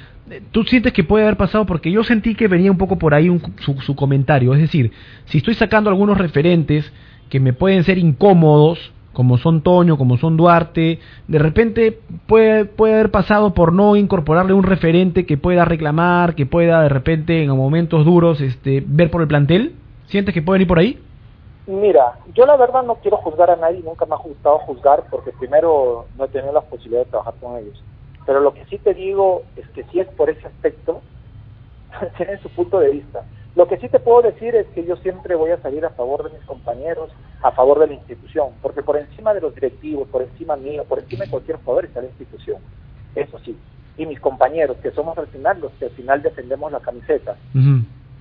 ¿tú sientes que puede haber pasado? Porque yo sentí que venía un poco por ahí un- su, su comentario. Es decir, si estoy sacando algunos referentes que me pueden ser incómodos, como son Toño, como son Duarte, de repente puede, puede haber pasado por no incorporarle un referente que pueda reclamar, que pueda de repente en momentos duros este, ver por el plantel. ¿Sientes que pueden ir por ahí? Mira, yo la verdad no quiero juzgar a nadie, nunca me ha gustado juzgar porque primero no he tenido la posibilidad de trabajar con ellos. Pero lo que sí te digo es que si es por ese aspecto, tienen su punto de vista. Lo que sí te puedo decir es que yo siempre voy a salir a favor de mis compañeros, a favor de la institución, porque por encima de los directivos, por encima mío, por encima de cualquier jugador está la institución. Eso sí. Y mis compañeros, que somos al final los que al final defendemos la camiseta.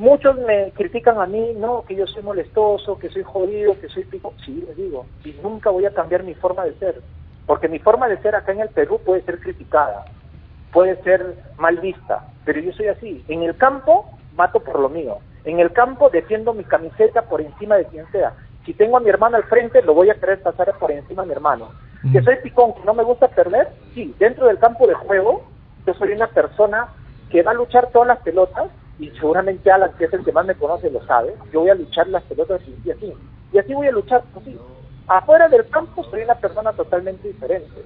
Muchos me critican a mí, no, que yo soy molestoso, que soy jodido, que soy pico. Sí, les digo, y nunca voy a cambiar mi forma de ser. Porque mi forma de ser acá en el Perú puede ser criticada, puede ser mal vista, pero yo soy así. En el campo mato por lo mío. En el campo defiendo mi camiseta por encima de quien sea. Si tengo a mi hermano al frente, lo voy a querer pasar por encima a mi hermano. Que soy picón, que no me gusta perder, sí, dentro del campo de juego, yo soy una persona que va a luchar todas las pelotas y seguramente Alan, que es el que más me conoce, lo sabe. Yo voy a luchar las pelotas y así. Y así voy a luchar, así. Afuera del campo soy una persona totalmente diferente.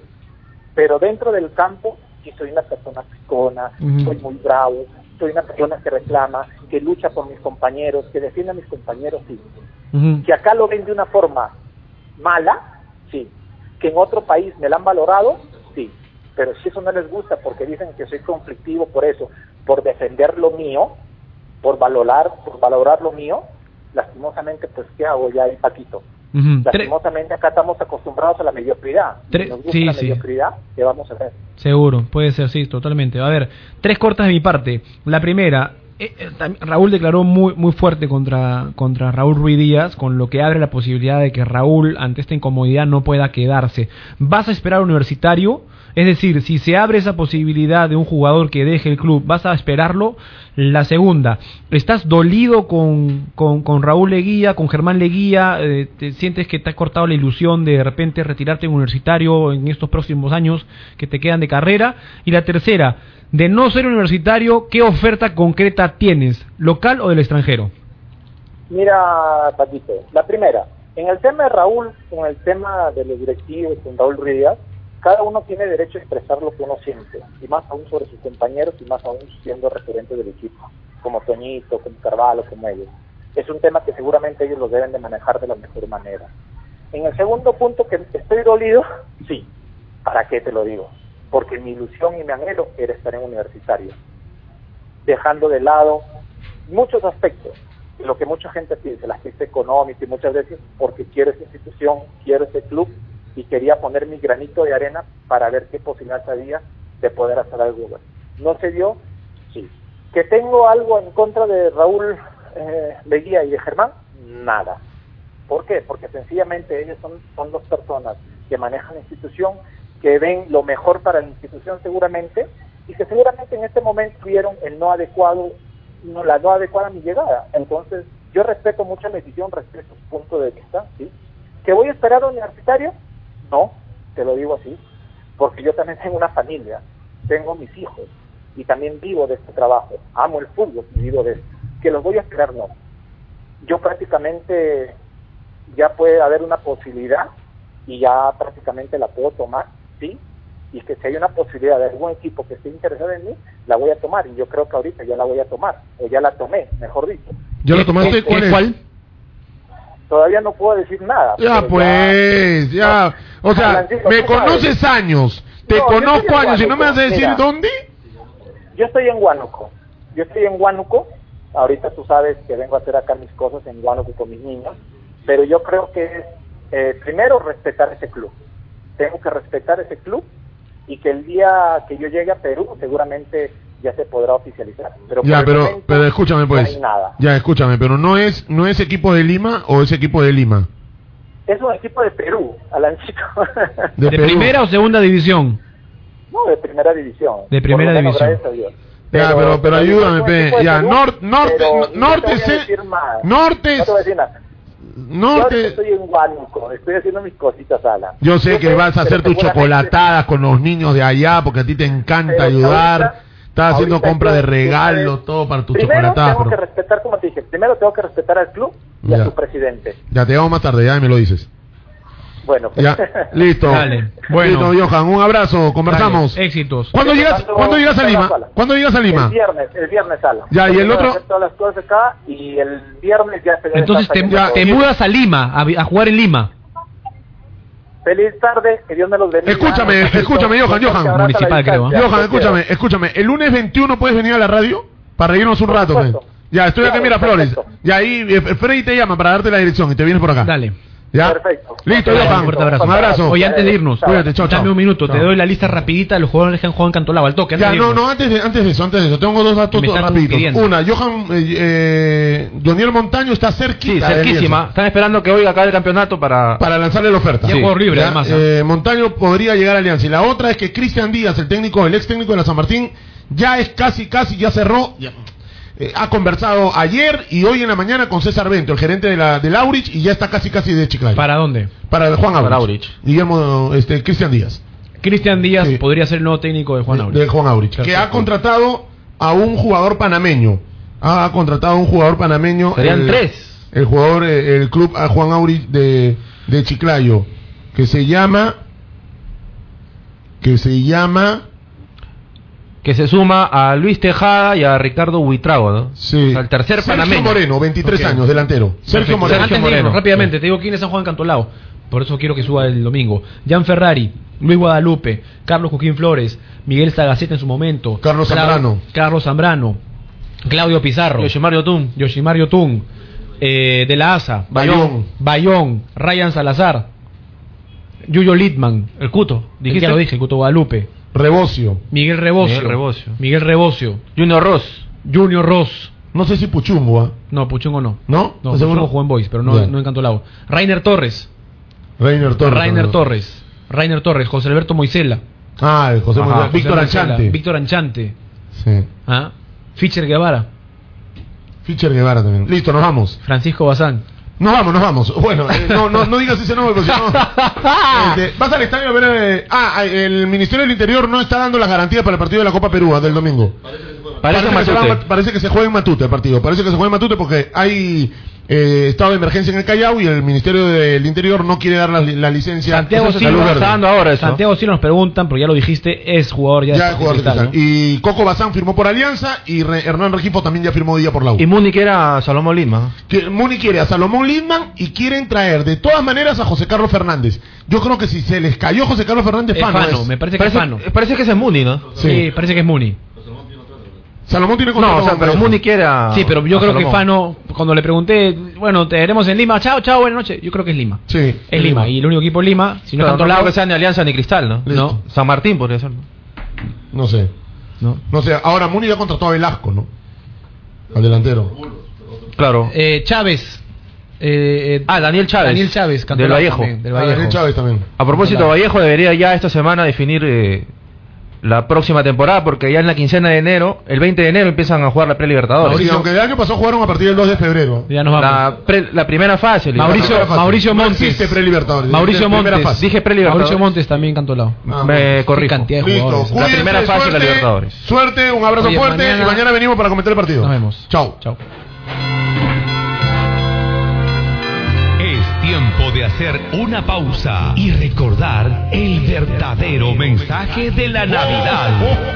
Pero dentro del campo sí soy una persona picona, soy muy bravo, soy una persona que reclama, que lucha por mis compañeros, que defiende a mis compañeros, sí. Que acá lo ven de una forma mala, sí. Que en otro país me la han valorado, sí. Pero si eso no les gusta porque dicen que soy conflictivo por eso, por defender lo mío, por valorar, por valorar lo mío, lastimosamente, pues, ¿qué hago ya ahí, Paquito? Lastimosamente acá estamos acostumbrados a la mediocridad. Si Tre- nos gusta sí, la sí. mediocridad, ¿qué vamos a hacer? Seguro, puede ser, sí, totalmente. A ver, tres cortas de mi parte. La primera, eh, eh, Raúl declaró muy muy fuerte contra, contra Raúl Ruiz Díaz, con lo que abre la posibilidad de que Raúl, ante esta incomodidad, no pueda quedarse. ¿Vas a esperar universitario? Es decir, si se abre esa posibilidad de un jugador que deje el club, ¿vas a esperarlo? La segunda, ¿estás dolido con, con, Raúl Leguía, con Germán Leguía? Eh, ¿Te sientes que te has cortado la ilusión de de repente retirarte en universitario en estos próximos años que te quedan de carrera? Y la tercera, de no ser universitario, ¿qué oferta concreta tienes? ¿Local o del extranjero? Mira, Paquito, la primera, En el tema de Raúl, con el tema de los directivos, con Raúl Ruiz, cada uno tiene derecho a expresar lo que uno siente, y más aún sobre sus compañeros, y más aún siendo referente del equipo, como Toñito, como Carvalho, como ellos. Es un tema que seguramente ellos lo deben de manejar de la mejor manera. En el segundo punto, que estoy dolido, sí, ¿para qué te lo digo? Porque mi ilusión y mi anhelo era estar en universitario, dejando de lado muchos aspectos, lo que mucha gente piensa, el aspecto económico y muchas veces porque quiero esa institución, quiero ese club y quería poner mi granito de arena para ver qué posibilidad había de poder hacer algo. No se dio, sí. ¿Que tengo algo en contra de Raúl eh, y de Germán? Nada. ¿Por qué? Porque sencillamente ellos son, son dos personas que manejan la institución, que ven lo mejor para la institución seguramente, y que seguramente en este momento vieron el no adecuado, no, la no adecuada a mi llegada. Entonces, yo respeto mucho la decisión respecto a su punto de vista, ¿sí? ¿Que voy a esperar a universitario? No, te lo digo así, porque yo también tengo una familia, tengo mis hijos, y también vivo de este trabajo, amo el fútbol y vivo de esto. ¿Que los voy a esperar? No. Yo prácticamente ya puede haber una posibilidad y ya prácticamente la puedo tomar, ¿sí? Y que si hay una posibilidad de algún equipo que esté interesado en mí, la voy a tomar y yo creo que ahorita ya la voy a tomar, o ya la tomé, mejor dicho. ¿Ya lo tomaste? ¿Cuál es? Todavía no puedo decir nada. Ya pues, ya. O sea, me conoces años, te No, conozco años y no me vas a decir mira. dónde. Yo estoy en Huánuco. Yo estoy en Huánuco. Ahorita tú sabes que vengo a hacer acá mis cosas en Huánuco con mis niños. Pero yo creo que es, eh, primero, respetar ese club. Tengo que respetar ese club y que el día que yo llegue a Perú seguramente ya se podrá oficializar. Pero Ya, pero, momento pero escúchame no pues. hay nada. Ya, escúchame, pero no es, no es equipo de Lima o es equipo de Lima. Es un equipo de Perú, Alancito. De ¿De Perú. primera o segunda división? no, de primera división. De primera división. Dios. Ya, pero, pero ayúdame, pe. Ya, Perú, nor- norte, pero no- no te norte, voy a se- decir más. norte, No te voy a decir nada. Yo estoy en Huánuco, estoy haciendo mis cositas, Alan. Yo sé que vas a hacer tus chocolatadas con los niños de allá porque a ti te encanta Pero ayudar. Estás haciendo compra de regalos, todo para tus Primero tengo que respetar, como te dije, primero tengo que respetar al club y a su presidente. Ya te llamo más tarde, ya me lo dices. Bueno, pues, Ya, listo. Dale. Bueno. Listo, Johan, un abrazo, conversamos. Dale, éxitos. ¿Cuándo llegas, ¿cuándo llegas a Lima? ¿Cuándo llegas a Lima? El viernes, el viernes, Alan. Ya, ¿y el otro? hacer todas las cosas acá y el viernes ya se Entonces te, ya te mudas a Lima, a, a jugar en Lima. Feliz tarde, que Dios me los bendiga. Escúchame, escúchame, Johan, Johan. Municipal, creo, distancia. Johan, escúchame, escúchame. El lunes 21 puedes venir a la radio para reírnos un rato. men. Ya, estoy acá en Claro, Miraflores. Y ahí eh, Freddy te llama para darte la dirección y te vienes por acá. Dale. ¿Ya? Perfecto. Listo, Johan. un fuerte abrazo. Un abrazo. Oye, antes de irnos, Cuídate, chao, chao. dame un minuto, te doy la lista rapidita de los jugadores que han jugado en Cantolao, al toque. antes Ya, de no, no, antes de, antes de eso, antes de eso. Tengo dos datos rapiditos. pidiendo. Una, Johan, eh, eh, Joniel Montaño está cerquita. Sí, cerquísima. Están esperando que hoy acabe el campeonato para... Para lanzarle la oferta. Ya juego libre, Ya, además. eh, Montaño podría llegar a Alianza. Y la otra es que Cristian Díaz, el técnico, el ex técnico de la San Martín, ya es casi, casi, ya cerró. ya, eh, ha conversado ayer y hoy en la mañana con César Bento, el gerente de la de Laurich, y ya está casi, casi de Chiclayo. ¿Para dónde? Para el Juan Aurich. Para Aurich. Guillermo, este, Cristian Díaz. Cristian Díaz Sí. podría ser el nuevo técnico de Juan Aurich. de Juan Aurich, que ha contratado a un jugador panameño. Ha contratado a un jugador panameño. Serían el- tres. El jugador, eh, el club a Juan Aurich de, de Chiclayo, que se llama. Que se llama. Que se suma a Luis Tejada y a Ricardo Huitrago, ¿no? Sí. O sea, el tercer Sergio panameño. Moreno, 23 Ok. años, delantero. Sergio Perfecto. Moreno. Antes de Moreno. irnos, rápidamente, te digo quiénes han jugado en Cantolao. Por eso quiero que suba el domingo. Jan Ferrari, Luis Guadalupe, Carlos Joaquín Flores, Miguel Sagaceta en su momento. Carlos Zambrano. Carlos Zambrano. Claudio Pizarro. Yoshimaru Tun. Yoshimar Yotun. Eh, de la ASA. Bayón. Bayón. Ryan Salazar. Yuyo Litman. El Cuto. Dijiste, ya lo dije, el Cuto Guadalupe. Rebocio. Miguel Rebocio. Miguel Rebocio. Miguel Rebocio. Junior Ross. Junior Ross. No sé si Puchumbo, ¿ah? No, Puchungo no. ¿no? No, ¿Estás seguro? Puchungo jugó en Boys, pero no, Ya. no en Cantolao. Rainer Torres. Rainer Torres. Rainer. Torres. Rainer Torres. José Alberto Moisela. Ah, el José José Víctor Moisela, Anchante. Víctor Anchante. Sí. ¿Ah? Fischer Guevara. Fischer Guevara también. Listo, nos vamos. Francisco Bazán. Nos vamos, nos vamos. Bueno, eh, no, no, no digas ese nombre porque si no. Este, vas al estadio a ver. eh, ah, el Ministerio del Interior no está dando las garantías para el partido de la Copa Perú ah, del domingo. Parece que va- parece que se juega en Matute el partido. Parece que se juega en Matute porque hay eh, estado de emergencia en el Callao y el Ministerio del Interior no quiere dar la, la licencia. Santiago Eso sí, es salud verde. Santiago sí nos preguntan, porque ya lo dijiste, es jugador ya, Ya de es jugador Cristal. Y Coco Bazán firmó por Alianza y Re- Hernán Regifo también ya firmó día por la U. Y Muni que era Salomón Lima. Que Muni quiere a Salomón Lindman y quieren traer de todas maneras a José Carlos Fernández. Yo creo que si se les cayó José Carlos Fernández, Es Fano es. me parece que es Fano. Parece que ese es Muni, ¿no? Sí, parece que es Muni. Salomón tiene No, o sea, pero Muni quiere a- Sí, pero yo creo que Salomón. Fano, cuando le pregunté, bueno, te veremos en Lima, chao, chao, buenas noches, yo creo que es Lima. Sí. Es Lima, y el único equipo es Lima, si no Pero es no creo Cantolao, que sea ni Alianza ni Cristal, ¿no? No. San Martín podría ser. ¿no? No sé. No. No sé. Ahora Muni ya contrató a Velasco, ¿no? Al delantero. Claro. Eh, Chávez. Eh, eh, Ah, Daniel Chávez. Daniel Chávez, Del Vallejo. también, del Ah, Vallejo. Daniel Chávez también. A propósito. Vallejo debería ya esta semana definir eh, la próxima temporada, porque ya en la quincena de enero, el 20 de enero, empiezan a jugar la pre-libertadores. Aunque el año pasado jugaron a partir del 2 de febrero. Ya nos vamos. La, pre- la primera fase. Mauricio, primera fase. Mauricio No Montes. existe pre-libertadores. Mauricio Montes. fase. Dije pre-libertadores. Mauricio Montes también Cantolao. Ah, Me corrijo. cantidad de Listo. jugadores. La primera fase de la Libertadores. Suerte, un abrazo Oye, fuerte mañana- y mañana venimos para comentar el partido. Nos vemos. Chao. Chao. Hacer una pausa y recordar el verdadero mensaje de la Navidad.